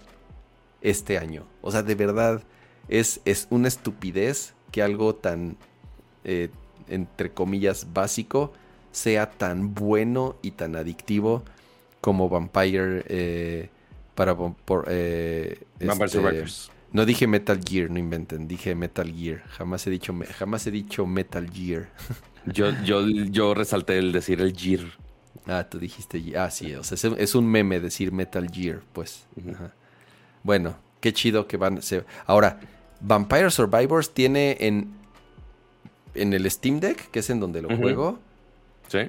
este año. O sea, de verdad, es, es una estupidez que algo tan eh, entre comillas, básico, sea tan bueno y tan adictivo como Vampire eh, para por, eh, este, No dije Metal Gear, no inventen, dije Metal Gear. Jamás he dicho, jamás he dicho Metal Gear. yo, yo, yo resalté el decir el Gear. Ah, tú dijiste, ah, sí, o sea, es, un meme decir Metal Gear, pues. Bueno, qué chido que van. Ahora, Vampire Survivors tiene en en el Steam Deck, que es en donde lo juego, sí.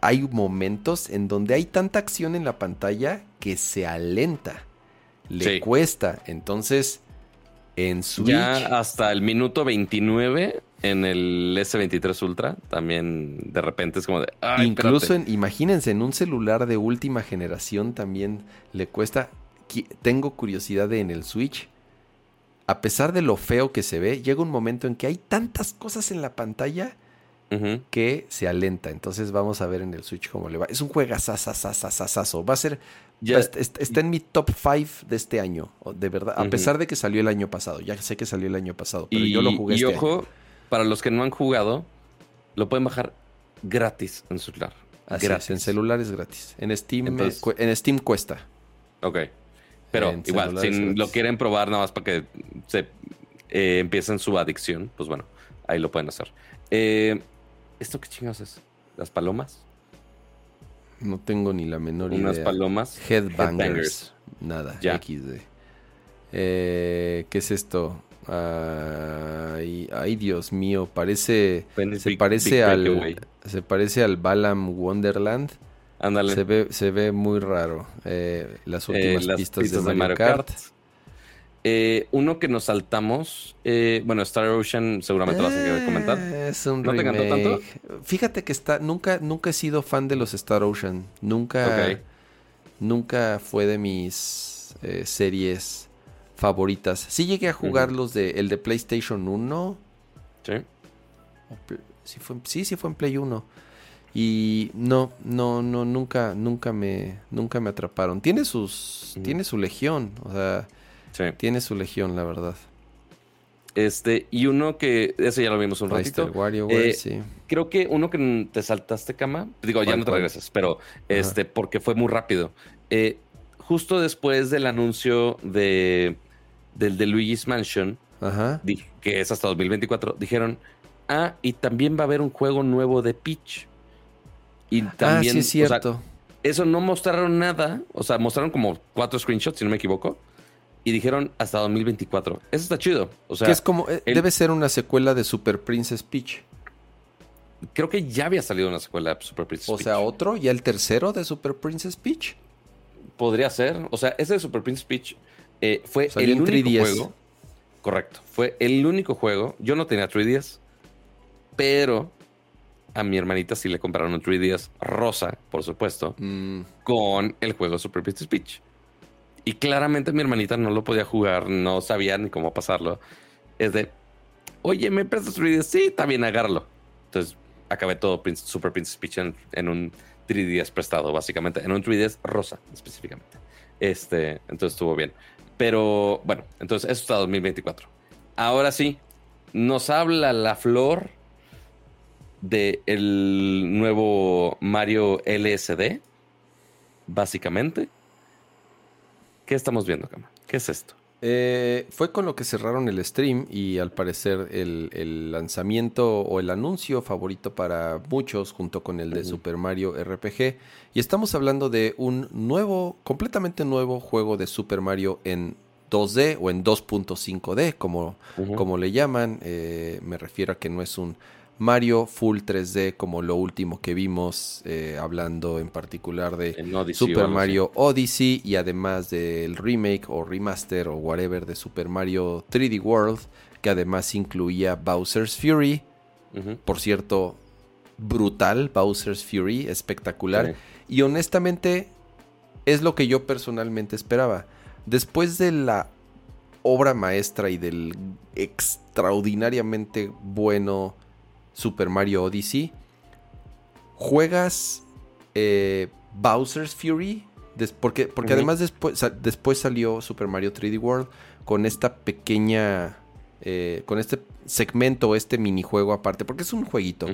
hay momentos en donde hay tanta acción en la pantalla que se alenta. Le cuesta. Entonces, en Switch. Ya hasta el minuto 29 en el S23 Ultra también de repente es como de. Incluso, en, imagínense, en un celular de última generación también le cuesta. Tengo curiosidad de en el Switch a pesar de lo feo que se ve, llega un momento en que hay tantas cosas en la pantalla que se alenta. Entonces vamos a ver en el Switch cómo le va. Es un juegazazazazazazo. Va a ser... está, en mi top 5 de este año, de verdad. A pesar de que salió el año pasado. Ya sé que salió el año pasado, pero yo lo jugué y este ojo, para los que no han jugado, lo pueden bajar gratis en su celular. gratis. en celular es gratis. En Steam, en Steam cuesta. Ok. Pero igual, si lo quieren probar nada más para que se eh, empiecen su adicción, pues bueno, ahí lo pueden hacer. Eh, ¿Esto qué chingados es? ¿Las palomas? No tengo ni la menor idea. Unas palomas. Headbangers. Nada, XD. Eh, ¿Qué es esto? Ay, ay, Dios mío, parece. Se parece al. Se parece al Balam Wonderland. Se ve, se ve muy raro. Eh, las eh, últimas pistas, de Mario, Kart. Eh, uno que nos saltamos, bueno, Star Ocean seguramente lo vas a comentar. Es un ¿No te encantó tanto? Fíjate que está, nunca, nunca he sido fan de los Star Ocean. Nunca, nunca fue de mis series favoritas. Sí llegué a jugar los de el de PlayStation 1. Sí. Sí, fue, sí, sí fue en Play 1. Y no, no, no, nunca, nunca me, nunca me atraparon. Tiene sus, tiene su legión, o sea, tiene su legión, la verdad. Este, y uno que, ese ya lo vimos un ratito. WarioWare, eh, sí. Creo que uno que te saltaste, cama, digo, ya no te regresas, pero este, porque fue muy rápido. Eh, justo después del anuncio de, del de Luigi's Mansion, que es hasta 2024, dijeron, ah, y también va a haber un juego nuevo de Peach. Y ah, también, sí es cierto. eso no mostraron nada. O sea, mostraron como cuatro screenshots, si no me equivoco. Y dijeron hasta 2024. Eso está chido. O sea, que es como. Eh, debe ser una secuela de Super Princess Peach. Creo que ya había salido una secuela de Super Princess Peach. O sea, otro, ya el tercero de Super Princess Peach. Podría ser. O sea, ese de Super Princess Peach eh, fue el único juego. Correcto. Fue el único juego. Yo no tenía 3DS, pero a mi hermanita sí le compraron un 3DS rosa, por supuesto, mm. con el juego Super Princess Peach. Y claramente mi hermanita no lo podía jugar, no sabía ni cómo pasarlo. Es de, oye, ¿me prestas 3DS? Sí, bien, agárralo. Entonces acabé todo Super Princess Peach en, un 3DS prestado, básicamente, en un 3DS rosa específicamente. Este, entonces estuvo bien. Pero bueno, entonces eso está 2024. Ahora sí, nos habla la flor de el nuevo Mario LSD, básicamente. ¿Qué estamos viendo, Cama? ¿Qué es esto? Eh, fue con lo que cerraron el stream y al parecer el, lanzamiento o el anuncio favorito para muchos junto con el de Super Mario RPG. Y estamos hablando de un nuevo, completamente nuevo juego de Super Mario en 2D o en 2.5D, como, como le llaman. Eh, me refiero a que no es un Mario Full 3D como lo último que vimos, eh, hablando en particular de Super Mario Odyssey y además del remake o remaster o whatever de Super Mario 3D World, que además incluía Bowser's Fury. Por cierto, brutal Bowser's Fury, espectacular. Y honestamente es lo que yo personalmente esperaba. Después de la obra maestra y del extraordinariamente bueno Super Mario Odyssey, juegas eh, Bowser's Fury, porque, porque además después, después salió Super Mario 3D World con esta pequeña, eh, con este segmento, este minijuego aparte, porque es un jueguito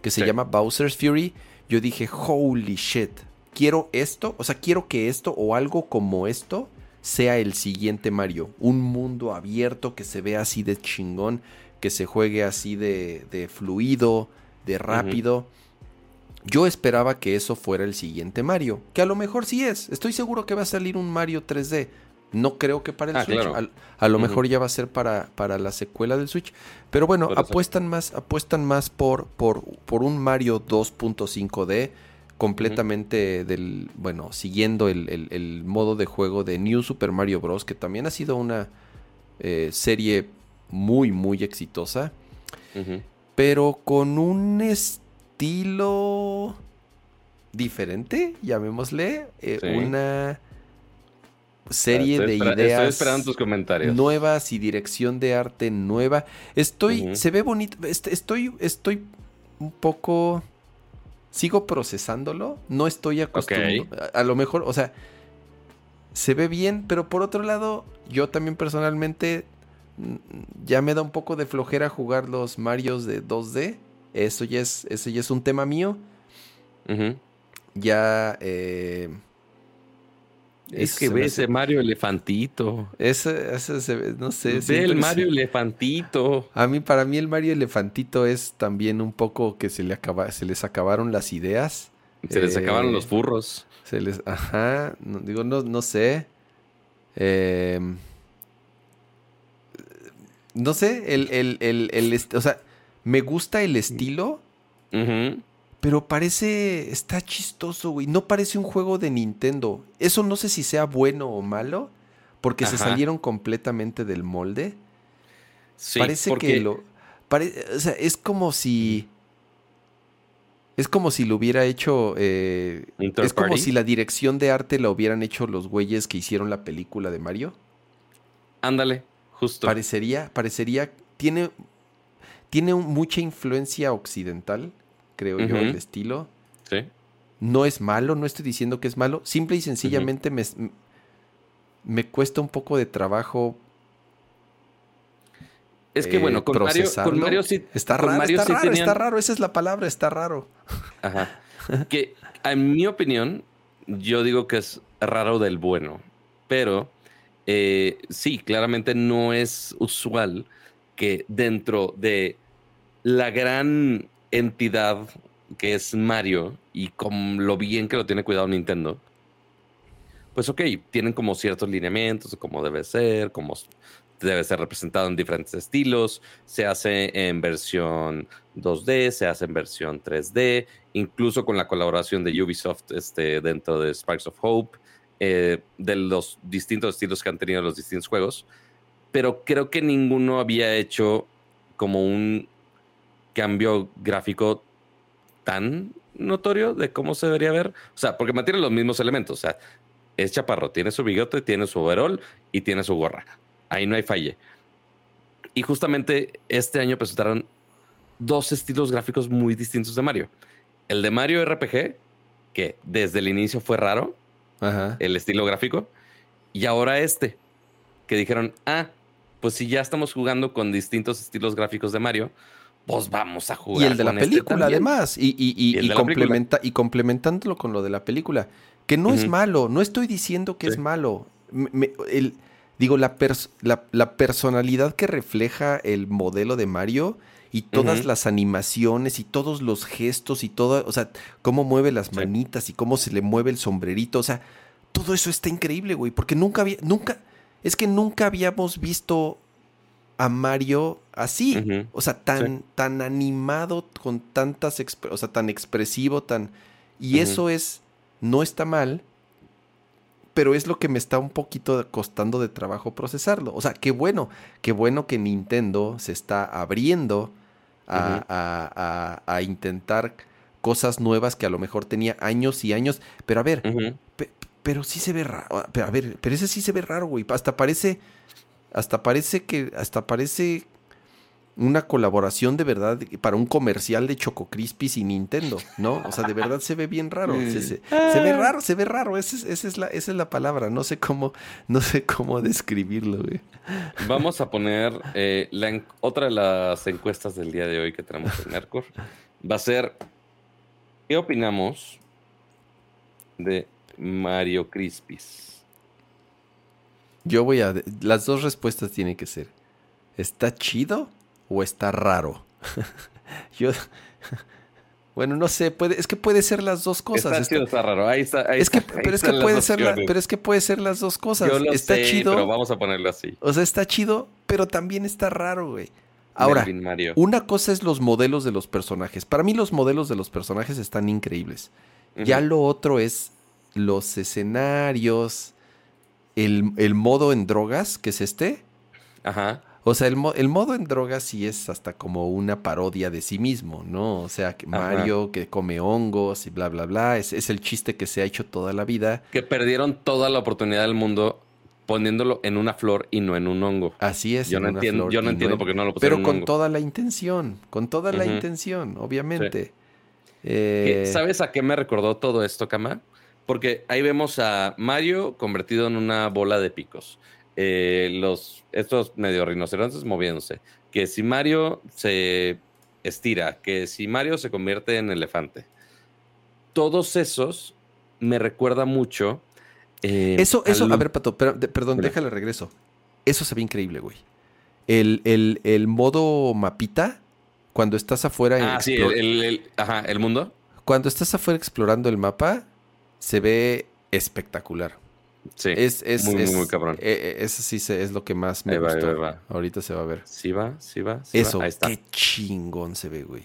que se llama Bowser's Fury. Yo dije, holy shit, quiero esto, o sea, quiero que esto o algo como esto sea el siguiente Mario. Un mundo abierto que se vea así de chingón que se juegue así de, fluido, de rápido. Yo esperaba que eso fuera el siguiente Mario, que a lo mejor sí es. Estoy seguro que va a salir un Mario 3D. No creo que para el ah, Switch. A, lo mejor ya va a ser para, para, la secuela del Switch. Pero bueno, apuestan más, apuestan más por, por, por un Mario 2.5D completamente del, bueno, siguiendo el, modo de juego de New Super Mario Bros. Que también ha sido una eh, serie muy, muy exitosa. Pero con un estilo diferente, llamémosle. Eh, una serie de ideas esperando tus comentarios. nuevas y dirección de arte nueva. Estoy, se ve bonito. Estoy, estoy un poco. Sigo procesándolo. No estoy acostumbrado. A, a, lo mejor, o sea, se ve bien, pero por otro lado, yo también personalmente ya me da un poco de flojera jugar los Marios de 2D. Eso ya es, eso ya es un tema mío. Ya. Eh, es que ve ese Mario elefantito. Ese, ese, no sé. Ve el Mario elefantito. A mí, para mí, el Mario elefantito es también un poco que se, le acaba, se les acabaron las ideas. Se les acabaron los furros. Se les. Ajá. digo, no, no sé. Eh no sé, el, el, el, o sea, me gusta el estilo, pero parece, está chistoso, güey. No parece un juego de Nintendo. Eso no sé si sea bueno o malo, porque se salieron completamente del molde. Sí, parece que lo... o sea, es como si... Es como si lo hubiera hecho. Eh, es como si la dirección de arte la hubieran hecho los güeyes que hicieron la película de Mario. Ándale. Parecería, parecería, tiene, tiene mucha influencia occidental, creo yo, el estilo. Sí. No es malo, no estoy diciendo que es malo. Simple y sencillamente me, me cuesta un poco de trabajo es que bueno, con Mario, con Mario, sí. Está raro, está, raro está raro, esa es la palabra, está raro. Ajá. que en mi opinión, yo digo que es raro del bueno. Pero eh, sí, claramente no es usual que dentro de la gran entidad que es Mario y con lo bien que lo tiene cuidado Nintendo, pues ok, tienen como ciertos lineamientos de cómo debe ser, cómo debe ser representado en diferentes estilos, se hace en versión 2D, se hace en versión 3D, incluso con la colaboración de Ubisoft este, dentro de Sparks of Hope, eh, de los distintos estilos que han tenido los distintos juegos, pero creo que ninguno había hecho como un cambio gráfico tan notorio de cómo se debería ver. O sea, porque mantiene los mismos elementos. O sea, es chaparro, tiene su bigote, tiene su overall y tiene su gorra. Ahí no hay falle. Y justamente este año presentaron dos estilos gráficos muy distintos de Mario. El de Mario RPG, que desde el inicio fue raro, el estilo gráfico. Y ahora este, que dijeron, ah, pues si ya estamos jugando con distintos estilos gráficos de Mario, pues vamos a jugar. Y el de la este película, además. Y, y, complementa, y complementándolo con lo de la película. Que no es malo, no estoy diciendo que es malo. digo, la, la, personalidad que refleja el modelo de Mario y todas las animaciones y todos los gestos y todo, o sea, cómo mueve las manitas y cómo se le mueve el sombrerito, o sea, todo eso está increíble, güey, porque nunca había, nunca, es que nunca habíamos visto a Mario así, o sea, tan, tan animado, con tantas, o sea, tan expresivo, tan... Y eso es, no está mal, pero es lo que me está un poquito costando de trabajo procesarlo. O sea, qué bueno, qué bueno que Nintendo se está abriendo a, a, intentar cosas nuevas que a lo mejor tenía años y años. Pero a ver, pero sí se ve raro. A ver, pero ese sí se ve raro, güey. Hasta parece, hasta parece que, hasta parece una colaboración de verdad para un comercial de Choco Crispis y Nintendo, ¿no? O sea, de verdad se ve bien raro. Se, ve raro, se ve raro. Esa es, la, esa es la palabra. No sé cómo, no sé cómo describirlo, güey. Vamos a poner eh, la, otra de las encuestas del día de hoy que tenemos en Mercur. Va a ser, ¿qué opinamos de Mario Crispis? Yo voy a... Las dos respuestas tienen que ser, ¿está chido? O está raro? Yo. Bueno, no sé, puede, es que puede ser las dos cosas. Está, chido, está raro. Ahí está. es que, pero, es que puede ser pero es que puede ser las dos cosas. está chido. Pero vamos a ponerlo así. O sea, está chido, pero también está raro, güey. Ahora, una cosa es los modelos de los personajes. Para mí, los modelos de los personajes están increíbles. Ya lo otro es los escenarios, el, el modo en drogas, que es este. Ajá. O sea, el, modo en drogas sí es hasta como una parodia de sí mismo, ¿no? O sea, que Mario que come hongos y bla, bla, bla. Es, es, el chiste que se ha hecho toda la vida. Que perdieron toda la oportunidad del mundo poniéndolo en una flor y no en un hongo. Así es. Yo no entiendo, yo no entiendo por qué no lo pusieron. Pero con toda la intención, con toda la intención, obviamente. Eh, ¿Sabes a qué me recordó todo esto, Kama? Porque ahí vemos a Mario convertido en una bola de picos. Eh, los, estos medio rinocerontes moviéndose. Que si Mario se estira, que si Mario se convierte en elefante. Todos esos me recuerda mucho. Eh, eso, eso, a ver, Pato, perdón, déjale regreso. Eso se ve increíble, güey. El, el, el, modo mapita, cuando estás afuera. Ah, sí, el, ajá, el mundo. Cuando estás afuera explorando el mapa, se ve espectacular. Sí, es, es, muy, muy, cabrón. Eh, eh, eso sí es lo que más me gustó. Ahorita se va a ver. Sí va, sí va. eso, qué chingón se ve, güey.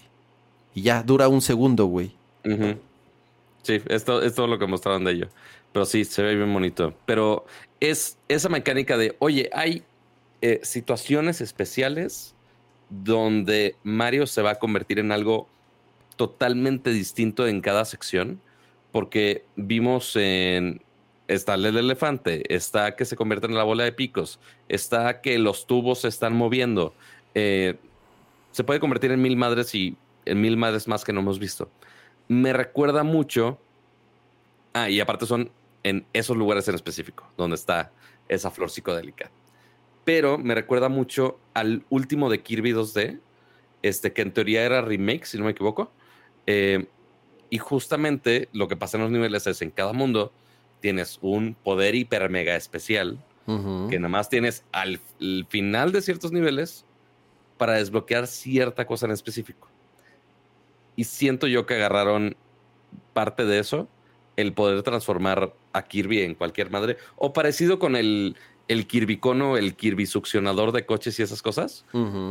Y ya, dura un segundo, güey. Sí, esto es todo lo que mostraron de ello. Pero sí, se ve bien bonito. Pero es esa mecánica de, oye, hay eh, situaciones especiales donde Mario se va a convertir en algo totalmente distinto en cada sección. Porque vimos en está el elefante, está que se convierte en la bola de picos, está que los tubos se están moviendo. Eh, se puede convertir en mil madres y en mil madres más que no hemos visto. Me recuerda mucho. Ah, y aparte son en esos lugares en específico, donde está esa flor psicodélica. Pero me recuerda mucho al último de Kirby 2D, este, que en teoría era remake, si no me equivoco. Eh, y justamente lo que pasa en los niveles es en cada mundo tienes un poder hiper mega especial que nada más tienes al, final de ciertos niveles para desbloquear cierta cosa en específico. Y siento yo que agarraron parte de eso, el poder transformar a Kirby en cualquier madre, o parecido con el, el Kirby Cono, el Kirby succionador de coches y esas cosas.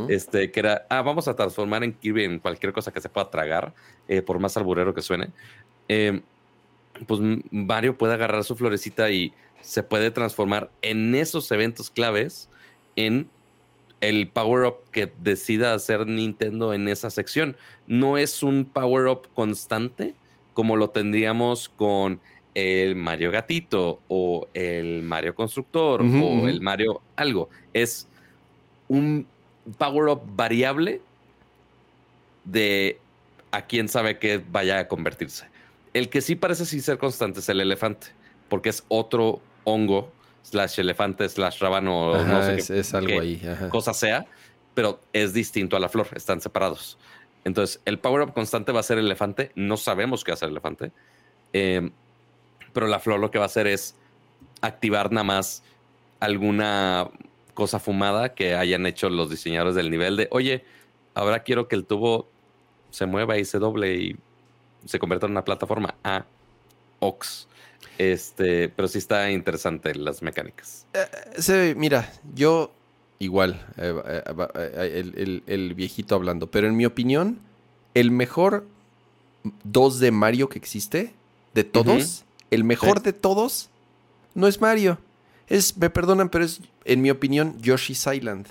Este, que era, ah, vamos a transformar en Kirby en cualquier cosa que se pueda tragar, eh, por más alburero que suene. Eh, pues Mario puede agarrar su florecita y se puede transformar en esos eventos claves en el power-up que decida hacer Nintendo en esa sección. No es un power-up constante como lo tendríamos con el Mario Gatito o el Mario Constructor o el Mario algo. Es un power-up variable de a quién sabe qué vaya a convertirse. El que sí parece sí ser constante es el elefante, porque es otro hongo, slash elefante, slash rábano, no sé es, es algo ahí. cosa sea, pero es distinto a la flor, están separados. Entonces, el power-up constante va a ser elefante, no sabemos qué a ser elefante, em, pero la flor lo que va a hacer es activar nada más alguna cosa fumada que hayan hecho los diseñadores del nivel de, oye, ahora quiero que el tubo se mueva y se doble y se convierta en una plataforma a OX. Este, pero sí está interesante las mecánicas. Eh, mira, yo igual, eh, eh, el, el, viejito hablando, pero en mi opinión, el mejor 2 de Mario que existe, de todos, el mejor de todos, no es Mario. Es, me perdonan, pero es, en mi opinión, Yoshi's Island.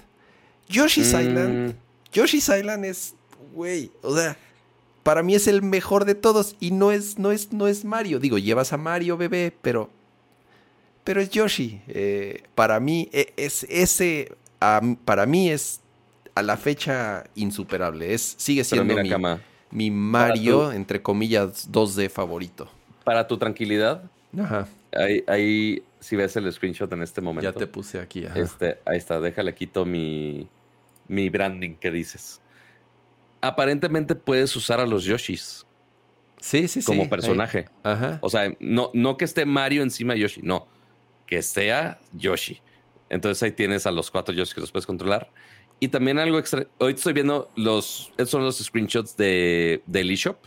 Yoshi's mm. Island. Yoshi's Island es, güey, o sea, para mí es el mejor de todos y no es, no es, no es Mario. Digo, llevas a Mario, bebé, pero, pero es Yoshi. Eh, para mí e, es ese, para mí es a la fecha insuperable. Es, sigue siendo mi, mi, Mario, entre comillas, 2D favorito. Para tu tranquilidad, Ajá. Ahí, si ves el screenshot en este momento. Ya te puse aquí. Este, ahí está, déjale quito mi, mi branding que dices. Aparentemente puedes usar a los Yoshis. Sí, sí, como personaje. Ajá. O sea, no, no que esté Mario encima de Yoshi, no. Que sea Yoshi. Entonces ahí tienes a los cuatro Yoshi que los puedes controlar. Y también algo extra. Hoy estoy viendo los. Estos son los screenshots de, de eShop.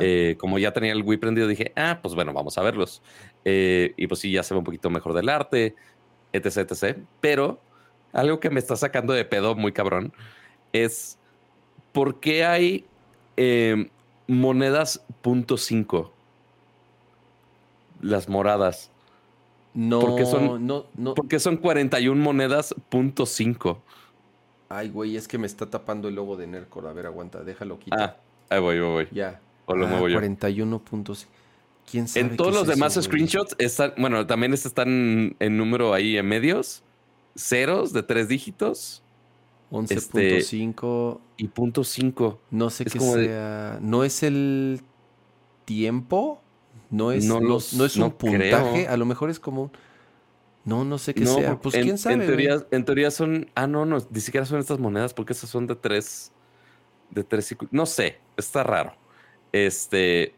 Eh, como ya tenía el Wii prendido, dije, ah, pues bueno, vamos a verlos. Eh, y pues sí, ya se ve un poquito mejor del arte, etc, etc. Pero algo que me está sacando de pedo muy cabrón es por qué hay em, monedas punto .5 las moradas. No, porque son, no, no. Porque son 41 monedas punto .5. Ay, güey, es que me está tapando el logo de Nercor. A ver, aguanta, déjalo quitar. Ah, ahí voy, ahí voy. Ya. O lo muevo yo. 41 puntos. ¿Quién sabe en todos los demás screenshots están, bueno, también están en número ahí en medios, ceros de tres dígitos. 11.5 y punto 5. No sé qué sea. ¿No es el tiempo? ¿No es, no, no, es un puntaje? A lo mejor es como No, no sé qué sea. Pues quién sabe. En teoría, en teoría son. Ah, no, no, ni siquiera son estas monedas porque esas son de tres. De tres. No sé, está raro. Este.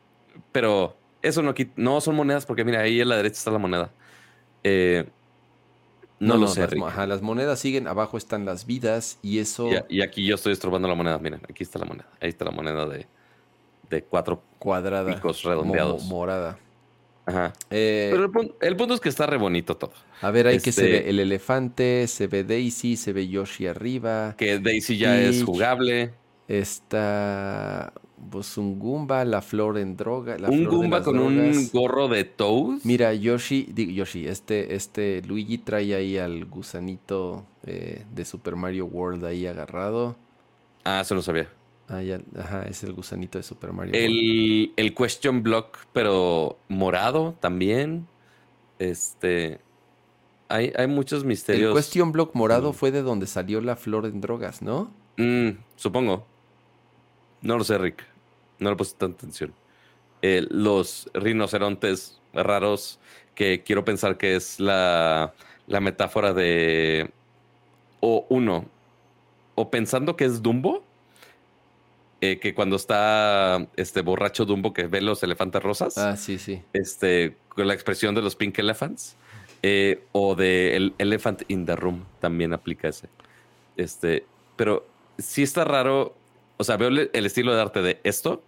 Pero eso no, no son monedas porque mira, ahí a la derecha está la moneda. Eh, no, lo sé. Las, las monedas siguen, abajo están las vidas y eso. Y, aquí yo estoy estorbando la moneda. Miren, aquí está la moneda. Ahí está la moneda de, de cuatro cuadrada, picos redondeados. morada. Ajá. Eh, Pero el punto, es que está re bonito todo. A ver, ahí que se este ve el elefante, se ve Daisy, se ve Yoshi arriba. Que Daisy ya es jugable. Está pues un Goomba, la flor en droga. un Goomba con un gorro de Toad. Mira, Yoshi, Yoshi, este, este Luigi trae ahí al gusanito eh, de Super Mario World ahí agarrado. Ah, eso no sabía. Ah, ya, ajá, es el gusanito de Super Mario el, World. El Question Block, pero morado también. Este. Hay, hay muchos misterios. El Question Block morado mm. fue de donde salió la flor en drogas, ¿no? Mm, supongo. No lo sé, Rick. No le puse tanta atención. Eh, los rinocerontes raros, que quiero pensar que es la, la metáfora de. O uno. O pensando que es Dumbo. Eh, que cuando está este borracho Dumbo que ve los elefantes rosas. Ah, sí, sí. Este, con la expresión de los Pink Elephants. Eh, o de el Elephant in the Room también aplica ese. Este, pero sí está raro o sea, veo el estilo de arte de esto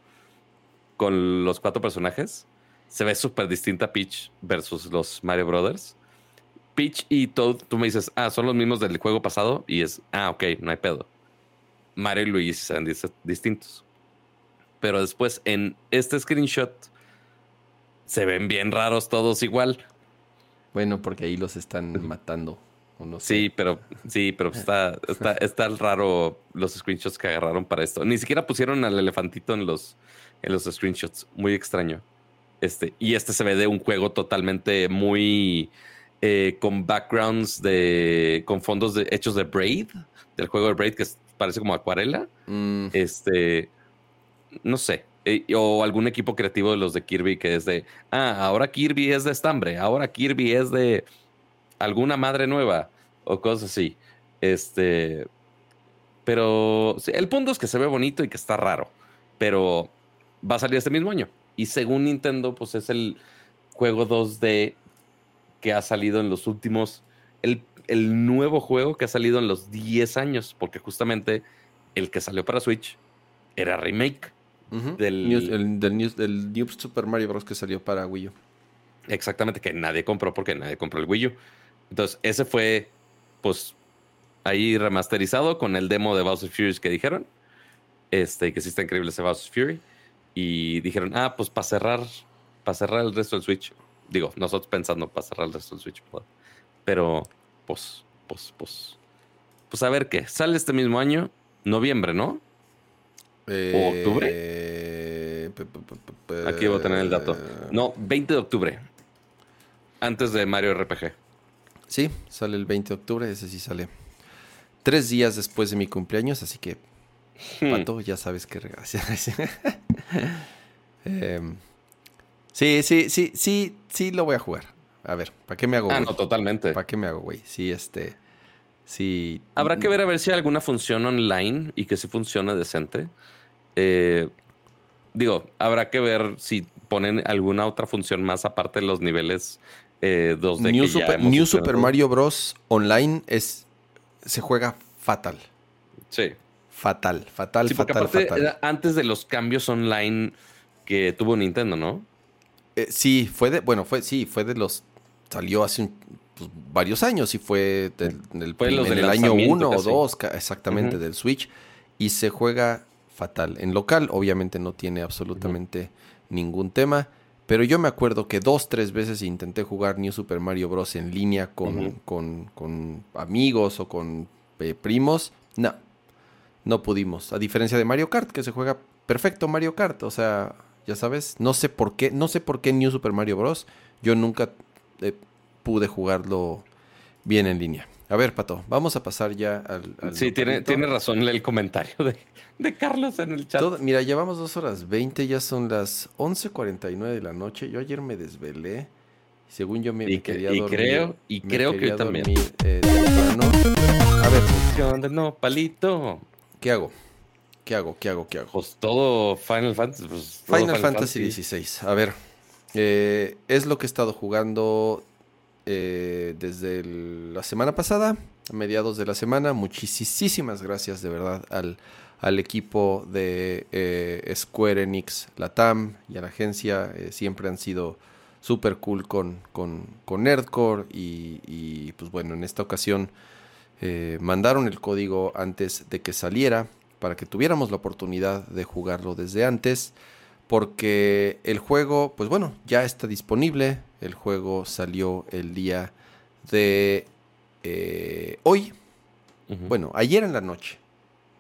con los cuatro personajes. Se ve súper distinta Peach versus los Mario Brothers. Peach y Toad, tú me dices, ah, son los mismos del juego pasado. Y es, ah, ok, no hay pedo. Mario y Luigi se ven distintos. Pero después en este screenshot se ven bien raros todos igual. Bueno, porque ahí los están matando. Sí, pero sí, pero está, está, está raro los screenshots que agarraron para esto. Ni siquiera pusieron al elefantito en los, en los screenshots. Muy extraño. Este, y este se ve de un juego totalmente muy eh, con backgrounds de. con fondos de, hechos de Braid, del juego de Braid, que parece como acuarela. Mm. Este. No sé. Eh, o algún equipo creativo de los de Kirby que es de. Ah, ahora Kirby es de estambre. Ahora Kirby es de alguna madre nueva o cosas así. Este, pero el punto es que se ve bonito y que está raro, pero va a salir este mismo año. Y según Nintendo, pues es el juego 2D que ha salido en los últimos, el, el nuevo juego que ha salido en los 10 años, porque justamente el que salió para Switch era remake del, el, del, New Super Mario Bros. que salió para Wii U. Exactamente, que nadie compró porque nadie compró el Wii U. Entonces, ese fue, pues, ahí remasterizado con el demo de Bowser Fury que dijeron. Este, que sí está increíble ese Bowser Fury. Y dijeron, ah, pues para cerrar, para cerrar el resto del Switch. Digo, nosotros pensando para cerrar el resto del Switch. Pues, pero, pues, pues, pues. Pues a ver qué. Sale este mismo año, noviembre, ¿no? ¿O octubre? Eh, Aquí voy a tener el dato. No, 20 de octubre. Antes de Mario RPG. Sí, sale el 20 de octubre, ese sí sale. Tres días después de mi cumpleaños, así que, hmm. Pato, ya sabes qué regalar. Em, sí, sí, sí, sí, sí lo voy a jugar. A ver, ¿para qué me hago? Ah, no, totalmente. ¿Para qué me hago, güey? Sí, este, sí. Habrá que ver a ver si hay alguna función online y que sí funciona decente. Eh, digo, habrá que ver si ponen alguna otra función más aparte de los niveles eh, 2D. New, Super, New Super, Mario Bros. Online es se juega fatal. Sí. Fatal, fatal, fatal, fatal. antes de los cambios online que tuvo Nintendo, ¿no? Eh, sí, fue de, bueno, fue, sí, fue de los, salió hace pues, varios años y fue del, en el año 1 o 2, exactamente, del Switch. Y se juega fatal. En local, obviamente no tiene absolutamente ningún tema. Pero yo me acuerdo que dos, tres veces intenté jugar New Super Mario Bros. en línea con, con, amigos o con eh, primos. No, no pudimos. A diferencia de Mario Kart, que se juega perfecto Mario Kart. O sea, ya sabes, no sé por qué, no sé por qué New Super Mario Bros. Yo nunca eh, pude jugarlo bien en línea. A ver, Pato, vamos a pasar ya al... sí, tiene, tiene razón el comentario de, de Carlos en el chat. mira, llevamos dos horas 20, ya son las 11.49 de la noche. Yo ayer me desvelé. Según yo me, quería y dormir. Creo, y creo que también. Eh, a ver. ¿Qué No, palito. ¿Qué hago? ¿Qué hago? ¿Qué hago? ¿Qué hago? Pues todo Final Fantasy. Pues, Final, Fantasy XVI. A ver. Eh, es lo que he estado jugando eh, desde la semana pasada, mediados de la semana. Muchísimas gracias de verdad al al equipo de eh, Square Enix Latam y a la agencia. Eh, siempre han sido súper cool con, con, con Nerdcore y, pues bueno, en esta ocasión eh, mandaron el código antes de que saliera para que tuviéramos la oportunidad de jugarlo desde antes porque el juego, pues bueno, ya está disponible. El juego salió el día de hoy. Bueno, ayer en la noche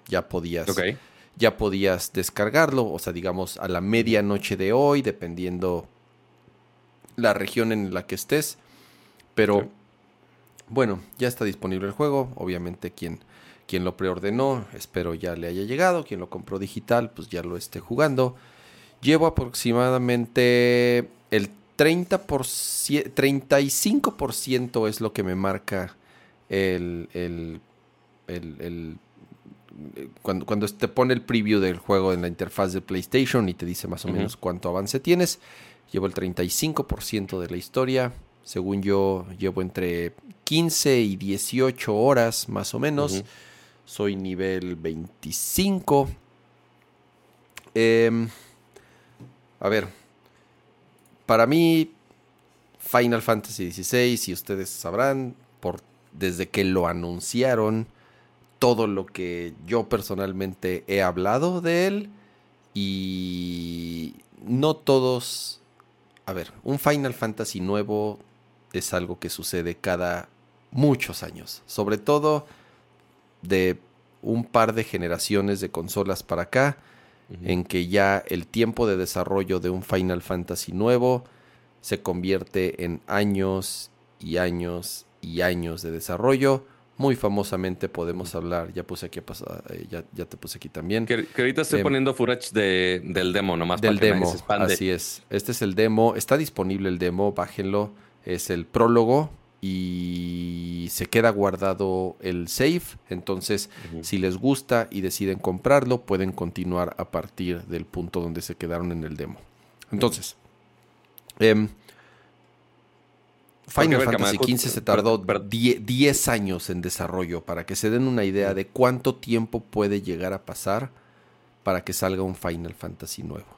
ya podías, ya podías descargarlo, o sea, digamos a la medianoche de hoy, dependiendo la región en la que estés. Pero bueno, ya está disponible el juego. Obviamente quien, quien lo preordenó, espero ya le haya llegado. Quien lo compró digital, pues ya lo esté jugando. Llevo aproximadamente el 30%, 35% es lo que me marca el, el, el cuando, cuando te pone el preview del juego en la interfaz de PlayStation y te dice más o menos cuánto avance tienes. Llevo el 35% de la historia. Según yo, llevo entre 15 y 18 horas más o menos. Soy nivel 25. Em, a ver, para mí, Final Fantasy XVI, si ustedes sabrán, por, desde que lo anunciaron, todo lo que yo personalmente he hablado de él y no todos... A ver, un Final Fantasy nuevo es algo que sucede cada muchos años, sobre todo de un par de generaciones de consolas para acá, en que ya el tiempo de desarrollo de un Final Fantasy nuevo se convierte en años y años y años de desarrollo muy famosamente podemos hablar, ya puse aquí, eh, ya, ya te puse aquí también. Que, ahorita estoy em, poniendo footage de, del demo, nomás del para que demo, Así es. Este es el demo, está disponible el demo, bájenlo. Es el prólogo y se queda guardado el save. Entonces, si les gusta y deciden comprarlo, pueden continuar a partir del punto donde se quedaron en el demo. Entonces, eh, Final Fantasy XV se tardó 10 años en desarrollo para que se den una idea de cuánto tiempo puede llegar a pasar para que salga un Final Fantasy nuevo.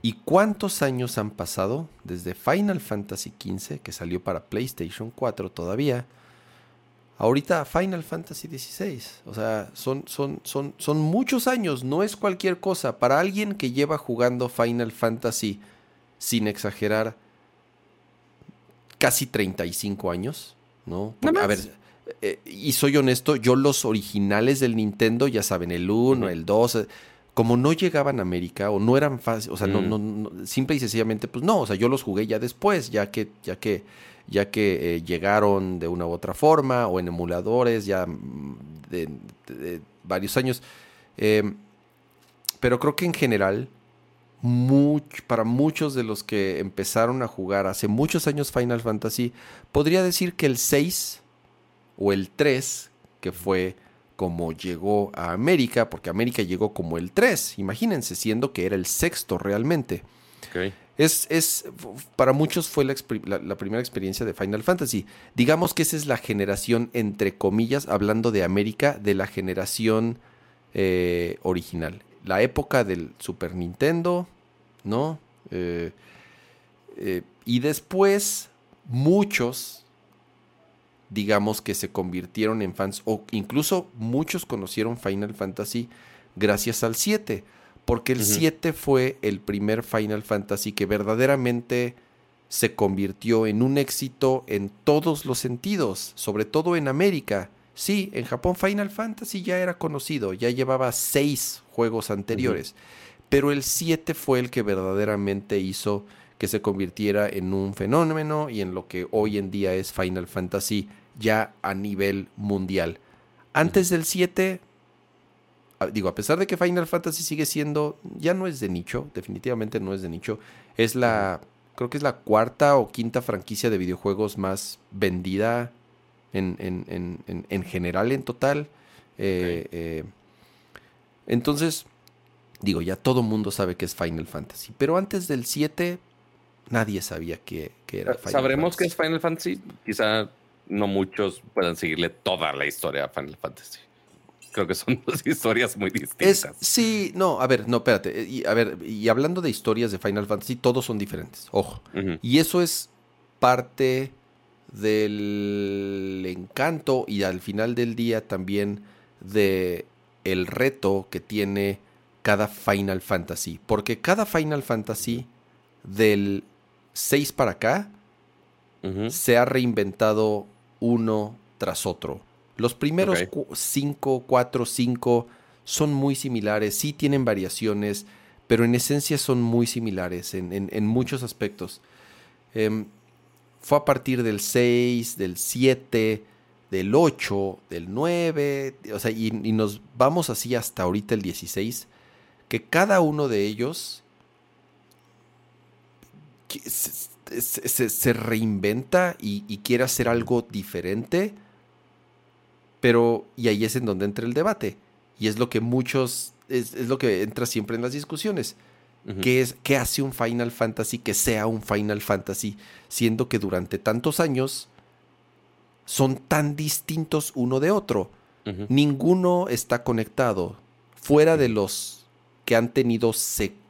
¿Y cuántos años han pasado desde Final Fantasy XV, que salió para PlayStation 4 todavía, ahorita Final Fantasy XVI? O sea, son, son, son, son muchos años, no es cualquier cosa. Para alguien que lleva jugando Final Fantasy, sin exagerar, casi 35 años, ¿no? a ver, eh, y soy honesto, yo los originales del Nintendo, ya saben, el 1, el 2, como no llegaban a América o no eran fáciles, o sea, no, mm. no, simple y sencillamente, pues no, o sea, yo los jugué ya después, ya que, ya que, ya que eh, llegaron de una u otra forma o en emuladores ya mm, de, varios años. Em, pero creo que en general, para muchos de los que empezaron a jugar hace muchos años Final Fantasy, podría decir que el 6 o el 3, que fue como llegó a América, porque América llegó como el 3, imagínense, siendo que era el sexto realmente. Es, es, para muchos fue la, primera experiencia de Final Fantasy. Digamos que esa es la generación, entre comillas, hablando de América, de la generación eh, original. La época del Super Nintendo, ¿no? Eh, eh, y después, muchos digamos que se convirtieron en fans o incluso muchos conocieron Final Fantasy gracias al 7, porque el 7 fue el primer Final Fantasy que verdaderamente se convirtió en un éxito en todos los sentidos, sobre todo en América. Sí, en Japón Final Fantasy ya era conocido, ya llevaba seis juegos anteriores, pero el 7 fue el que verdaderamente hizo que se convirtiera en un fenómeno y en lo que hoy en día es Final Fantasy ya a nivel mundial. Antes del 7, ah, digo, a pesar de que Final Fantasy sigue siendo, ya no es de nicho, definitivamente no es de nicho, es la, creo que es la cuarta o quinta franquicia de videojuegos más vendida en, en, general, en total. Eh, eh, entonces, digo, ya todo mundo sabe que es Final Fantasy, pero antes del 7 nadie sabía que, que era Final ¿Sabremos que es Final Fantasy? Quizá no muchos puedan seguirle toda la historia a Final Fantasy. Creo que son dos historias muy distintas. sí, no, a ver, no, espérate. Y, a ver, y hablando de historias de Final Fantasy, todos son diferentes, ojo. Y eso es parte del encanto y al final del día también de el reto que tiene cada Final Fantasy. Porque cada Final Fantasy del 6 para acá se ha reinventado uno tras otro. Los primeros 5, 4, 5 son muy similares, sí tienen variaciones, pero en esencia son muy similares en, muchos aspectos. Em, fue a partir del 6, del 7, del 8, del 9, o sea, y, nos vamos así hasta ahorita el 16, que cada uno de ellos se, reinventa y, quiere hacer algo diferente, pero, y ahí es en donde entra el debate, y es lo que muchos, es, lo que entra siempre en las discusiones. ¿Qué, es, ¿Qué hace un Final Fantasy que sea un Final Fantasy, siendo que durante tantos años son tan distintos uno de otro? Ninguno está conectado, fuera de los que han tenido secuelas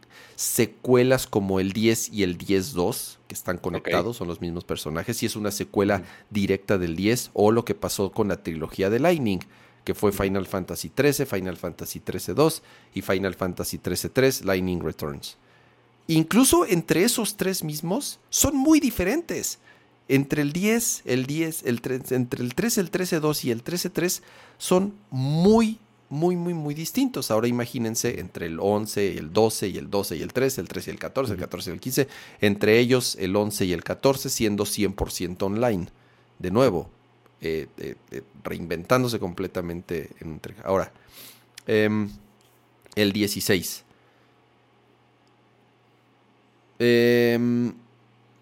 secuelas como el 10 y el 10-2, que están conectados, son los mismos personajes, y es una secuela directa del 10, o lo que pasó con la trilogía de Lightning, que fue Final Fantasy XIII, Final Fantasy XIII-2 y Final Fantasy XIII-3, Lightning Returns. Incluso entre esos tres mismos son muy diferentes. Entre el 10, el 10, el 3, entre el 13, el 13-2 y el 13-3 son muy muy, muy, muy distintos. Ahora imagínense entre el 11, el 12 y el 12 y el 13, el 13 y el 14, el 14 y el 15, entre ellos el 11 y el 14 siendo 100% online. De nuevo, eh, eh, eh, reinventándose completamente. Entre... Ahora, em, el 16. Em,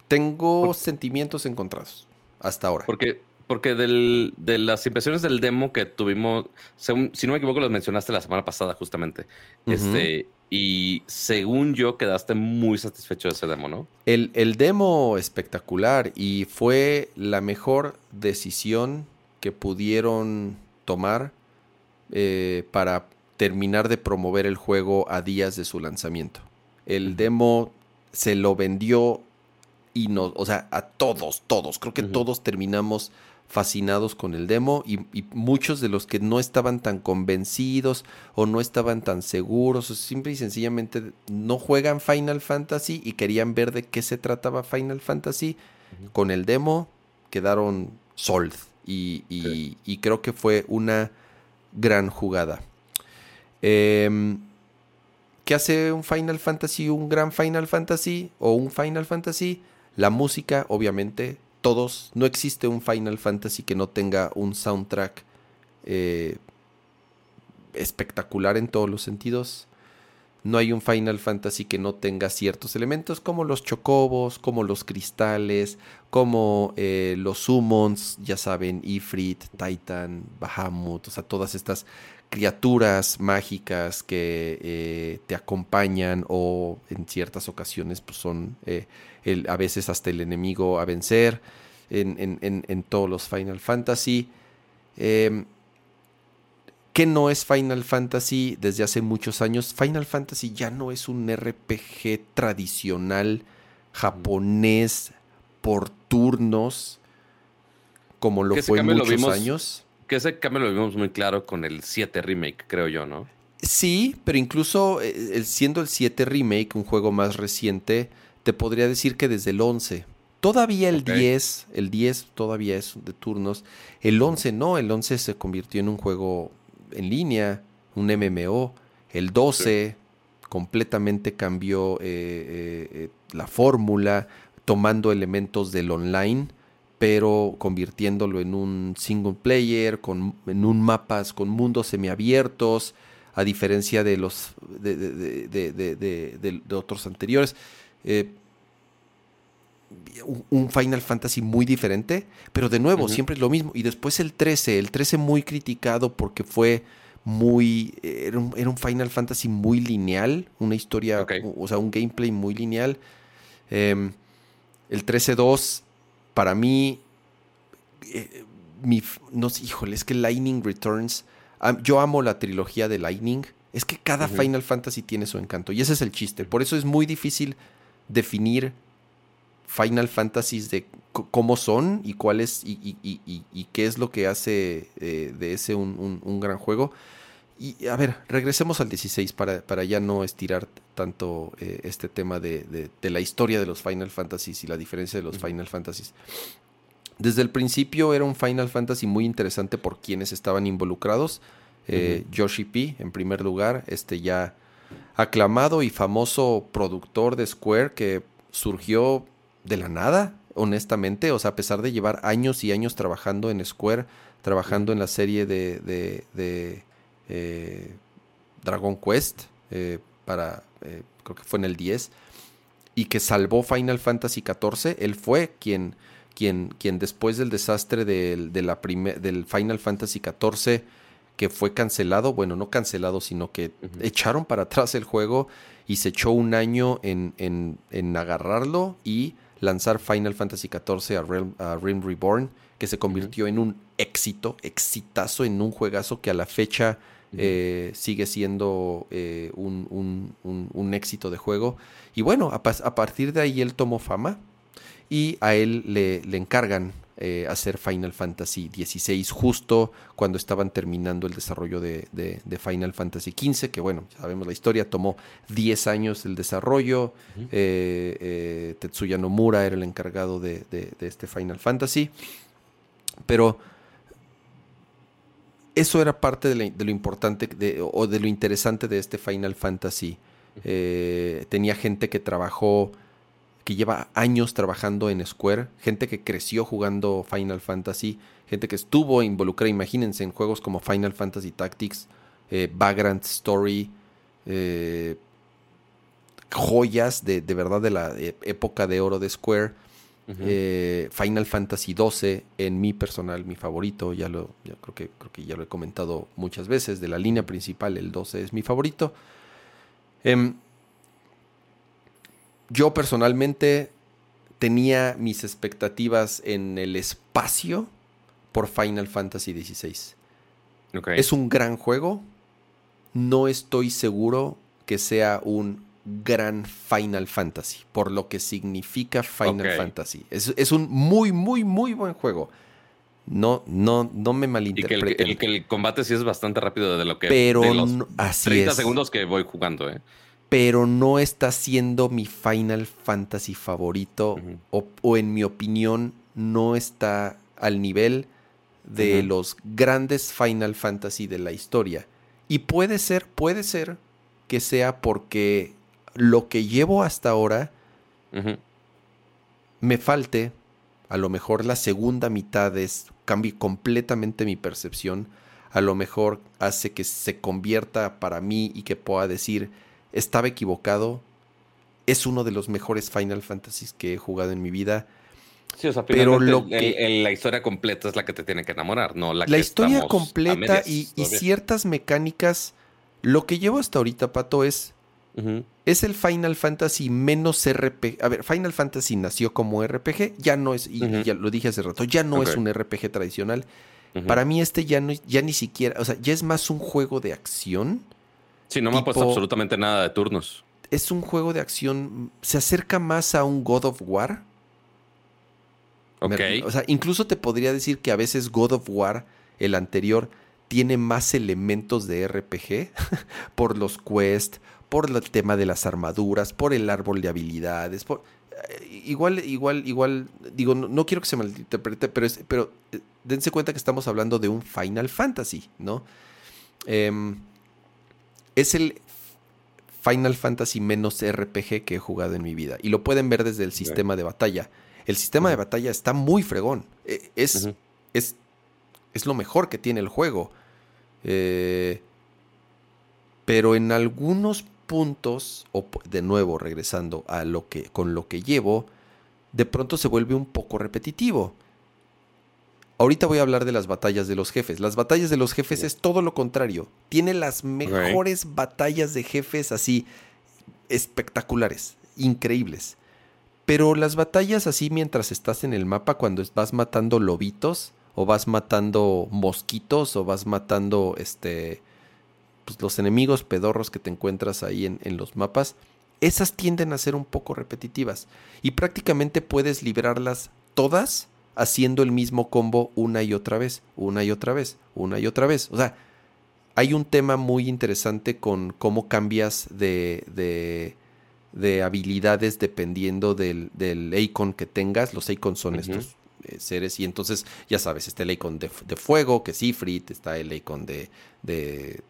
tengo sentimientos encontrados hasta ahora. Porque porque de las impresiones del demo que tuvimos, si no me equivoco, los mencionaste la semana pasada justamente. Este, Y según yo, quedaste muy satisfecho de ese demo, ¿no? El, el demo espectacular y fue la mejor decisión que pudieron tomar eh, para terminar de promover el juego a días de su lanzamiento. El demo se lo vendió y no, o sea, a todos, todos. Creo que todos terminamos fascinados con el demo y, muchos de los que no estaban tan convencidos o no estaban tan seguros o simple y sencillamente no juegan Final Fantasy y querían ver de qué se trataba Final Fantasy, con el demo quedaron sold y, y, creo que fue una gran jugada. Em, ¿Qué hace un Final Fantasy, un gran Final Fantasy o un Final Fantasy? La música, obviamente, todos, no existe un Final Fantasy que no tenga un soundtrack eh, espectacular en todos los sentidos. No hay un Final Fantasy que no tenga ciertos elementos como los chocobos, como los cristales, como eh, los summons, ya saben, Ifrit, Titan, Bahamut, o sea, todas estas criaturas mágicas que eh, te acompañan o en ciertas ocasiones pues son a veces hasta el enemigo a vencer en, todos los Final Fantasy. Eh, ¿Qué no es Final Fantasy desde hace muchos años? Final Fantasy ya no es un RPG tradicional japonés por turnos como lo fue muchos años. Que ese cambio lo vimos muy claro con el 7 remake, creo yo, ¿no? Sí, pero incluso eh, siendo el 7 remake un juego más reciente, te podría decir que desde el 11. Todavía el 10, el 10 todavía es de turnos. El 11 no, el 11 se convirtió en un juego en línea, un MMO. El 12 completamente cambió eh, eh, eh, la fórmula, tomando elementos del online, pero convirtiéndolo en un single player, con, en un mapas con mundos semiabiertos, a diferencia de los de, de otros anteriores un Final Fantasy muy diferente, pero de nuevo, siempre es lo mismo. Y después el 13, el 13 muy criticado porque fue muy, era un, Final Fantasy muy lineal, una historia, o sea, un gameplay muy lineal. Em, el 13-2, para mí, eh, mi, no sé, híjole, es que Lightning Returns, yo amo la trilogía de Lightning, es que cada Final Fantasy tiene su encanto, y ese es el chiste, por eso es muy difícil definir Final Fantasies de cómo son y cuál es y, qué es lo que hace eh, de ese un, gran juego. Y a ver, regresemos al 16 para, para ya no estirar tanto eh, este tema de, la historia de los Final Fantasies y la diferencia de los Final Fantasies. Desde el principio era un Final Fantasy muy interesante por quienes estaban involucrados. Eh, Yoshi P, en primer lugar, este ya aclamado y famoso productor de Square que surgió de la nada, honestamente. O sea, a pesar de llevar años y años trabajando en Square, trabajando en la serie de, de, eh, Dragon Quest, eh, para, eh, creo que fue en el 10, y que salvó Final Fantasy XIV, él fue quien, quien, quien después del desastre del, de la del Final Fantasy XIV, que fue cancelado, bueno, no cancelado, sino que echaron para atrás el juego y se echó un año en, en, en agarrarlo y lanzar Final Fantasy XIV a Realm, Reborn, que se convirtió en un éxito, exitazo, en un juegazo que a la fecha eh, sigue siendo eh, un, éxito de juego. Y bueno, a, partir de ahí él tomó fama y a él le, le encargan eh, hacer Final Fantasy XVI justo cuando estaban terminando el desarrollo de, Final Fantasy XV, que bueno, sabemos la historia, tomó 10 años el desarrollo, eh, eh, Tetsuya Nomura era el encargado de, este Final Fantasy, pero eso era parte de, lo importante o de lo interesante de este Final Fantasy. tenía gente que trabajó que lleva años trabajando en Square, gente que creció jugando Final Fantasy, gente que estuvo involucrada, imagínense, en juegos como Final Fantasy Tactics, eh, Vagrant Story, eh, joyas de, verdad de la eh, época de oro de Square. Final Fantasy XII, en mi personal, mi favorito, ya lo, creo, que, creo que ya lo he comentado muchas veces, de la línea principal, el 12 es mi favorito. Em, yo personalmente tenía mis expectativas en el espacio por Final Fantasy XVI. Es un gran juego. No estoy seguro que sea un gran Final Fantasy, por lo que significa Final Fantasy. Es, un muy, muy, muy buen juego. No, no, no me malinterpreten. Y que el, combate sí es bastante rápido de lo que... Pero de los así 30 segundos que voy jugando, ¿eh? Pero no está siendo mi Final Fantasy favorito. o, en mi opinión, no está al nivel de los grandes Final Fantasy de la historia. Y puede ser, puede ser que sea porque lo que llevo hasta ahora me falte, a lo mejor la segunda mitad es, cambie completamente mi percepción, a lo mejor hace que se convierta para mí y que pueda decir, estaba equivocado, es uno de los mejores Final Fantasies que he jugado en mi vida. Sí, o sea, pero lo que, la historia completa es la que te tiene que enamorar, no la, la historia completa y, y, ciertas mecánicas. Lo que llevo hasta ahorita, Pato, es es el Final Fantasy menos RPG. A ver, Final Fantasy nació como RPG, ya no es, y, ya lo dije hace rato, ya no es un RPG tradicional. Para mí este ya no ya ni siquiera, o sea, ya es más un juego de acción. Sí, no me ha puesto absolutamente nada de turnos. Es un juego de acción, se acerca más a un God of War. Ok. o sea, incluso te podría decir que a veces God of War, el anterior, tiene más elementos de RPG por los quests, por el tema de las armaduras, por el árbol de habilidades, por... Eh, igual, igual, igual, digo, no, quiero que se malinterprete, pero, pero eh, dense cuenta que estamos hablando de un Final Fantasy, ¿no? Em, es el Final Fantasy menos RPG que he jugado en mi vida. Y lo pueden ver desde el sistema de batalla. El sistema de batalla está muy fregón. E, es, es, es, lo mejor que tiene el juego. Eh, pero en algunos puntos, o de nuevo regresando a lo que, con lo que llevo, de pronto se vuelve un poco repetitivo. Ahorita voy a hablar de las batallas de los jefes. Las batallas de los jefes es todo lo contrario. Tiene las mejores batallas de jefes así espectaculares, increíbles. Pero las batallas así mientras estás en el mapa, cuando vas matando lobitos, o vas matando mosquitos, o vas matando este pues, los enemigos pedorros que te encuentras ahí en, los mapas, esas tienden a ser un poco repetitivas. Y prácticamente puedes librarlas todas haciendo el mismo combo una y otra vez, una y otra vez, una y otra vez. O sea, hay un tema muy interesante con cómo cambias de, de, de habilidades dependiendo del, del icon que tengas. Los icons son estos eh, seres. Y entonces, ya sabes, está el icon de, fuego, que es Ifrit, está el icon de, de,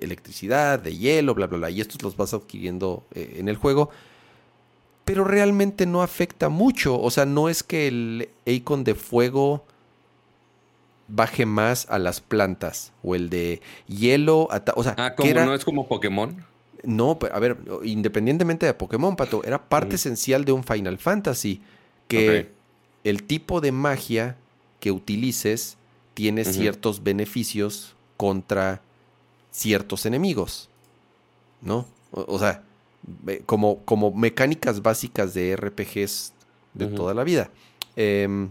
electricidad, de hielo, bla, bla, bla. Y estos los vas adquiriendo eh, en el juego. Pero realmente no afecta mucho. O sea, no es que el icon de fuego baje más a las plantas. O el de hielo. O sea, ah, ¿cómo no es como Pokémon? No, a ver, independientemente de Pokémon, Pato, era parte esencial de un Final Fantasy. Que el tipo de magia que utilices tiene ciertos beneficios contra ciertos enemigos. ¿No? O, sea, como, como, mecánicas básicas de RPGs de toda la vida. Em,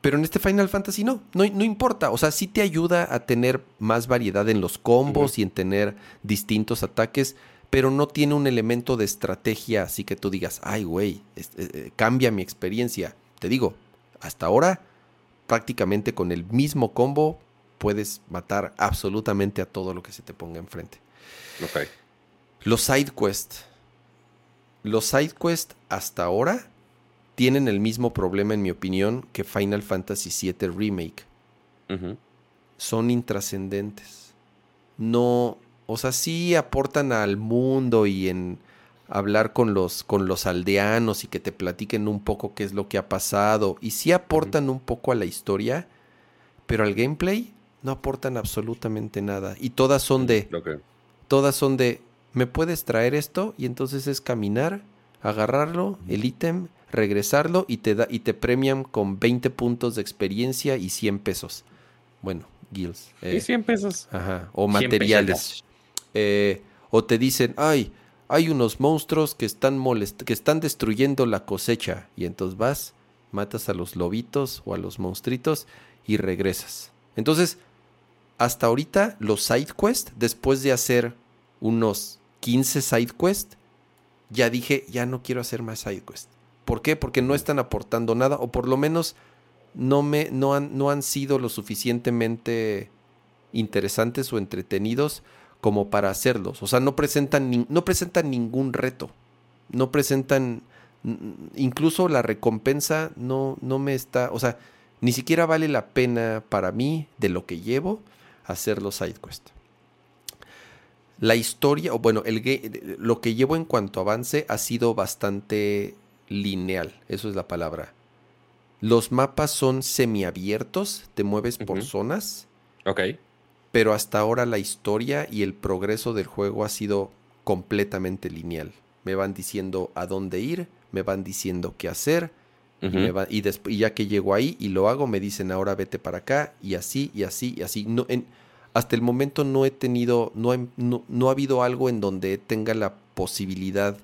pero en este Final Fantasy no, no, no, importa. O sea, sí te ayuda a tener más variedad en los combos y en tener distintos ataques, pero no tiene un elemento de estrategia así que tú digas, ay, güey, eh, eh, cambia mi experiencia. Te digo, hasta ahora, prácticamente con el mismo combo, puedes matar absolutamente a todo lo que se te ponga enfrente. Okay. Los side quests. Los side quests hasta ahora tienen el mismo problema, en mi opinión, que Final Fantasy VII Remake. Son intrascendentes. No, o sea, sí aportan al mundo y en hablar con los, con los aldeanos y que te platiquen un poco qué es lo que ha pasado. Y sí aportan un poco a la historia, pero al gameplay no aportan absolutamente nada. Y todas son de... Todas son de... ¿Me puedes traer esto? Y entonces es caminar, agarrarlo, el ítem, regresarlo y te, da, y te premian con 20 puntos de experiencia y 100 pesos. Bueno, guilds. y 100 pesos. Ajá. O materiales. Eh, o te dicen, ay, hay unos monstruos que están, molest que están destruyendo la cosecha. Y entonces vas, matas a los lobitos o a los monstruitos y regresas. Entonces, hasta ahorita los side quests, después de hacer unos 15 side quests, ya dije, ya no quiero hacer más side quests. ¿Por qué? Porque no están aportando nada, o por lo menos no, me, no, han, no han sido lo suficientemente interesantes o entretenidos como para hacerlos. O sea, no presentan, no presentan ningún reto. No presentan, incluso la recompensa no, no me está, o sea, ni siquiera vale la pena para mí de lo que llevo hacer los side quests. La historia, o bueno, el, lo que llevo en cuanto avance ha sido bastante lineal, eso es la palabra. Los mapas son semiabiertos, te mueves por zonas. Ok. Pero hasta ahora la historia y el progreso del juego ha sido completamente lineal. Me van diciendo a dónde ir, me van diciendo qué hacer, y, y, ya que llego ahí y lo hago, me dicen ahora vete para acá, y así, y así, y así. No, en, hasta el momento no he tenido, no, no, no, ha habido algo en donde tenga la posibilidad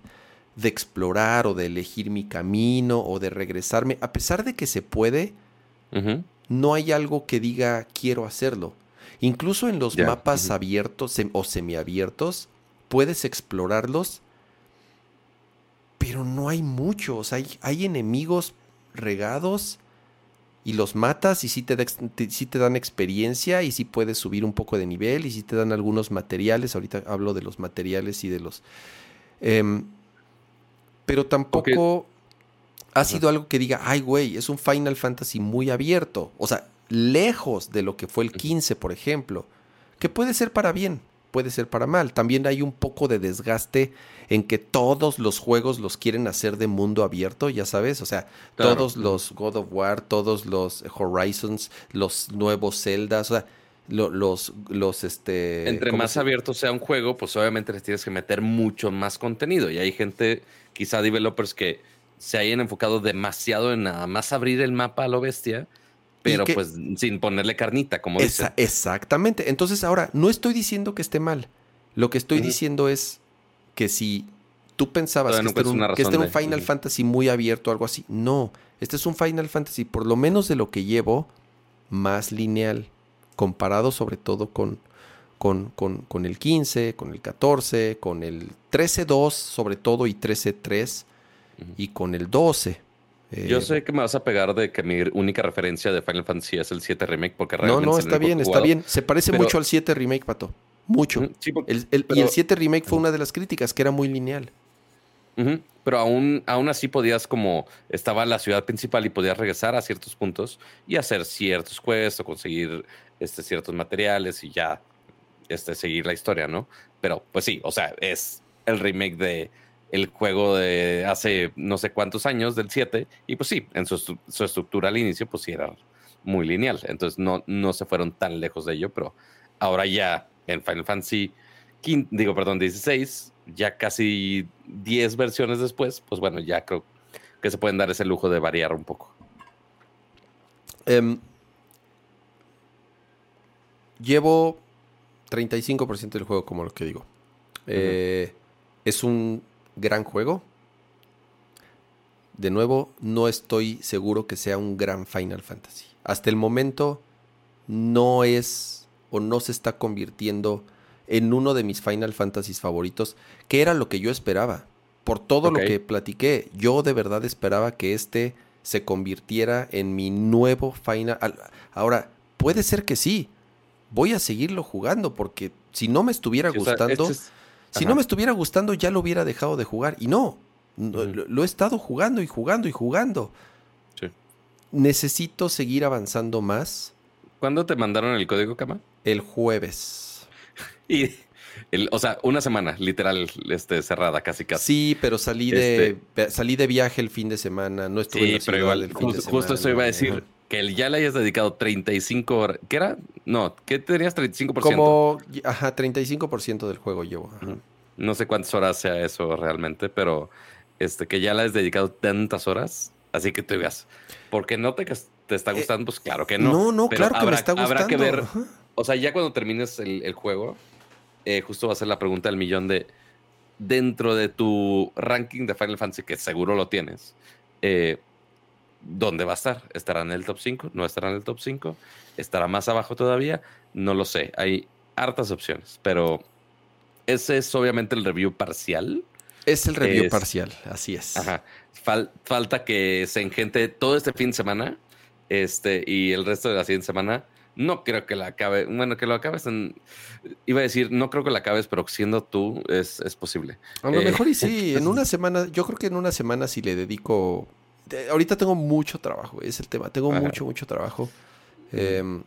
de explorar o de elegir mi camino o de regresarme. A pesar de que se puede, no hay algo que diga quiero hacerlo. Incluso en los mapas abiertos o semiabiertos, puedes explorarlos, pero no hay muchos. Hay, hay enemigos regados y los matas y sí te, te, dan experiencia y sí puedes subir un poco de nivel y sí te dan algunos materiales. Ahorita hablo de los materiales y de los... Em, pero tampoco ha sido algo que diga, ay güey, es un Final Fantasy muy abierto. O sea, lejos de lo que fue el 15, por ejemplo. Que puede ser para bien, puede ser para mal. También hay un poco de desgaste en que todos los juegos los quieren hacer de mundo abierto, ya sabes, o sea, todos los God of War, todos los Horizons, los nuevos Zelda, o sea, los, los, este... Entre más abierto sea un juego, pues obviamente les tienes que meter mucho más contenido. Y hay gente, quizá developers que se hayan enfocado demasiado en nada más abrir el mapa a lo bestia, pero pues sin ponerle carnita, como esa, Exactamente. Entonces ahora, no estoy diciendo que esté mal. Lo que estoy diciendo es que si tú pensabas que este, era un, Final Fantasy muy abierto o algo así, no, este es un Final Fantasy, por lo menos de lo que llevo, más lineal, comparado sobre todo con, con, con, el 15, con el 14, con el 13.2 sobre todo y 13.3 y con el 12. Yo eh, sé que me vas a pegar de que mi única referencia de Final Fantasy es el 7 Remake porque realmente... No, no, está bien, está bien. Se parece mucho al 7 Remake, Pato. Mucho. y el 7 Remake fue una de las críticas, que era muy lineal. Pero aún, aún así podías como, estaba la ciudad principal y podías regresar a ciertos puntos y hacer ciertos quests o conseguir este, ciertos materiales y ya este, seguir la historia, ¿no? Pero pues sí, o sea, es el remake de el juego de hace no sé cuántos años, del 7, y pues sí, en su, su estructura al inicio pues sí era muy lineal, entonces no, no se fueron tan lejos de ello, pero ahora ya en Final Fantasy, digo, perdón, 16, ya casi 10 versiones después, pues bueno, ya creo que se pueden dar ese lujo de variar un poco. Em, llevo 35% del juego, como lo que digo. Eh, es un gran juego. De nuevo, no estoy seguro que sea un gran Final Fantasy. Hasta el momento no es o no se está convirtiendo en uno de mis Final Fantasies favoritos, que era lo que yo esperaba. Por todo lo que platiqué, yo de verdad esperaba que este se convirtiera en mi nuevo Final. Ahora, puede ser que sí. Voy a seguirlo jugando porque si no me estuviera gustando, si no me estuviera gustando ya lo hubiera dejado de jugar y no, lo, he estado jugando y jugando y jugando. Necesito seguir avanzando más. ¿Cuándo te mandaron el código, Kama? El jueves. Y, o sea, una semana, literal, este, cerrada, casi casi. Sí, pero salí de este salí de viaje el fin de semana, no estuve en la pero igual, el fin de semana. Justo eso iba a decir, que ya le hayas dedicado 35 horas. ¿Qué era? No, ¿qué tenías 35%? Como, ajá, 35% del juego llevo. No sé cuántas horas sea eso realmente, pero este, que ya le has dedicado tantas horas, así que tú digas, porque no te, te está eh, gustando, pues claro que no. No, no, claro que me está gustando. Habrá que ver, o sea, ya cuando termines el, juego, eh, justo va a ser la pregunta del millón de dentro de tu ranking de Final Fantasy, que seguro lo tienes, eh, ¿dónde va a estar? ¿Estará en el top 5? ¿No estará en el top 5? ¿Estará más abajo todavía? No lo sé. Hay hartas opciones, pero ese es obviamente el review parcial. Es el review parcial, así es. Ajá. falta que se engente todo este fin de semana este, y el resto de la siguiente semana. No creo que la acabe. Bueno, que lo acabes en. Iba a decir, no creo que la acabes, pero siendo tú es, es posible. A lo mejor y sí. En una semana, yo creo que en una semana si le dedico. Ahorita tengo mucho trabajo, es el tema. Tengo mucho, mucho trabajo. Em,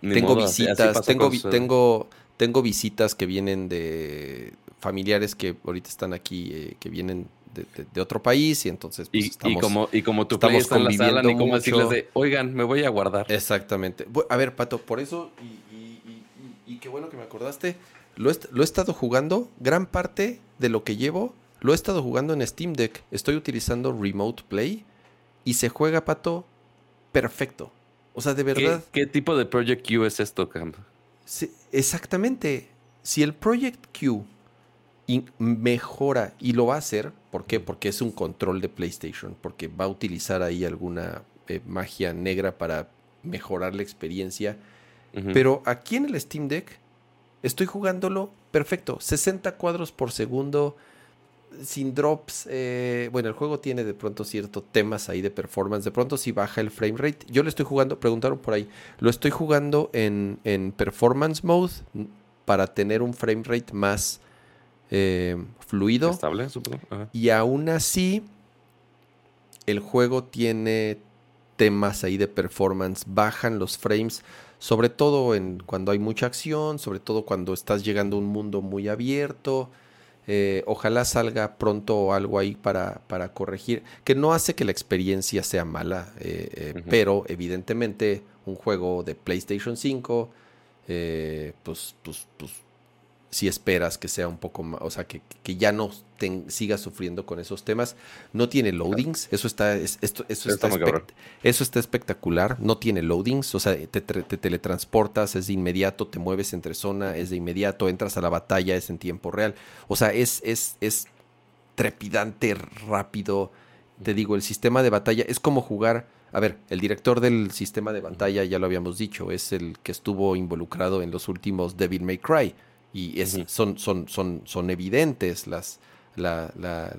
tengo visitas, tengo, tengo, tengo visitas que vienen de familiares que ahorita están aquí, eh, que vienen de, otro país y entonces pues, y, estamos, y, como y como estamos en la sala ni como decirles de oigan me voy a guardar exactamente a ver pato por eso y, qué bueno que me acordaste lo he, lo he estado jugando gran parte de lo que llevo lo he estado jugando en Steam Deck estoy utilizando Remote Play y se juega pato perfecto o sea de verdad qué, tipo de Project Q es esto Cam? exactamente si el Project Q mejora y lo va a hacer. ¿Por qué? Porque es un control de PlayStation, porque va a utilizar ahí alguna eh, magia negra para mejorar la experiencia. Pero aquí en el Steam Deck estoy jugándolo perfecto, 60 cuadros por segundo, sin drops. Eh, bueno, el juego tiene de pronto ciertos temas ahí de performance. De pronto si baja el frame rate. Yo lo estoy jugando, preguntaron por ahí, lo estoy jugando en, en performance mode para tener un frame rate más eh, fluido. Estable, Y aún así, el juego tiene temas ahí de performance, bajan los frames, sobre todo en, cuando hay mucha acción, sobre todo cuando estás llegando a un mundo muy abierto. Eh, ojalá salga pronto algo ahí para, para, corregir, que no hace que la experiencia sea mala, eh, pero evidentemente un juego de PlayStation 5, pues, pues, pues si esperas que sea un poco más, o sea, que, ya no sigas sufriendo con esos temas. No tiene loadings, eso está, esto, eso, está, eso está espectacular, no tiene loadings, o sea, te, teletransportas, es de inmediato, te mueves entre zona, es de inmediato, entras a la batalla, es en tiempo real. O sea, es, es, es trepidante, rápido. Te digo, el sistema de batalla es como jugar. A ver, el director del sistema de batalla, ya lo habíamos dicho, es el que estuvo involucrado en los últimos Devil May Cry y es, son, son, son, son evidentes las, la, la,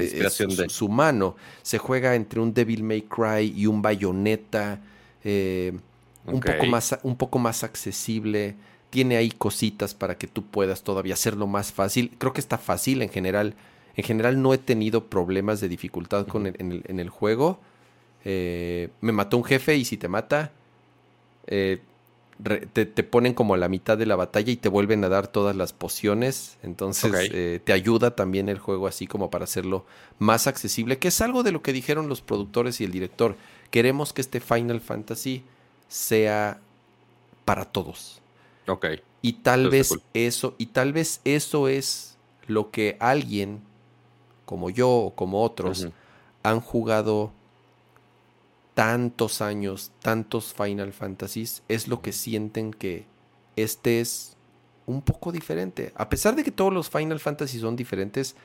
inspiración de su, mano. Se juega entre un Devil May Cry y un Bayonetta, eh, un, poco más, un poco más accesible. Tiene ahí cositas para que tú puedas todavía hacerlo más fácil. Creo que está fácil en general. En general no he tenido problemas de dificultad con en, el, en, el, juego. Eh, me mató un jefe y si te mata, eh, te, ponen como a la mitad de la batalla y te vuelven a dar todas las pociones. Entonces eh, te ayuda también el juego así como para hacerlo más accesible, que es algo de lo que dijeron los productores y el director. Queremos que este Final Fantasy sea para todos. Ok. Y tal vez eso, y tal vez eso es lo que alguien, como yo o como otros, han jugado tantos años, tantos Final Fantasies, es lo que sienten que este es un poco diferente. A pesar de que todos los Final Fantasy son diferentes,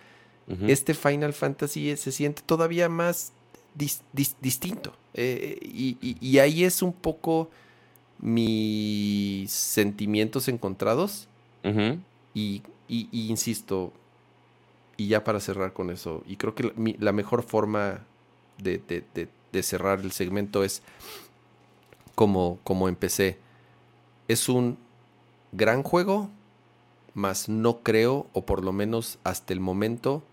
este Final Fantasy se siente todavía más distinto. Eh, y, ahí es un poco mis sentimientos encontrados. y, insisto, y ya para cerrar con eso, y creo que la, mejor forma de de cerrar el segmento es como, como empecé. Es un gran juego, mas no creo, o por lo menos hasta el momento,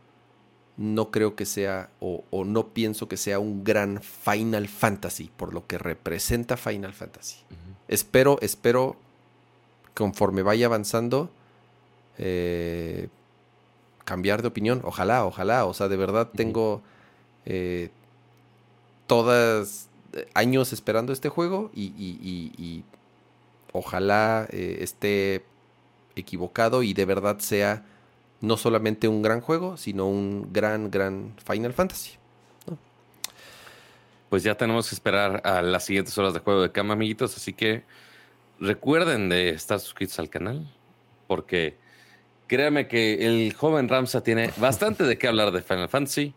no creo que sea, o, no pienso que sea un gran Final Fantasy, por lo que representa Final Fantasy. Espero, espero, conforme vaya avanzando, eh, cambiar de opinión. Ojalá, ojalá. O sea, de verdad tengo eh, todas eh, años esperando este juego y, ojalá eh, esté equivocado y de verdad sea no solamente un gran juego, sino un gran, gran Final Fantasy. Pues ya tenemos que esperar a las siguientes horas de juego de cama, amiguitos. Así que recuerden de estar suscritos al canal, porque créame que el joven Ramsa tiene bastante de qué hablar de Final Fantasy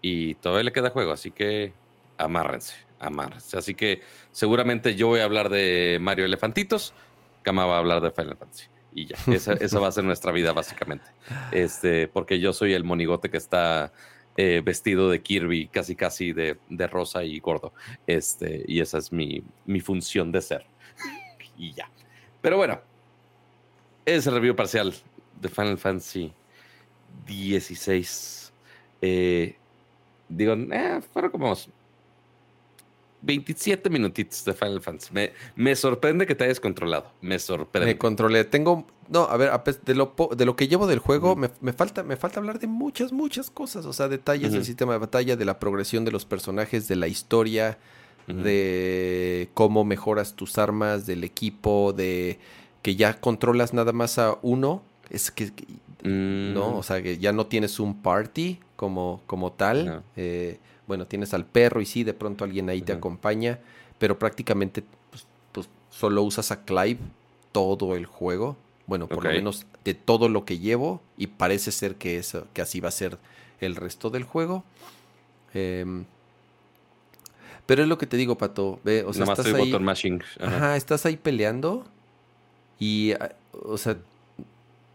y todavía le queda juego, así que amárrense, amárrense. Así que seguramente yo voy a hablar de Mario Elefantitos, Kama va a hablar de Final Fantasy. Y ya, esa, va a ser nuestra vida básicamente. Este, porque yo soy el monigote que está eh, vestido de Kirby, casi casi de, de, rosa y gordo. Este, y esa es mi, mi función de ser. y ya. Pero bueno, ese review parcial de Final Fantasy 16. Eh, digo, eh, fueron como 27 minutitos de Final Fantasy. Me, me, sorprende que te hayas controlado. Me sorprende. Me controlé. Tengo. No, a ver, de lo, de lo que llevo del juego, me, me, falta, me falta hablar de muchas, muchas cosas. O sea, detalles uh -huh. del sistema de batalla, de la progresión de los personajes, de la historia, uh -huh. de cómo mejoras tus armas, del equipo, de que ya controlas nada más a uno. Es que. Mm. No, o sea, que ya no tienes un party como, como tal. Eh, bueno, tienes al perro y sí, de pronto alguien ahí uh -huh. te acompaña, pero prácticamente pues, pues, solo usas a Clive todo el juego. Bueno, por okay. lo menos de todo lo que llevo y parece ser que, eso, que así va a ser el resto del juego. Eh, pero es lo que te digo, Pato. Ve, o sea, Nomás estás ahí, Ajá. ajá, estás ahí peleando y, ah, o sea,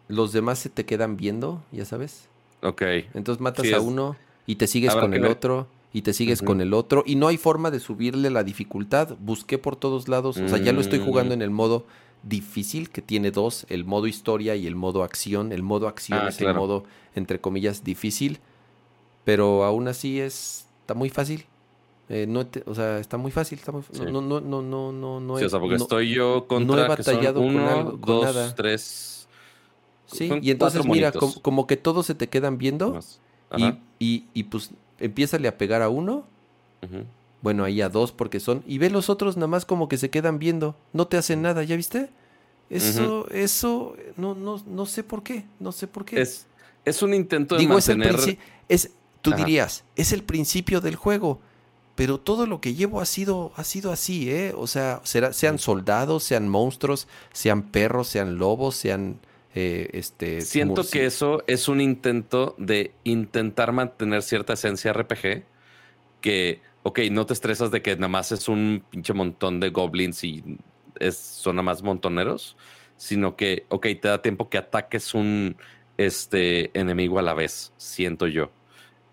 los demás se te quedan viendo, ya sabes. Ok. Entonces matas sí, a uno y te sigues con el ver. otro y te sigues uh -huh. con el otro y no hay forma de subirle la dificultad. Busqué por todos lados, o sea, ya lo estoy jugando en el modo difícil que tiene dos, el modo historia y el modo acción. El modo acción ah, es claro. el modo entre comillas difícil, pero aún así es está muy fácil. Eh, no te, o sea, está muy fácil, está muy, sí. no, no, no, no, no, no, sí, o sea, porque no, estoy yo contra no he batallado uno, con, algo, con dos, nada. tres. Sí, y entonces mira, como, como, que todos se te quedan viendo y, y, y, pues empiézale a pegar a uno. Uh -huh. Bueno, ahí a dos porque son. Y ve los otros nada más como que se quedan viendo. No te hacen nada, ¿ya viste? Eso, uh -huh. eso, no, no, no sé por qué. No sé por qué. Es, es un intento de Digo, mantener... Es, el es Tú Ajá. dirías, es el principio del juego. Pero todo lo que llevo ha sido, ha sido así, ¿eh? O sea, será, sean soldados, sean monstruos, sean perros, sean lobos, sean eh, este, Siento que eso es un intento de intentar mantener cierta esencia RPG que, ok, no te estresas de que nada más es un pinche montón de goblins y es, son nada más montoneros, sino que, ok, te da tiempo que ataques un este, enemigo a la vez, siento yo.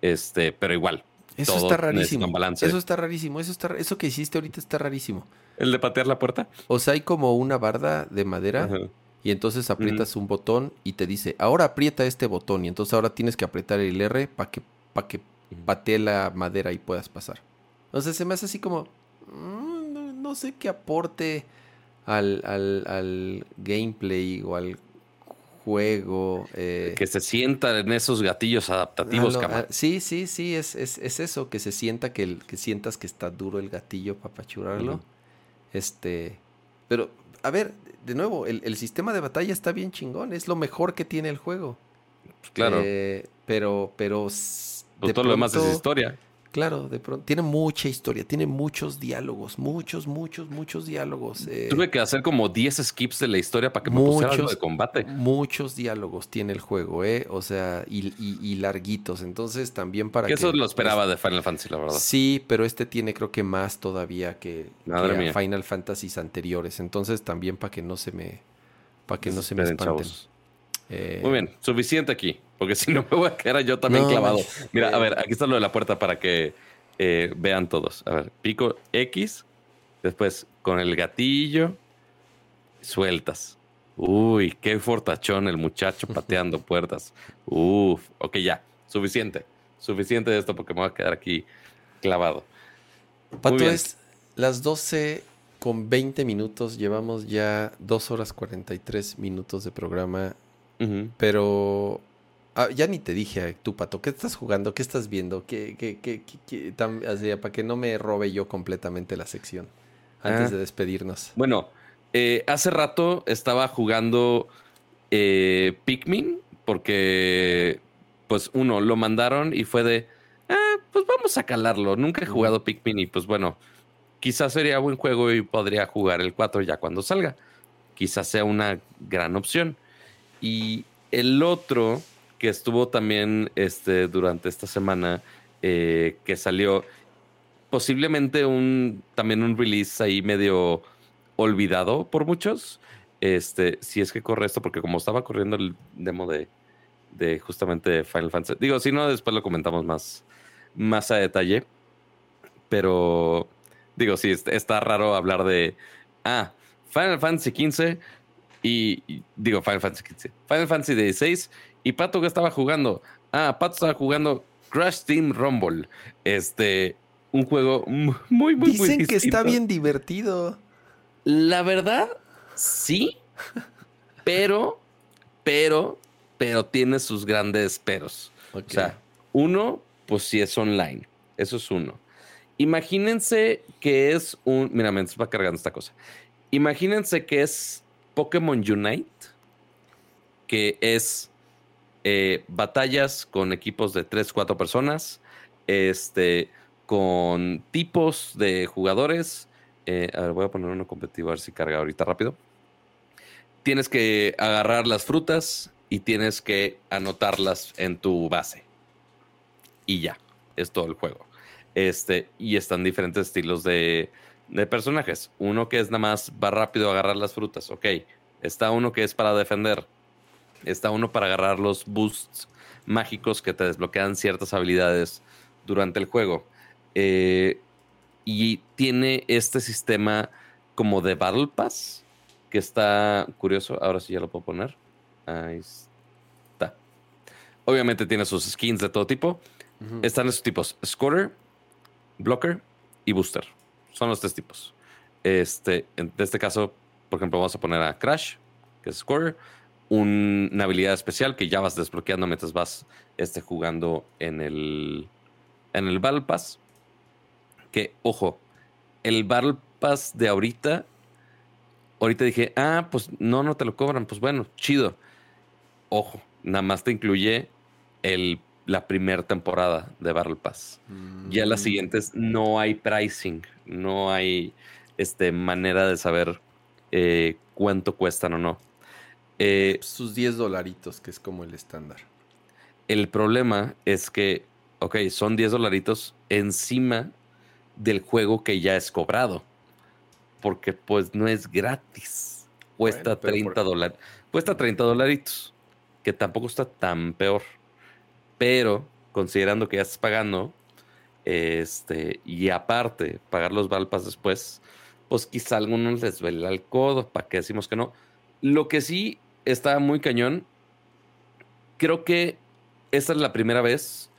Este, pero igual. Eso está rarísimo. Eso está rarísimo. Eso, está, eso que hiciste ahorita está rarísimo. ¿El de patear la puerta? O sea, hay como una barda de madera. Ajá y entonces aprietas mm. un botón y te dice, ahora aprieta este botón y entonces ahora tienes que apretar el R para que, pa que patee la madera y puedas pasar. Entonces se me hace así como, mmm, no, no, sé qué aporte al, al, al, gameplay o al juego. Eh. Que se sienta en esos gatillos adaptativos, ah, no, sí, sí, sí, es, es, es, eso, que se sienta que, el, que sientas que está duro el gatillo para apachurarlo. Uh -huh. Este, pero, a ver, de nuevo, el, el, sistema de batalla está bien chingón, es lo mejor que tiene el juego. Pues claro. Eh, pero, pero. Pues todo pronto, lo demás es historia. Claro, de pronto. Tiene mucha historia, tiene muchos diálogos, muchos, muchos, muchos diálogos. Eh, Tuve que hacer como 10 skips de la historia para que me muchos, pusiera algo de combate. Muchos diálogos tiene el juego, ¿eh? O sea, y, y, y larguitos. Entonces también para que. eso lo esperaba pues, de Final Fantasy, la verdad. Sí, pero este tiene creo que más todavía que, que Final Fantasies anteriores. Entonces también para que no se me. Para que no se me espanten. Eh, Muy bien, suficiente aquí, porque si no me voy a quedar yo también no, clavado. Mira, a ver, aquí está lo de la puerta para que eh, vean todos. A ver, pico X, después con el gatillo, sueltas. Uy, qué fortachón el muchacho pateando puertas. Uf, ok, ya, suficiente. Suficiente de esto porque me voy a quedar aquí clavado. Pato, es las 12 con 20 minutos. Llevamos ya 2 horas 43 minutos de programa. Uh -huh. Pero ah, ya ni te dije, tú, Pato, ¿qué estás jugando? ¿Qué estás viendo? ¿Qué, qué, qué, qué tan, así, para que no me robe yo completamente la sección antes ah. de despedirnos. Bueno, eh, hace rato estaba jugando eh, Pikmin porque, pues, uno, lo mandaron y fue de, ah, pues vamos a calarlo. Nunca he jugado Pikmin y, pues, bueno, quizás sería buen juego y podría jugar el 4 ya cuando salga. Quizás sea una gran opción. Y el otro que estuvo también este, durante esta semana, eh, que salió posiblemente un también un release ahí medio olvidado por muchos. Este, si es que corre esto, porque como estaba corriendo el demo de, de justamente Final Fantasy, digo, si no, después lo comentamos más, más a detalle. Pero digo, sí, está raro hablar de ah, Final Fantasy XV y, digo Final Fantasy XV, Final Fantasy XVI y Pato que estaba jugando. Ah, Pato estaba jugando Crash Team Rumble. Este, un juego muy, muy, muy Dicen que está bien divertido. La verdad, sí, pero, pero, pero tiene sus grandes peros. O sea, uno, pues sí es online. Eso es uno. Imagínense que es un. Mira, me va cargando esta cosa. Imagínense que es Pokémon Unite, que es eh, batallas con equipos de 3, 4 personas, este, con tipos de jugadores. Eh, a ver, voy a poner uno competitivo a ver si carga ahorita rápido. Tienes que agarrar las frutas y tienes que anotarlas en tu base. Y ya, es todo el juego. Este, y están diferentes estilos de, personajes. Uno que es nada más va rápido a agarrar las frutas, ok. Está uno que es para defender. Está uno para agarrar los boosts mágicos que te desbloquean ciertas habilidades durante el juego. Eh, y tiene este sistema como de Battle Pass que está curioso. Ahora sí ya lo puedo poner. Ahí está. Obviamente tiene sus skins de todo tipo. Están esos tipos: Scorer, blocker y booster. Son los tres tipos. Este, en este caso, por ejemplo, vamos a poner a Crash, que es Scorer, una habilidad especial que ya vas desbloqueando mientras vas este, jugando en el, en el Battle Pass. Que, ojo, el Battle Pass de ahorita, ahorita dije, ah, pues no, no te lo cobran, pues bueno, chido. Ojo, nada más te incluye el la primera temporada de Battle Pass. Ya las mm. siguientes no hay pricing, no hay este, manera de saber eh, cuánto cuestan o no. Eh, Sus 10 dolaritos, que es como el estándar. El problema es que, ok, son 10 dolaritos encima del juego que ya es cobrado. Porque pues no es gratis. Cuesta 30 dólares. Cuesta 30 dolaritos. Que tampoco está tan peor. Pero considerando que ya estás pagando, este, y aparte pagar los Valpas después, pues quizá a algunos les duele el codo, para que decimos que no. Lo que sí está muy cañón, creo que esta es la primera vez,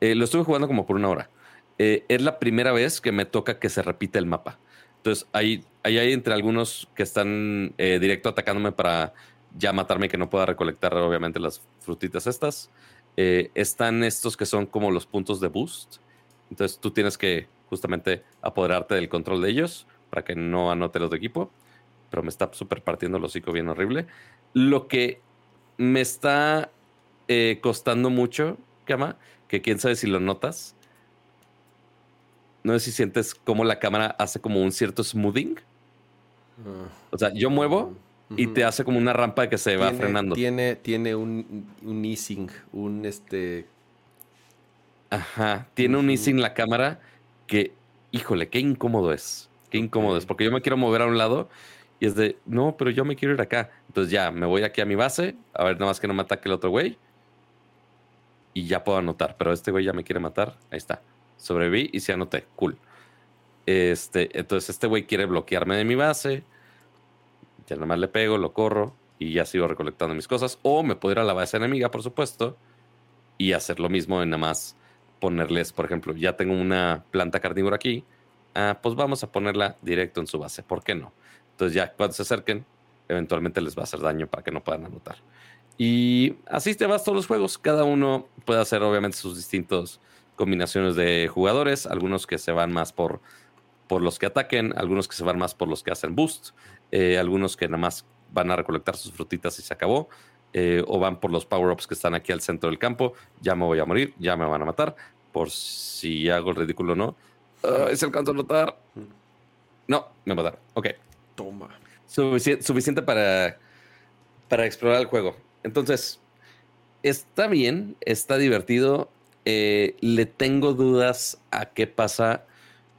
eh, lo estuve jugando como por una hora, eh, es la primera vez que me toca que se repite el mapa. Entonces, ahí, hay entre algunos que están eh, directo atacándome para ya matarme y que no pueda recolectar, obviamente, las frutitas estas. Están estos que son como los puntos de boost. Entonces tú tienes que justamente apoderarte del control de ellos para que no anote los de equipo. Pero me está súper partiendo el hocico bien horrible. Lo que me está eh, costando mucho, Kama, que quién sabe si lo notas. No sé si sientes cómo la cámara hace como un cierto smoothing. Ah. o sea, yo muevo y te hace como una rampa que se va frenando. Tiene, tiene un, un easing, un este. Ajá, tiene un easing la cámara que, híjole, qué incómodo es. Qué incómodo es, porque yo me quiero mover a un lado y es de, no, pero yo me quiero ir acá. Entonces ya, me voy aquí a mi base, a ver, nada más que no me ataque el otro güey. Y ya puedo anotar, pero este güey ya me quiere matar. Ahí está. Sobreviví y se anoté. Cool. Este, entonces este güey quiere bloquearme de mi base ya nada más le pego, lo corro y ya sigo recolectando mis cosas. O me puedo ir a la base enemiga, por supuesto, y hacer lo mismo en nada más ponerles, por ejemplo, ya tengo una planta carnívora aquí, ah, pues vamos a ponerla directo en su base. ¿Por qué no? Entonces ya cuando se acerquen, eventualmente les va a hacer daño para que no puedan anotar. Y así te vas todos los juegos. Cada uno puede hacer obviamente sus distintas combinaciones de jugadores. Algunos que se van más por, por los que ataquen, algunos que se van más por los que hacen boost. Eh, algunos que nada más van a recolectar sus frutitas y se acabó, eh, o van por los power-ups que están aquí al centro del campo, ya me voy a morir, ya me van a matar, por si hago el ridículo o no. Uh, ¿Se alcanzó a notar? No, me mataron. Ok. Toma. suficiente para, para explorar el juego. Entonces, está bien, está divertido. Eh, le tengo dudas a qué pasa.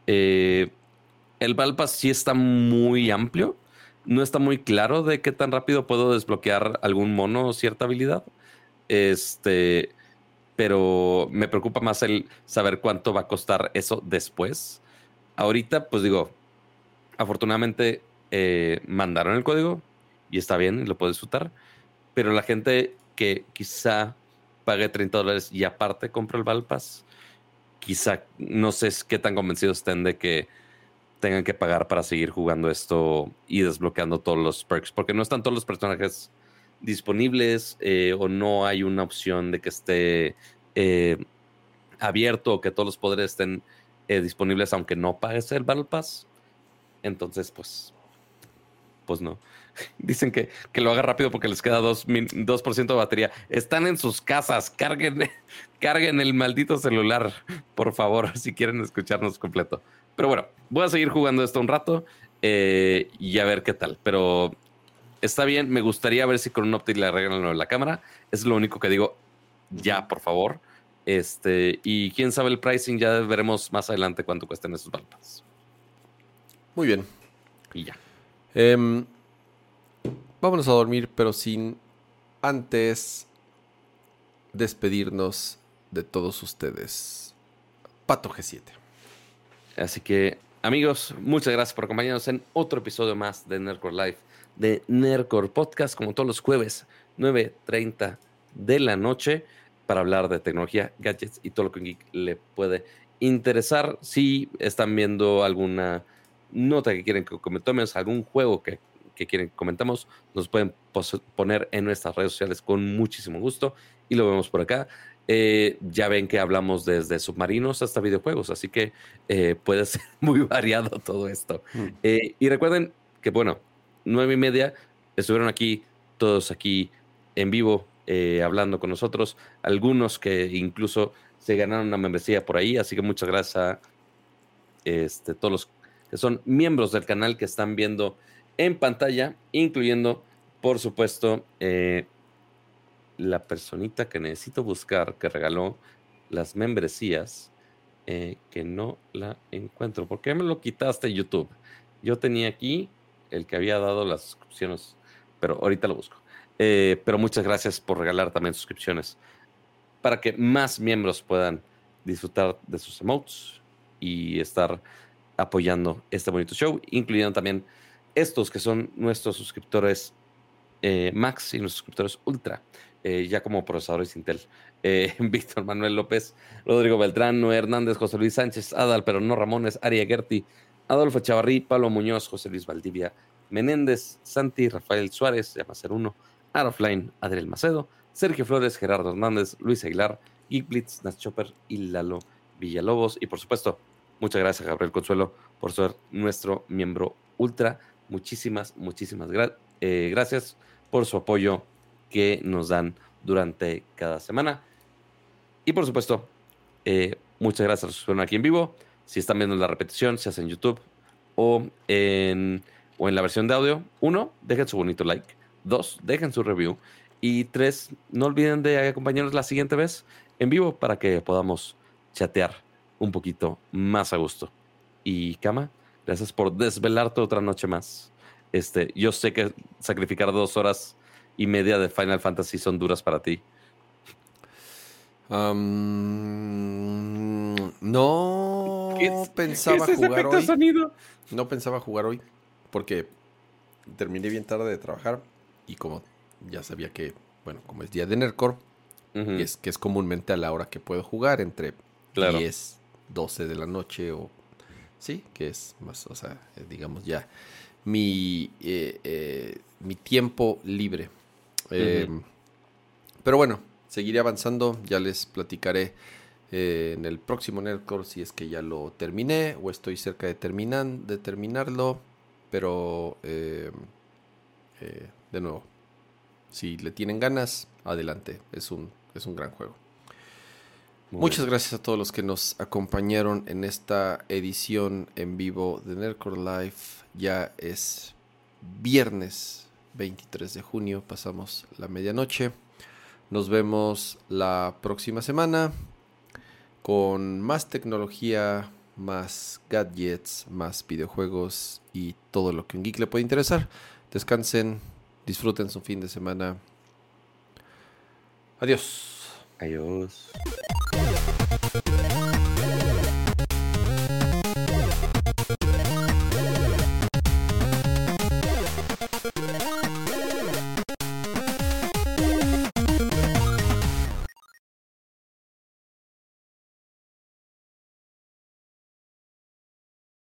Eh, el Valpas sí está muy amplio. No está muy claro de qué tan rápido puedo desbloquear algún mono o cierta habilidad. Este, pero me preocupa más el saber cuánto va a costar eso después. Ahorita, pues digo, afortunadamente eh, mandaron el código y está bien, lo puedo disfrutar. Pero la gente que quizá pague 30 dólares y aparte compre el Valpas, quizá no sé qué tan convencidos estén de que tengan que pagar para seguir jugando esto y desbloqueando todos los perks, porque no están todos los personajes disponibles eh, o no hay una opción de que esté eh, abierto o que todos los poderes estén eh, disponibles aunque no pagues el Battle Pass. Entonces, pues, pues no. Dicen que, que, lo haga rápido porque les queda 2%, 2 de batería. Están en sus casas, carguen, carguen el maldito celular, por favor, si quieren escucharnos completo. Pero bueno, voy a seguir jugando esto un rato eh, y a ver qué tal. Pero está bien, me gustaría ver si con un optic le arreglan la cámara. Es lo único que digo, ya, por favor. Este, y quién sabe el pricing, ya veremos más adelante cuánto cuestan esos balpas. Muy bien. Y ya. Em, vámonos a dormir, pero sin antes despedirnos de todos ustedes. Pato G7. Así que, amigos, muchas gracias por acompañarnos en otro episodio más de Nerdcore Live, de Nerdcore Podcast, como todos los jueves, 9.30 de la noche, para hablar de tecnología, gadgets y todo lo que le puede interesar. Si están viendo alguna nota que quieren que comentemos, algún juego que, que quieren que comentamos, nos pueden poner en nuestras redes sociales con muchísimo gusto y lo vemos por acá. Eh, ya ven que hablamos desde submarinos hasta videojuegos, así que eh, puede ser muy variado todo esto. Mm. Eh, y recuerden que, bueno, nueve y media estuvieron aquí, todos aquí en vivo, hablando con nosotros, algunos que incluso se ganaron una membresía por ahí, así que muchas gracias a este, todos los que son miembros del canal que están viendo en pantalla, incluyendo, por supuesto, la personita que necesito buscar que regaló las membresías, eh, que no la encuentro. ¿Por qué me lo quitaste YouTube? Yo tenía aquí el que había dado las suscripciones, pero ahorita lo busco. Eh, pero muchas gracias por regalar también suscripciones para que más miembros puedan disfrutar de sus emotes y estar apoyando este bonito show, incluyendo también estos que son nuestros suscriptores eh, Max y nuestros suscriptores Ultra. Eh, ya como procesadores Intel. Eh, Víctor Manuel López, Rodrigo Beltrán, Noé Hernández, José Luis Sánchez, Adal, pero no Ramones, Aria Gerti, Adolfo Chavarrí, Pablo Muñoz, José Luis Valdivia, Menéndez, Santi, Rafael Suárez, ser uno, Arofline, Adriel Macedo, Sergio Flores, Gerardo Hernández, Luis Aguilar, Geek Blitz, Chopper y Lalo Villalobos. Y por supuesto, muchas gracias Gabriel Consuelo por ser nuestro miembro ultra. Muchísimas, muchísimas eh, gracias por su apoyo que nos dan durante cada semana. Y por supuesto, eh, muchas gracias a los que estuvieron aquí en vivo. Si están viendo la repetición, se hace en YouTube o en, o en la versión de audio. Uno, dejen su bonito like. Dos, dejen su review. Y tres, no olviden de acompañarnos la siguiente vez en vivo para que podamos chatear un poquito más a gusto. Y Kama, gracias por desvelarte otra noche más. Este, yo sé que sacrificar dos horas y media de Final Fantasy son duras para ti? no pensaba jugar hoy. No pensaba jugar hoy porque terminé bien tarde de trabajar y como ya sabía que, bueno, como es día de Nerdcore, es que es comúnmente a la hora que puedo jugar entre 10, 12 de la noche o sí, que es más, o sea, eh, digamos ya mi, eh, eh, mi tiempo libre. Pero bueno, seguiré avanzando. Ya les platicaré en el próximo Nerdcore si es que ya lo terminé o estoy cerca de, terminan, de terminarlo. Pero de nuevo, si le tienen ganas, adelante. Es un, es un gran juego. Muchas gracias a todos los que nos acompañaron en esta edición en vivo de Nerdcore Live. Ya es viernes 23 de junio, pasamos la medianoche. Nos vemos la próxima semana con más tecnología, más gadgets, más videojuegos y todo lo que un geek le puede interesar. Descansen, disfruten su fin de semana. Adiós. Adiós. Thank you.